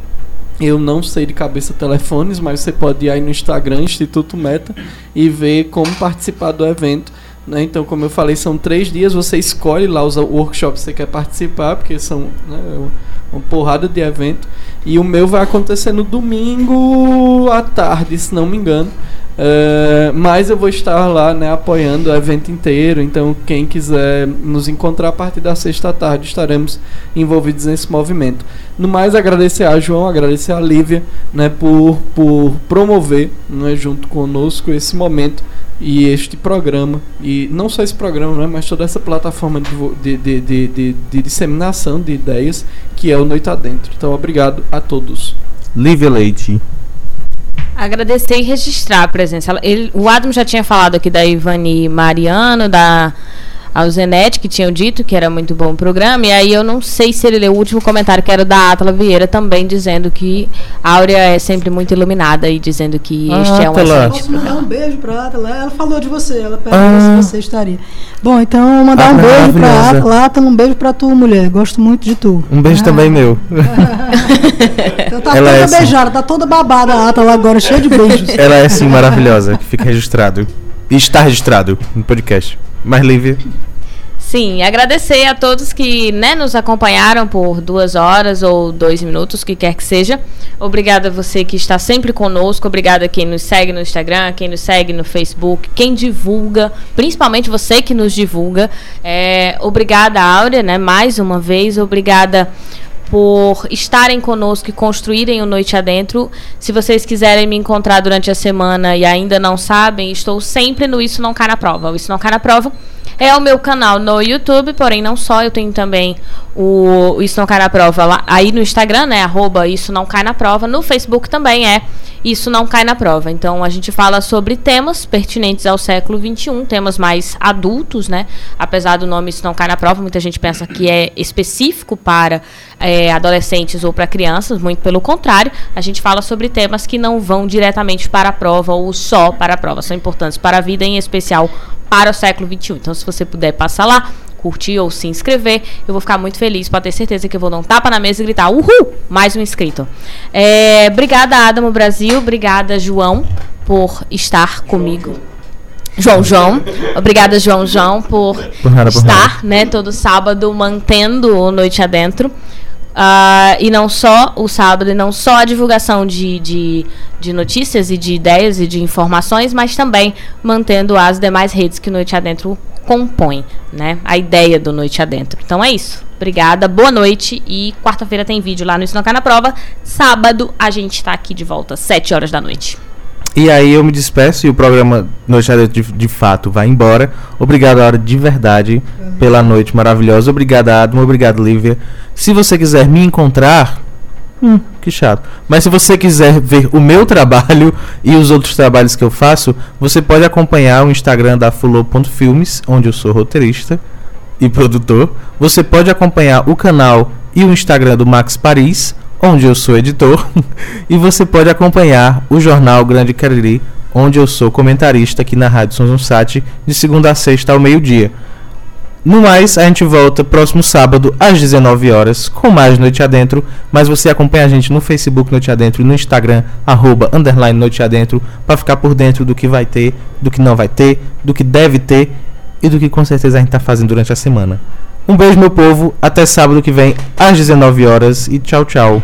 Eu não sei de cabeça telefones, mas você pode ir aí no Instagram, Instituto Meta, e ver como participar do evento. Né? Então, como eu falei, são três dias, você escolhe lá os workshops que você quer participar, porque são né, uma porrada de evento. E o meu vai acontecer no domingo à tarde, se não me engano. Uh, mas eu vou estar lá né, apoiando o evento inteiro. Então, quem quiser nos encontrar a partir da sexta tarde, estaremos envolvidos nesse movimento. No mais, agradecer a João, agradecer a Lívia né, por, por promover né, junto conosco esse momento e este programa. E não só esse programa, né, mas toda essa plataforma de, de, de, de, de disseminação de ideias que é o Noite Adentro. Então, obrigado a todos.
Lívia Leite.
Agradecer e registrar a presença. Ele, o Adam já tinha falado aqui da Ivani Mariano, da ao Zenete, que tinham dito que era muito bom o programa, e aí eu não sei se ele leu o último comentário, que era da Atala Vieira também, dizendo que a Áurea é sempre muito iluminada e dizendo que ah, este é um
excelente Posso mandar um beijo pra Atala? Ela falou de você, ela perguntou ah. se você estaria. Bom, então mandar um beijo pra Atala, Atala, um beijo pra tu, mulher, gosto muito de tu.
Um beijo ah. também meu.
então tá ela toda é assim. beijada, assim. tá toda babada a Atala agora, cheia de beijos.
Ela é assim, maravilhosa, que fica registrado. E está registrado no podcast. Mas Lívia.
Sim, agradecer a todos que né, nos acompanharam por duas horas ou dois minutos, que quer que seja. Obrigada a você que está sempre conosco. Obrigada a quem nos segue no Instagram, quem nos segue no Facebook, quem divulga, principalmente você que nos divulga. É, obrigada, Áurea, né? Mais uma vez, obrigada por estarem conosco e construírem o Noite Adentro. Se vocês quiserem me encontrar durante a semana e ainda não sabem, estou sempre no Isso Não Cai na Prova. O Isso Não Cai na Prova é o meu canal no YouTube, porém não só, eu tenho também o Isso Não Cai na Prova lá, aí no Instagram, né? Arroba Isso Não Cai na Prova. No Facebook também é Isso Não Cai na Prova. Então a gente fala sobre temas pertinentes ao século XXI, temas mais adultos, né? Apesar do nome Isso Não Cai na Prova, muita gente pensa que é específico para é, adolescentes ou para crianças, muito pelo contrário, a gente fala sobre temas que não vão diretamente para a prova ou só para a prova, são importantes para a vida, em especial para o século XXI. Então, se você puder passar lá, curtir ou se inscrever, eu vou ficar muito feliz, pode ter certeza que eu vou dar um tapa na mesa e gritar, uhul, mais um inscrito. É, obrigada, Adamo Brasil, obrigada, João, por estar comigo. João João. Obrigada, João João, por, por nada, estar, por né, todo sábado mantendo o Noite Adentro. Uh, e não só o sábado, e não só a divulgação de, de, de, notícias e de ideias e de informações, mas também mantendo as demais redes que Noite Adentro compõe, né? A ideia do Noite Adentro. Então é isso. Obrigada, boa noite e quarta-feira tem vídeo lá no Isso Não Cai na Prova. Sábado a gente está aqui de volta, 7 horas da noite.
E aí eu me despeço e o programa Noite Adentro de, de fato vai embora. Obrigado, Hora, de verdade, pela noite maravilhosa. Obrigado, Adam. Obrigado, Lívia. Se você quiser me encontrar. Hum, que chato. Mas se você quiser ver o meu trabalho e os outros trabalhos que eu faço, você pode acompanhar o Instagram da Fulô.filmes, onde eu sou roteirista e produtor. Você pode acompanhar o canal e o Instagram do Max Paris, onde eu sou editor, e você pode acompanhar o jornal Grande Cariri, onde eu sou comentarista aqui na Rádio São Sat, de segunda a sexta ao meio-dia. No mais, a gente volta próximo sábado às 19 horas com mais Noite Adentro, mas você acompanha a gente no Facebook Noite Adentro e no Instagram arroba, underline Noite Adentro para ficar por dentro do que vai ter, do que não vai ter, do que deve ter e do que com certeza a gente está fazendo durante a semana. Um beijo, meu povo. Até sábado que vem, às 19 horas. E tchau, tchau.